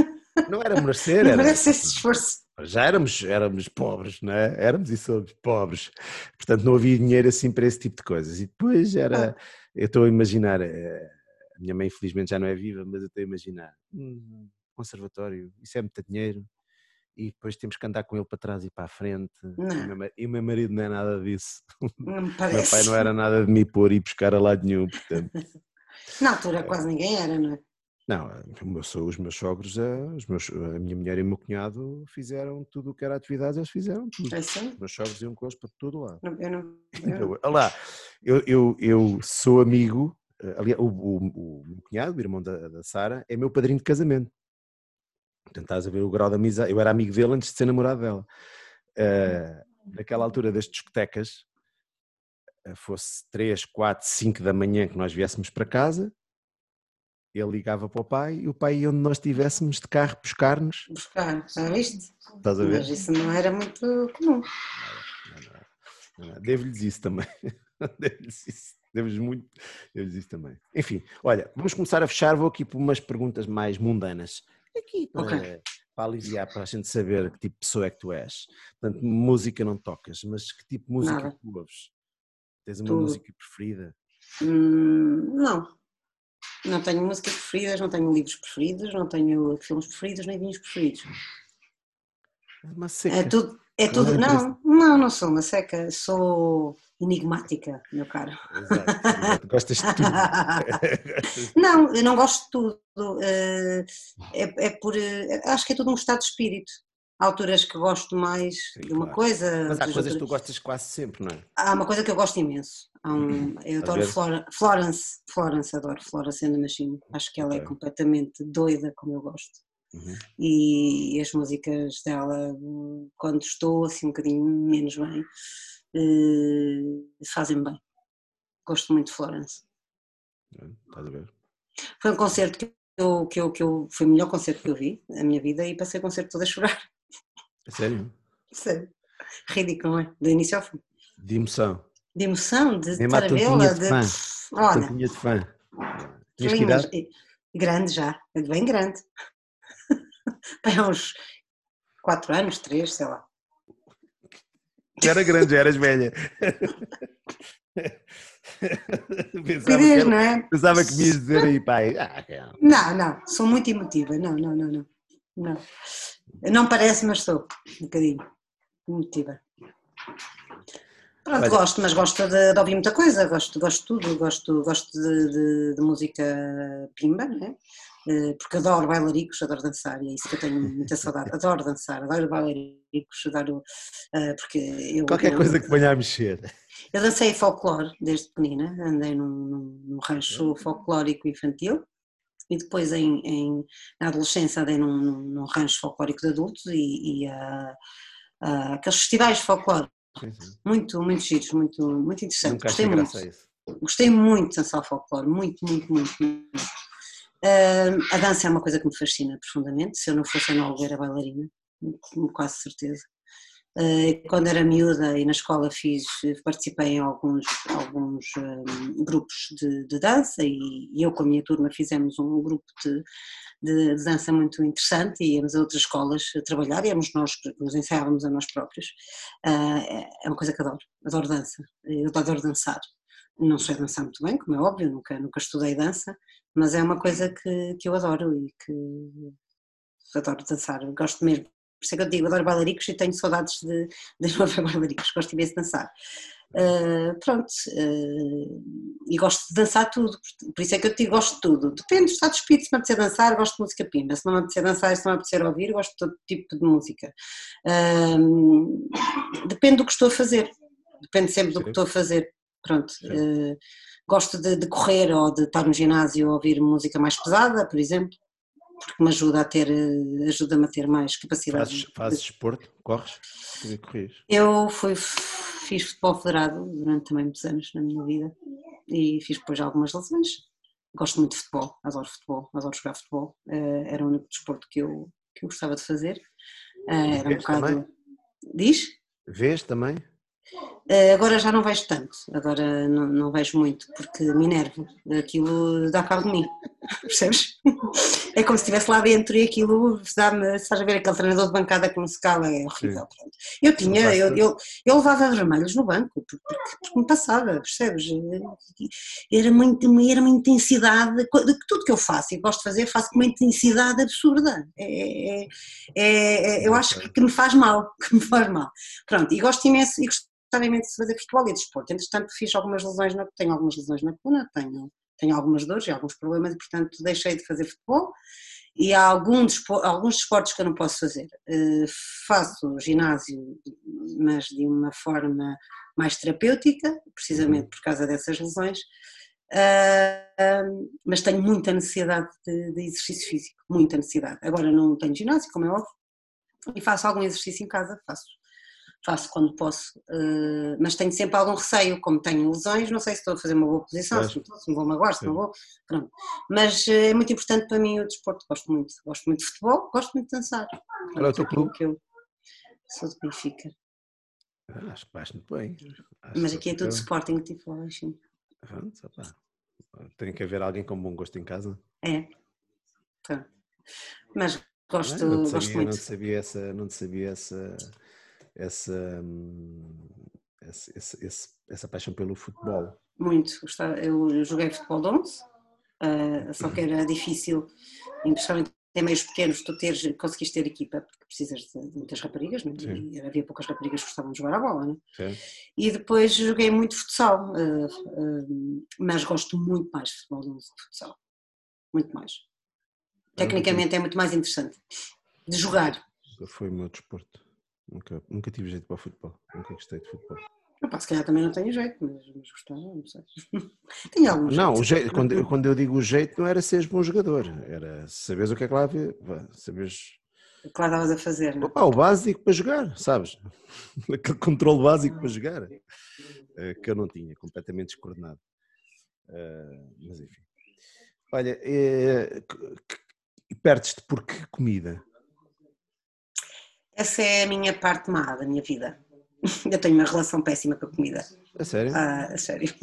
Não era merecer, não era. merece esse esforço. Já éramos, éramos pobres, não é? Éramos e somos pobres. Portanto, não havia dinheiro assim para esse tipo de coisas. E depois era. Ah. Eu estou a imaginar. Eh, a minha mãe, infelizmente, já não é viva, mas eu estou a imaginar. Hum, conservatório, isso é muito dinheiro e depois temos que andar com ele para trás e para a frente. E o meu marido não é nada disso. Não me parece. meu pai não era nada de me pôr e buscar a lado nenhum, portanto. Na altura quase ninguém era, não é? Não, os meus sogros, eh, os meus, a minha mulher e o meu cunhado fizeram tudo o que era atividade, eles fizeram tudo. É os meus sogros iam com eles para todo lado. Não, eu não. Eu... Olá, eu, eu, eu sou amigo, eh, aliás, o, o, o meu cunhado, o irmão da, da Sara, é meu padrinho de casamento. Portanto, estás a ver o grau da amizade. Eu era amigo dele antes de ser namorado dela. Uh, naquela altura das discotecas, uh, fosse 3, 4, 5 da manhã que nós viéssemos para casa, ele ligava para o pai e o pai ia onde nós estivéssemos de carro buscar-nos. Buscar, já viste? Estás a ver? Mas isso não era muito comum. Devo-lhes isso também. Devo-lhes isso. Devo-lhes muito. Devo-lhes isso também. Enfim, olha, vamos começar a fechar. Vou aqui por umas perguntas mais mundanas aqui para, okay. para aliviar, para a gente saber que tipo de pessoa é que tu és. Portanto, música não tocas, mas que tipo de música Nada. tu ouves? Tens uma música preferida? Hum, não. Não tenho músicas preferidas, não tenho livros preferidos, não tenho filmes preferidos, nem vinhos preferidos. É uma seca. É tudo, é tudo. Não, não, não sou uma seca, sou enigmática, meu caro. Exato, exato. Gostas de tudo. não, eu não gosto de tudo. Eh, é, é por. Eh, acho que é tudo um estado de espírito. Há alturas que gosto mais Sim, de uma claro. coisa. Mas há coisas que tu gostas quase sempre, não é? Há uma coisa que eu gosto imenso. Um, uhum. eu adoro Florence, Florence, adoro Florence and the Machine. Acho que ela é okay. é completamente doida, como eu gosto. Uhum. E as músicas dela, quando estou assim um bocadinho menos bem, uh, fazem bem. Gosto muito de Florence. É, estás a ver? Foi um concerto que eu, que, eu, que eu, foi o melhor concerto que eu vi na minha vida e passei o concerto todo a chorar. Sério? Sério. Ridículo, não é? Do início ao fim. De emoção. De emoção, de Mesmo estar a vê-la. De... fã. Olha, Tampinha de fã. Tinhas que idade? eh, grande já, bem grande. Bem, há uns 4 anos, 3, sei lá. Era grande, já eras velha. pensava, que Rapidez, era- não é? pensava que me ias dizer aí, pai. Ah, calma. Não, não, sou muito emotiva. Não, não, não, não. Não, não parece, mas sou. Um bocadinho. Emotiva. Pronto, Olha- gosto, mas gosto de, de ouvir muita coisa, gosto, gosto de tudo, gosto, gosto de, de- de música pimba, né? Eh, porque adoro bailaricos, adoro dançar e é isso que eu tenho muita saudade. Adoro dançar, adoro bailaricos, adoro. eh, porque eu. Qualquer eu- coisa que venha a mexer. eu dancei folclore desde pequenina, andei num, num- rancho folclórico infantil e depois em, em- na adolescência andei num, num- rancho folclórico de adultos e, e ah, ah, aqueles festivais de folclore, muito, muito giros, muito, muito interessantes. Nunca Gostei muito, gostei muito de dançar folclore, muito, muito, muito. muito. A dança é uma coisa que me fascina profundamente, se eu não fosse a não era bailarina, com quase certeza. Eh, Quando era miúda e na escola fiz, participei em alguns, alguns grupos de, de dança e, eu com a minha turma fizemos um grupo de, de- dança muito interessante e íamos a outras escolas a trabalhar éramos nós nos ensaiávamos a nós próprios. Ah, é- é uma coisa que adoro, adoro dança, eu adoro dançar. Não sei dançar muito bem, como é óbvio, nunca, nunca estudei dança, mas é uma coisa que, que eu adoro e que adoro dançar, gosto mesmo. Por isso é que eu digo, adoro bailaricos e tenho saudades de, de não ver bailaricos, gosto imenso de dançar. Ah, pronto, ah, e gosto de dançar tudo, por isso é que eu te digo, gosto de tudo. Depende do estado de espírito, se me apetecer dançar, gosto de música pimba, se não me apetecer dançar, se não me apetecer ouvir, gosto de todo tipo de música. Ah, depende do que estou a fazer, depende sempre do que estou a fazer. Pronto, ah, gosto de, de correr ou de estar no ginásio a ouvir música mais pesada, por exemplo, porque me ajuda a ter, eh, ajuda-me a ter mais capacidade. Fazes, fazes desporto? Corres? Corrias? Eu fui, fiz futebol federado durante também muitos anos na minha vida e fiz depois algumas lesões. Gosto muito de futebol, adoro futebol, adoro jogar futebol. Eh, Era o único desporto que eu, que eu gostava de fazer. Eh, Era um Vês bocado. também? Diz? Vês também? Eh, Agora já não vejo tanto, agora não, não vejo muito, porque me enervo, aquilo dá cabo de mim, percebes? É como se estivesse lá dentro e aquilo dá-me, estás a ver aquele treinador de bancada que não se cala, é horrível. pronto. Eu tinha, eu, eu, eu levava vermelhos no banco, porque, porque- me passava, percebes? Era uma, in- era uma intensidade, de tudo que eu faço e gosto de fazer, faço com uma intensidade absurda. É, é- é- é- eu acho que, que me faz mal, que me faz mal. Pronto, e gosto imenso, e gostava imenso de fazer futebol e desporto. Entretanto, fiz algumas lesões, na, tenho algumas lesões na coluna, tenho, tenho algumas dores e alguns problemas e, portanto, deixei de fazer futebol. E há algum despo- alguns desportos que eu não posso fazer. Eh, faço ginásio, mas de uma forma mais terapêutica, precisamente por causa dessas lesões. Ah, mas tenho muita necessidade de, de exercício físico, muita necessidade. Agora não tenho ginásio, como é óbvio, e faço algum exercício em casa, faço, faço quando posso, eh, mas tenho sempre algum receio, como tenho lesões, não sei se estou a fazer uma boa posição, se, não estou, se me vou magoar, se não vou, pronto. Mas eh, é muito importante para mim o desporto, gosto muito, gosto muito de futebol, gosto muito de dançar. Qual é o teu clube? que eu sou de Benfica, Ah, Acho que vais muito bem. Acho mas aqui é tudo só- Sporting, tipo, sim. Pronto, só pá. Tem que haver alguém com bom gosto em casa. É. Pronto. Mas gosto, Não, é? não te gosto sabia, muito. Não sabia essa, não sabia essa, essa, esse- esse- essa paixão pelo futebol. Muito. gostava- Eu joguei futebol de 11, ah, só que era difícil, e principalmente em meios pequenos, tu teres, conseguiste ter equipa, porque precisas de, de muitas raparigas, não é? Havia poucas raparigas que gostavam de jogar a bola. Não é? E depois joguei muito futsal, ah, ah, mas gosto muito mais de futebol de 11 que de futsal. Muito mais. Tecnicamente é muito mais interessante de jogar. Foi o meu desporto. Nunca, nunca tive jeito para o futebol. Nunca gostei de futebol. Opa, se calhar também não tenho jeito, mas, mas gostava, não sei. Tenho alguns Não, o jeito, quando, eu- quando eu digo o jeito, não era seres bom jogador. Era saberes o que é que lá havia. vá, Saberes O que lá estavas a fazer, não é? Opa, o básico para jogar, sabes? Aquele controle básico para jogar. eh, Que eu não tinha, completamente descoordenado. Eh, Mas enfim. Olha, é, perdes-te por que comida? Essa é a minha parte má da minha vida. Eu tenho uma relação péssima com a comida. A sério? Ah, a sério.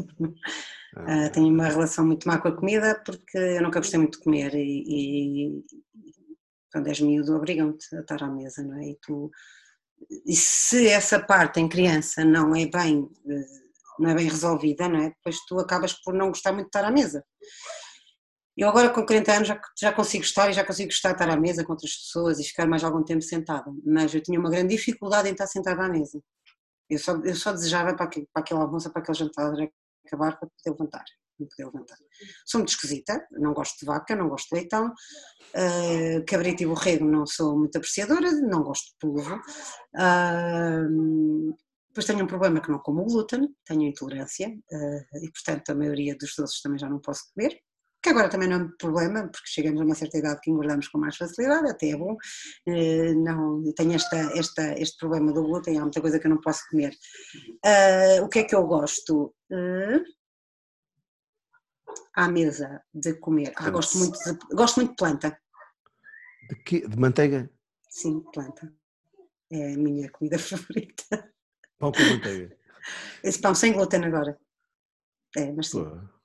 Ah. Uh, tenho uma relação muito má com a comida porque eu nunca gostei muito de comer e, e quando és miúdo obrigam-te a estar à mesa, não é? E, tu, e se essa parte em criança não é bem eh, não é bem resolvida, não é? Depois tu acabas por não gostar muito de estar à mesa. Eu agora com 40 anos já, já consigo estar e já consigo estar estar à mesa com outras pessoas e ficar mais algum tempo sentada, mas eu tinha uma grande dificuldade em estar sentada à mesa. Eu só, eu só desejava para aquele, para aquele almoço, para aquele jantar acabar para poder levantar. Não poder levantar. Sou muito esquisita, não gosto de vaca, não gosto de leitão, uh, cabrito e borrego não sou muito apreciadora, não gosto de polvo. Uh, depois tenho um problema que não como glúten, tenho intolerância uh, e portanto a maioria dos doces também já não posso comer que agora também não é um problema, porque chegamos a uma certa idade que engordamos com mais facilidade, até é bom, eh, não, tenho esta, esta, este problema do glúten, há muita coisa que eu não posso comer. Uh, o que é que eu gosto? Uh, à mesa de comer, ah, gosto, muito de, gosto muito de planta. De, que, de manteiga? Sim, planta. É a minha comida favorita. Pão com manteiga? Esse pão sem glúten agora. É, mas sim. Pô.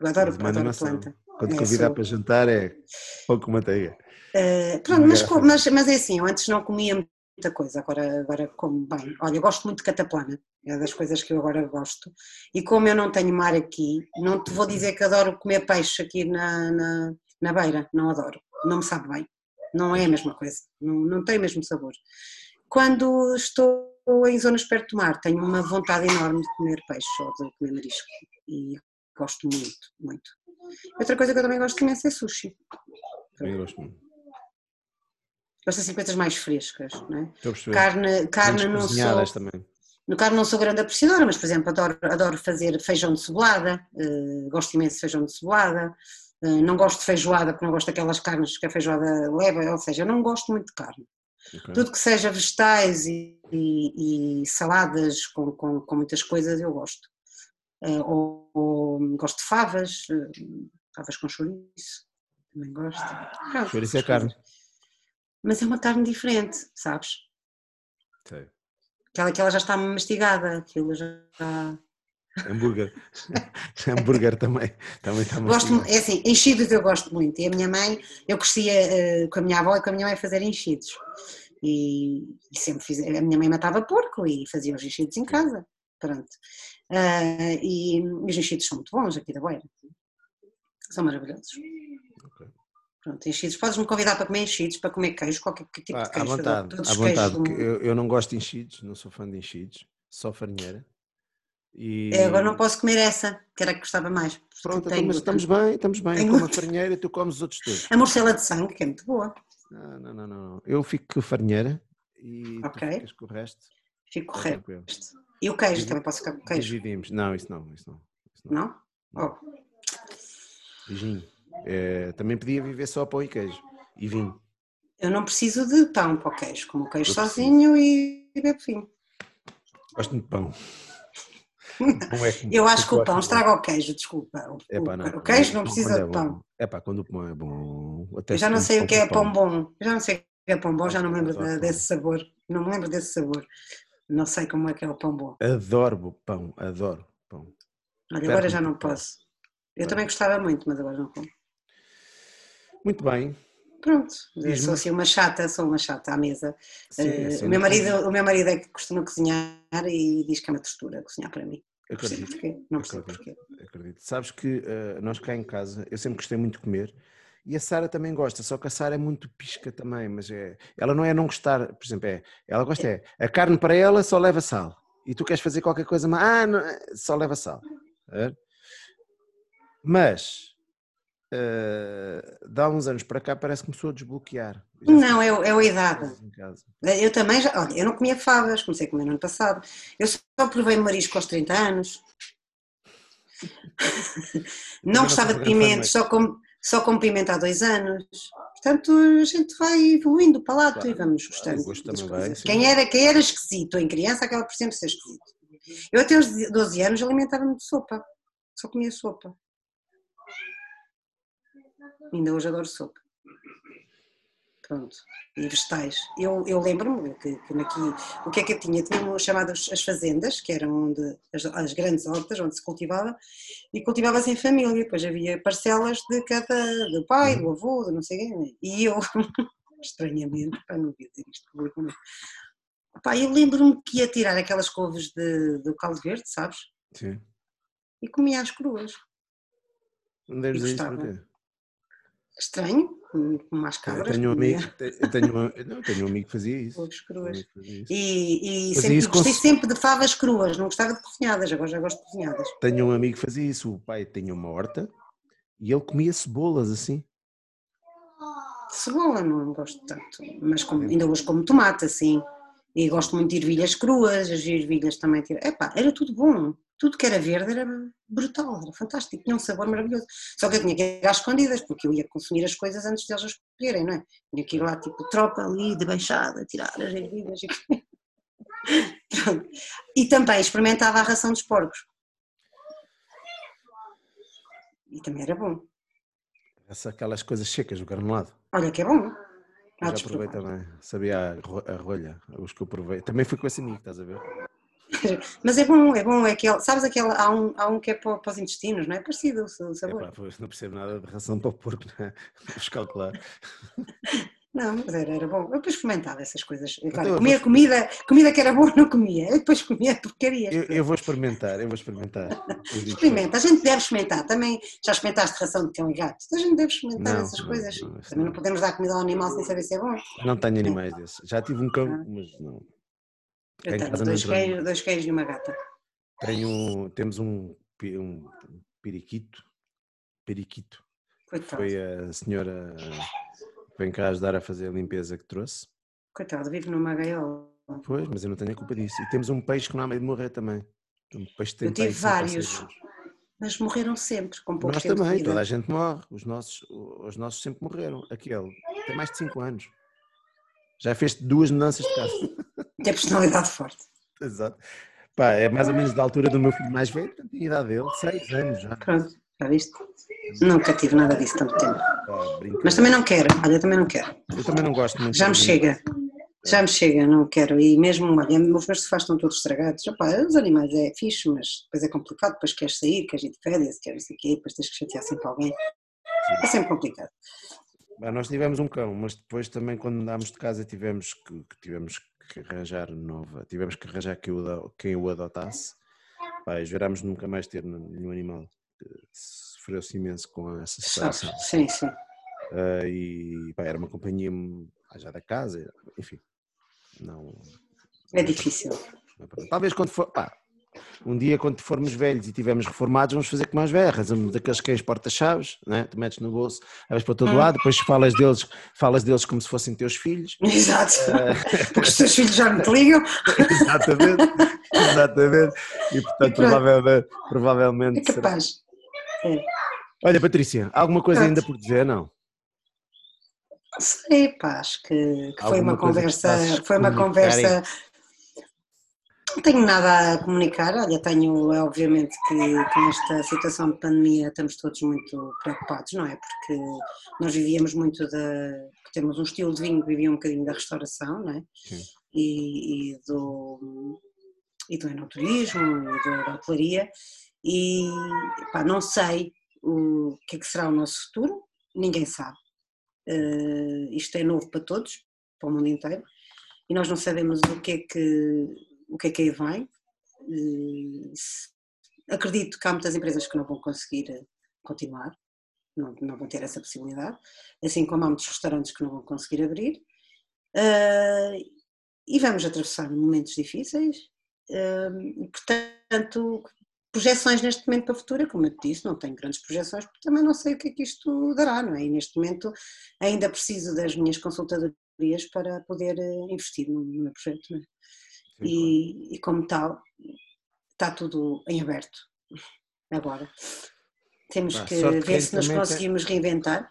Eu adoro, adoro planta. Quando é, convidar sou... para jantar é pão com manteiga. Uh, pronto, mas, mas, mas, é assim, eu antes não comia muita coisa, agora, agora como bem. Olha, eu gosto muito de cataplana, é das coisas que eu agora gosto. E como eu não tenho mar aqui, não te vou dizer que adoro comer peixe aqui na, na, na beira, não adoro, não me sabe bem. Não é a mesma coisa, não, não tem o mesmo sabor. Quando estou em zonas perto do mar, tenho uma vontade enorme de comer peixe ou de comer marisco. E Gosto muito, muito. Outra coisa que eu também gosto imenso é sushi. Também gosto muito. Gosto assim de coisas mais frescas, não é? Carne, carne não sou. Também. No carne não sou grande apreciadora, mas por exemplo adoro, adoro fazer feijão de cebolada, uh, gosto imenso de feijão de cebolada, uh, não gosto de feijoada porque não gosto daquelas carnes que a feijoada leva, ou seja, não gosto muito de carne. Okay. Tudo que seja vegetais e, e, e saladas com, com, com, muitas coisas eu gosto. Uh, ou, ou, gosto de favas, uh, favas com chouriço, também gosto. Pronto, chouriço é carne. Mas é uma carne diferente, sabes? Sei. Aquela que ela já está mastigada, aquilo já está. Hambúrguer. Hambúrguer também, também está gosto, É assim, enchidos eu gosto muito. E a minha mãe, eu crescia uh, com a minha avó e com a minha mãe a fazer enchidos. E, e sempre fiz, a minha mãe matava porco e fazia os enchidos em casa. Pronto. Uh, e, os enchidos são muito bons aqui da Beira. São maravilhosos. Okay. Pronto, enchidos. Podes-me convidar para comer enchidos, para comer queijo, qualquer tipo ah, de queijo. À vontade, à vontade. Eu, eu, não gosto de enchidos, não sou fã de enchidos, só farinheira. E... Eu agora não posso comer essa, que era que gostava mais. Pronto, então, mas estamos bem, estamos bem. Tenho... Como a farinheira, tu comes os outros todos. A morcela de sangue, que é muito boa. Não, não, não, não. Eu fico com a farinheira e okay. tu ficas com o resto. Fico com o resto. E o queijo, também posso ficar com queijo? Dividimos. Não, isso não, isso não. Isso não? não? Oh. Beijinho. É, também podia viver só pão e queijo. E vinho. Eu não preciso de pão para o queijo, como o queijo Eu sozinho e, e bebo vinho. Gosto de pão. É eu acho que o pão estraga o queijo, desculpa. O, Epá, não, o queijo não, não precisa é de pão. É pá, quando o pão é bom. eu já não sei o que é pão bom. Eu já não sei o que é pão bom, já não me lembro desse sabor. Não me lembro desse sabor. Não sei como é que é o pão bom. Adoro pão, adoro pão. Olha, agora já não posso. Eu também gostava muito, mas agora não como. Muito bem. Pronto, eu sou assim uma chata, sou uma chata à mesa. Sim, uh, o, meu marido, o meu marido é que costuma cozinhar e diz que é uma textura cozinhar para mim. Acredito. Não percebo porquê. Não percebo porquê. Acredito. Sabes que uh, nós cá em casa, eu sempre gostei muito de comer e a Sara também gosta, só que a Sara é muito pisca também, mas é, ela não é não gostar, por exemplo, é, ela gosta é, a carne para ela só leva sal. E tu queres fazer qualquer coisa, mas ah, não, só leva sal. É? Mas uh, dá uns anos para cá parece que começou a desbloquear. Não, é, é a idade. Eu também já, olha, eu não comia favas, comecei a comer no ano passado. Eu só provei marisco aos 30 anos. não gostava de pimentos, só como só com pimenta há dois anos. Portanto, a gente vai evoluindo para lá claro, e vamos gostando. Vai, quem, era, quem era esquisito em criança acaba por sempre ser esquisito. Eu até aos 12 anos alimentava-me de sopa. Só comia sopa. Ainda hoje adoro sopa. Pronto. E vegetais. Eu, eu lembro-me que, que aqui, o que é que eu tinha? Tinha chamadas as fazendas, que eram onde, as, as grandes hortas onde se cultivava, e cultivava-se em família. Depois havia parcelas de cada, do pai, do avô, do não sei quem. E eu, estranhamente, para não dizer isto publicamente, Pá, eu lembro-me que ia tirar aquelas couves de, do caldo verde, sabes? Sim. E comia as cruas. Não deves dizer isso porquê? Estranho, como as cabras. Eu tenho um amigo, eu tenho, não, tenho um amigo que fazia isso. Cruas. Fazia isso. E, e sempre, isso gostei com... sempre de favas cruas, não gostava de cozinhadas, agora já gosto de cozinhadas. Tenho um amigo que fazia isso, o pai tinha uma horta e ele comia cebolas assim. Cebola não gosto tanto, mas como, ainda hoje como tomate assim. E gosto muito de ervilhas cruas, as ervilhas também. Epá, era tudo bom. Tudo que era verde era brutal, era fantástico, tinha um sabor maravilhoso. Só que eu tinha que ir às escondidas, porque eu ia consumir as coisas antes de elas as escolherem, não é? Tinha que ir lá, tipo, tropa ali, de baixada, tirar as ervilhas. E... e também experimentava a ração dos porcos. E também era bom. Essa, aquelas coisas secas, o granulado. Olha que é bom. Eu já provei também, sabia a, a rolha, os que eu provei. Também fui com esse amigo, estás a ver? Mas é bom, é bom, é aquele, sabes aquele, há um, há um que é para, para os intestinos, não é? Parecido o sabor. Epá, não percebo nada de ração para o porco, não é? Vou calcular. Não, mas era, era bom. Eu depois fomentava essas coisas. Claro, então, comia vou... comida, comida que era boa, não comia. Eu depois comia porcarias. Eu, eu vou experimentar, eu vou experimentar. Experimenta, a gente deve experimentar. Também já experimentaste ração de cão e gato. A gente deve experimentar não, essas não, coisas. Não, Também não podemos dar comida ao animal sem saber se é bom. Não tenho animais desses. Já tive um cão, ah. mas não. Eu tenho dois queijos, dois queijos e uma gata. Tenho, temos um, um periquito. Periquito. Coitado. Foi a senhora Vem cá ajudar a fazer a limpeza que trouxe. Coitado, vive numa gaiola. Pois, mas eu não tenho a culpa disso. E temos um peixe que não há meio de morrer também. Um peixe eu tive vários, mas morreram sempre, com pouco Nós também, toda a gente morre. Os nossos, os nossos sempre morreram. Aquele tem mais de 5 anos. Já fez duas mudanças de casa. Tem personalidade forte. Exato. Pá, é mais ou menos da altura do meu filho mais velho, tem a idade dele, 6 anos já. Pronto, já viste? Nunca tive nada disso tanto tempo. Mas também não quero, olha, eu também não quero. Eu também não gosto muito. Já me chega. Já me chega, não quero. E mesmo, olha, os meus sofás estão todos estragados. Opa, os animais é fixe, mas depois é complicado. Depois queres sair, queres ir de férias, queres isso aqui, depois tens que chatear sempre alguém. É sempre complicado. Bem, nós tivemos um cão, mas depois também quando andámos de casa tivemos que, que tivemos que arranjar nova, tivemos que arranjar quem o, quem o adotasse. Pai, jurámos nunca mais ter nenhum animal sofreu-se imenso com essa situação. Sim, sim. Uh, e pá, era uma companhia já da casa, enfim. Não. É difícil. Talvez quando for. Pá, um dia, quando formos velhos e tivermos reformados, vamos fazer como as verras, daqueles cães porta-chaves, né? tu metes no bolso, vais para todo hum. lado, depois falas deles, falas deles como se fossem teus filhos. Exato, uh... porque os teus filhos já não te ligam. exatamente, exatamente. E portanto, e provavelmente, provavelmente. É capaz. Será... É. Olha, Patrícia, alguma coisa ainda por dizer, não? Sei, pá, acho que, que foi uma conversa, foi uma conversa. Não tenho nada a comunicar, olha, tenho, é, obviamente que com esta situação de pandemia estamos todos muito preocupados, não é? Porque nós vivíamos muito da, temos um estilo de vinho que vivia um bocadinho da restauração, não é? E, e, do, e do enoturismo e da hotelaria e pá, não sei o que é que será o nosso futuro, ninguém sabe. Uh, isto é novo para todos, para o mundo inteiro, e nós não sabemos o que é que, o que, é que aí. Uh, acredito que há muitas empresas que não vão conseguir eh, continuar, não, não vão ter essa possibilidade, assim como há muitos restaurantes que não vão conseguir abrir. Uh, e vamos atravessar momentos difíceis, e portanto projeções neste momento para o futuro, como eu te disse, não tenho grandes projeções porque também não sei o que é que isto dará, não é? E neste momento ainda preciso das minhas consultadorias para poder eh, investir no meu projeto, não é? E, e, como tal, está tudo em aberto agora. Temos que ver se nos conseguimos tem... reinventar,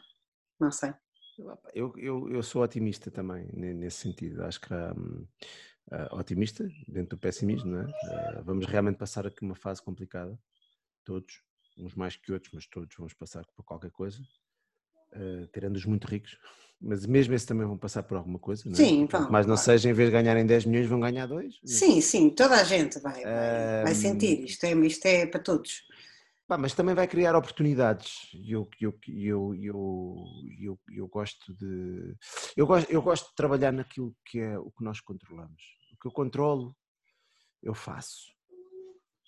não sei. Eu, eu, eu sou otimista também nesse sentido, acho que há, hum, uh, otimista, dentro do pessimismo, não é? Uh, vamos realmente passar aqui uma fase complicada, todos, uns mais que outros, mas todos vamos passar por qualquer coisa. Uh, tirando os muito ricos, mas mesmo esses também vão passar por alguma coisa, não é? Sim, vão. Mas não claro. seja, em vez de ganharem 10 milhões, vão ganhar 2. Sim, sim, toda a gente vai, vai, vai sentir, isto é, isto é para todos. Mas também vai criar oportunidades. E eu, eu, eu, eu, eu, eu, gosto de. Eu gosto, eu gosto de trabalhar naquilo que é o que nós controlamos. O que eu controlo, eu faço.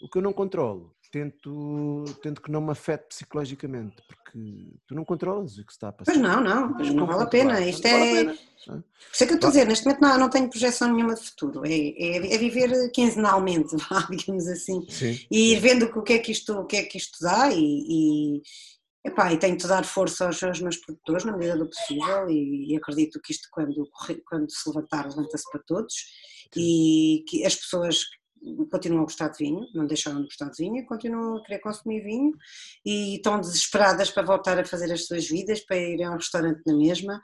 O que eu não controlo, tento, tento que não me afete psicologicamente, porque tu não controlas o que está a passar. Pois não, não, mas não vale a pena. Isto não é. Vale Por isso é que eu estou a dizer, neste momento não, não tenho projeção nenhuma de futuro. É, é, é viver quinzenalmente, digamos assim. Sim, e ir vendo o que é que isto, o que é que isto dá e, e, epá, e tenho de dar força aos, aos, meus produtores na medida do possível e, e acredito que isto quando, quando se levantar, levanta-se para todos e que as pessoas continuam a gostar de vinho, não deixaram de gostar de vinho, continuam a querer consumir vinho e estão desesperadas para voltar a fazer as suas vidas, para ir a um restaurante na mesma,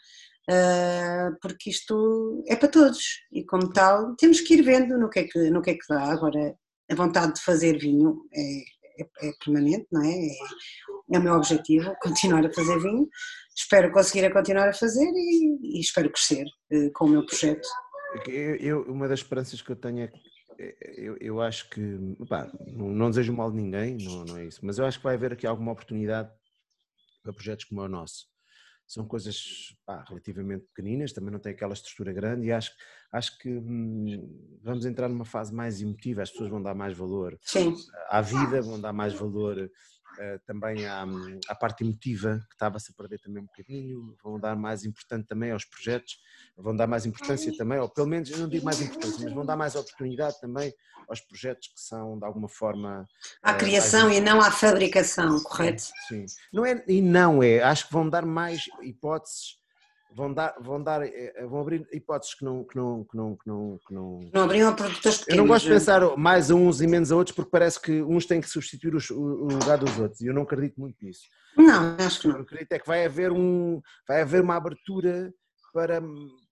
ah, porque isto é para todos e como tal temos que ir vendo no que é que, no que, é que dá. Agora, a vontade de fazer vinho é, é, é permanente, não é? é? é? o meu objetivo, continuar a fazer vinho. Espero conseguir a continuar a fazer e, e espero crescer uh, com o meu projeto. Eu, eu, uma das esperanças que eu tenho é que eu, eu acho que, pá, não, não, desejo mal de ninguém, não, não é isso, mas eu acho que vai haver aqui alguma oportunidade para projetos como o nosso. São coisas pá, relativamente pequeninas, também não tem aquela estrutura grande e acho, acho que hum, vamos entrar numa fase mais emotiva, as pessoas vão dar mais valor Sim. à vida, vão dar mais valor uh, também à, à, parte emotiva, que estava-se a perder também um bocadinho, vão dar mais importante também aos projetos, vão dar mais importância também, ou pelo menos eu não digo mais importância, mas vão dar mais oportunidade também aos projetos que são de alguma forma. À uh, criação e não à fabricação, correto? Sim, não é, e não é, acho que vão dar mais hipóteses vão dar, vão dar, eh, eh, vão abrir hipóteses que não, que não, que não, que não, que não. Não abriam produtores pequenos. Eu não gosto de pensar mais a uns e menos a outros porque parece que uns têm que substituir os, o lugar dos outros e eu não acredito muito nisso. Não, acho que não. Eu acredito é que vai haver um, vai haver uma abertura para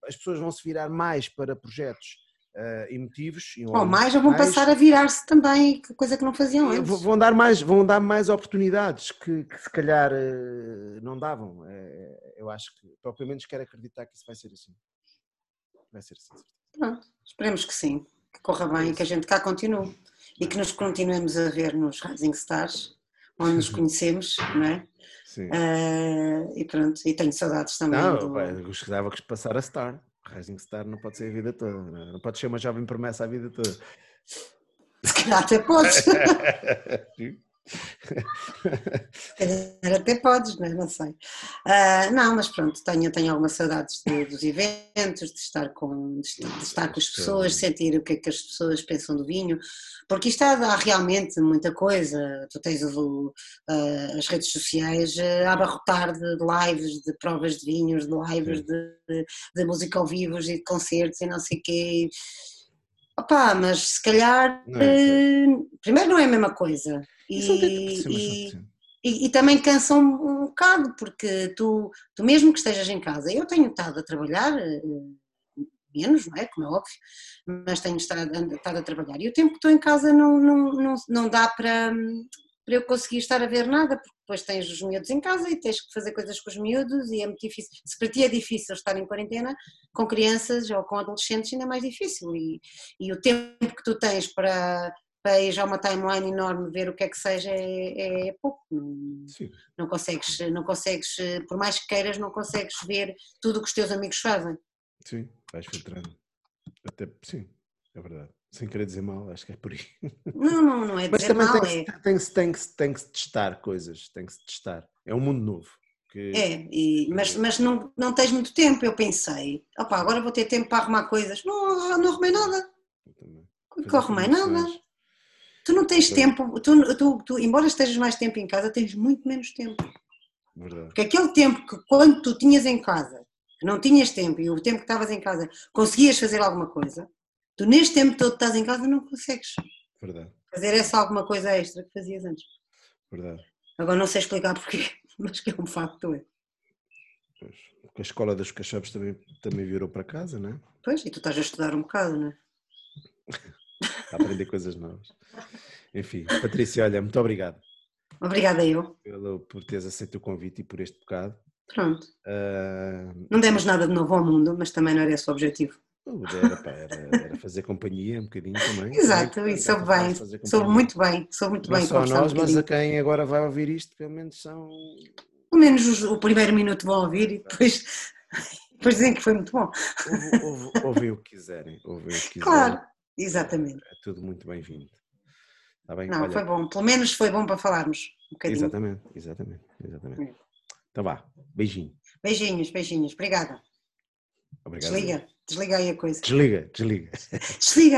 as pessoas vão se virar mais para projetos uh, emotivos. Ou mais, ou vão passar a virar-se também, coisa que não faziam antes. Vão dar mais, vão dar mais oportunidades que, que se calhar uh, não davam. Uh, eu acho que, pelo menos quero acreditar que isso vai ser assim. Vai ser assim. Pronto, esperemos que sim, que corra bem e que a gente cá continue. E que nos continuemos a ver nos Rising Stars, onde nos conhecemos, não é? Sim. Uh, e pronto, e tenho saudades também. Não, do... eu gostava que passar a Star. Rising Star não pode ser a vida toda, não, é? não pode ser uma jovem promessa a vida toda. Se calhar até podes. até podes, mas não sei. Uh, não, mas pronto, tenho, tenho algumas saudades de, dos eventos, de estar, com, de, estar com as pessoas, sentir o que é que as pessoas pensam do vinho, porque isto há, realmente muita coisa. Tu tens o, uh, as redes sociais uh, a abarrotar de, de, lives, de provas de vinhos, de lives de, de, de música ao vivo e de concertos e não sei o quê. Opa, mas se calhar, não é, primeiro não é a mesma coisa. E, e, e, e, também cansa um, um bocado, porque tu, tu mesmo que estejas em casa, eu tenho estado a trabalhar, eh, menos, não é? Como é óbvio, mas tenho estado, estado a trabalhar. E o tempo que estou em casa não, não, não, não dá para, para eu conseguir estar a ver nada, porque depois tens os miúdos em casa e tens que fazer coisas com os miúdos e é muito difícil. Se para ti é difícil estar em quarentena, com crianças ou com adolescentes ainda é mais difícil. E, e o tempo que tu tens para, para ir já uma timeline enorme ver o que é que seja é, é pouco. Não, não, consegues, não consegues, por mais que queiras, não consegues ver tudo o que os teus amigos fazem. Sim, vais filtrando. Até, sim, é verdade. Sem querer dizer mal, acho que é por aí. Não, não, não é Mas também mal, tem, é... tem, tem, que, tem que se testar coisas, tem que se testar. É um mundo novo. Que... É, e, mas, mas não, não tens muito tempo, eu pensei, opa, agora vou ter tempo para arrumar coisas. Não, não arrumei nada. Não arrumei nada. Tu não tens tempo, tu, tu, tu, embora estejas mais tempo em casa, tens muito menos tempo. Verdade. Porque aquele tempo que quando tu tinhas em casa, que não tinhas tempo, e o tempo que estavas em casa conseguias fazer alguma coisa, tu neste tempo todo que estás em casa não consegues Verdade. fazer essa alguma coisa extra que fazias antes. Verdade. Agora não sei explicar porquê, mas que é um facto. É. Pois, porque a escola dos cachapos também, também virou para casa, não é? Pois, e tu estás a estudar um bocado, não é? a aprender coisas novas. Enfim, Patrícia, olha, muito obrigado. Obrigada eu. Pelo, por teres aceito o convite e por este bocado. Pronto. Uh, não demos nada de novo ao mundo, mas também não era esse o objetivo. Era, pá, era, era, fazer companhia um bocadinho também. Exato, também, e soube bem, soube muito bem, soube muito não bem. Só nós, um mas a quem agora vai ouvir isto, pelo menos são. Pelo menos o primeiro minuto vão ouvir e depois, depois dizem que foi muito bom. Ouvem o que quiserem. Ouvem o que quiserem. Claro, exatamente. É, tudo muito bem-vindo. Tá bem? Não, Olha, foi bom, pelo menos foi bom para falarmos um bocadinho. Exatamente, exatamente, exatamente. É. Então vá, beijinho. Beijinhos, beijinhos, obrigada. Obrigado. Desliga, desliga aí a coisa. Desliga, desliga. Desliga.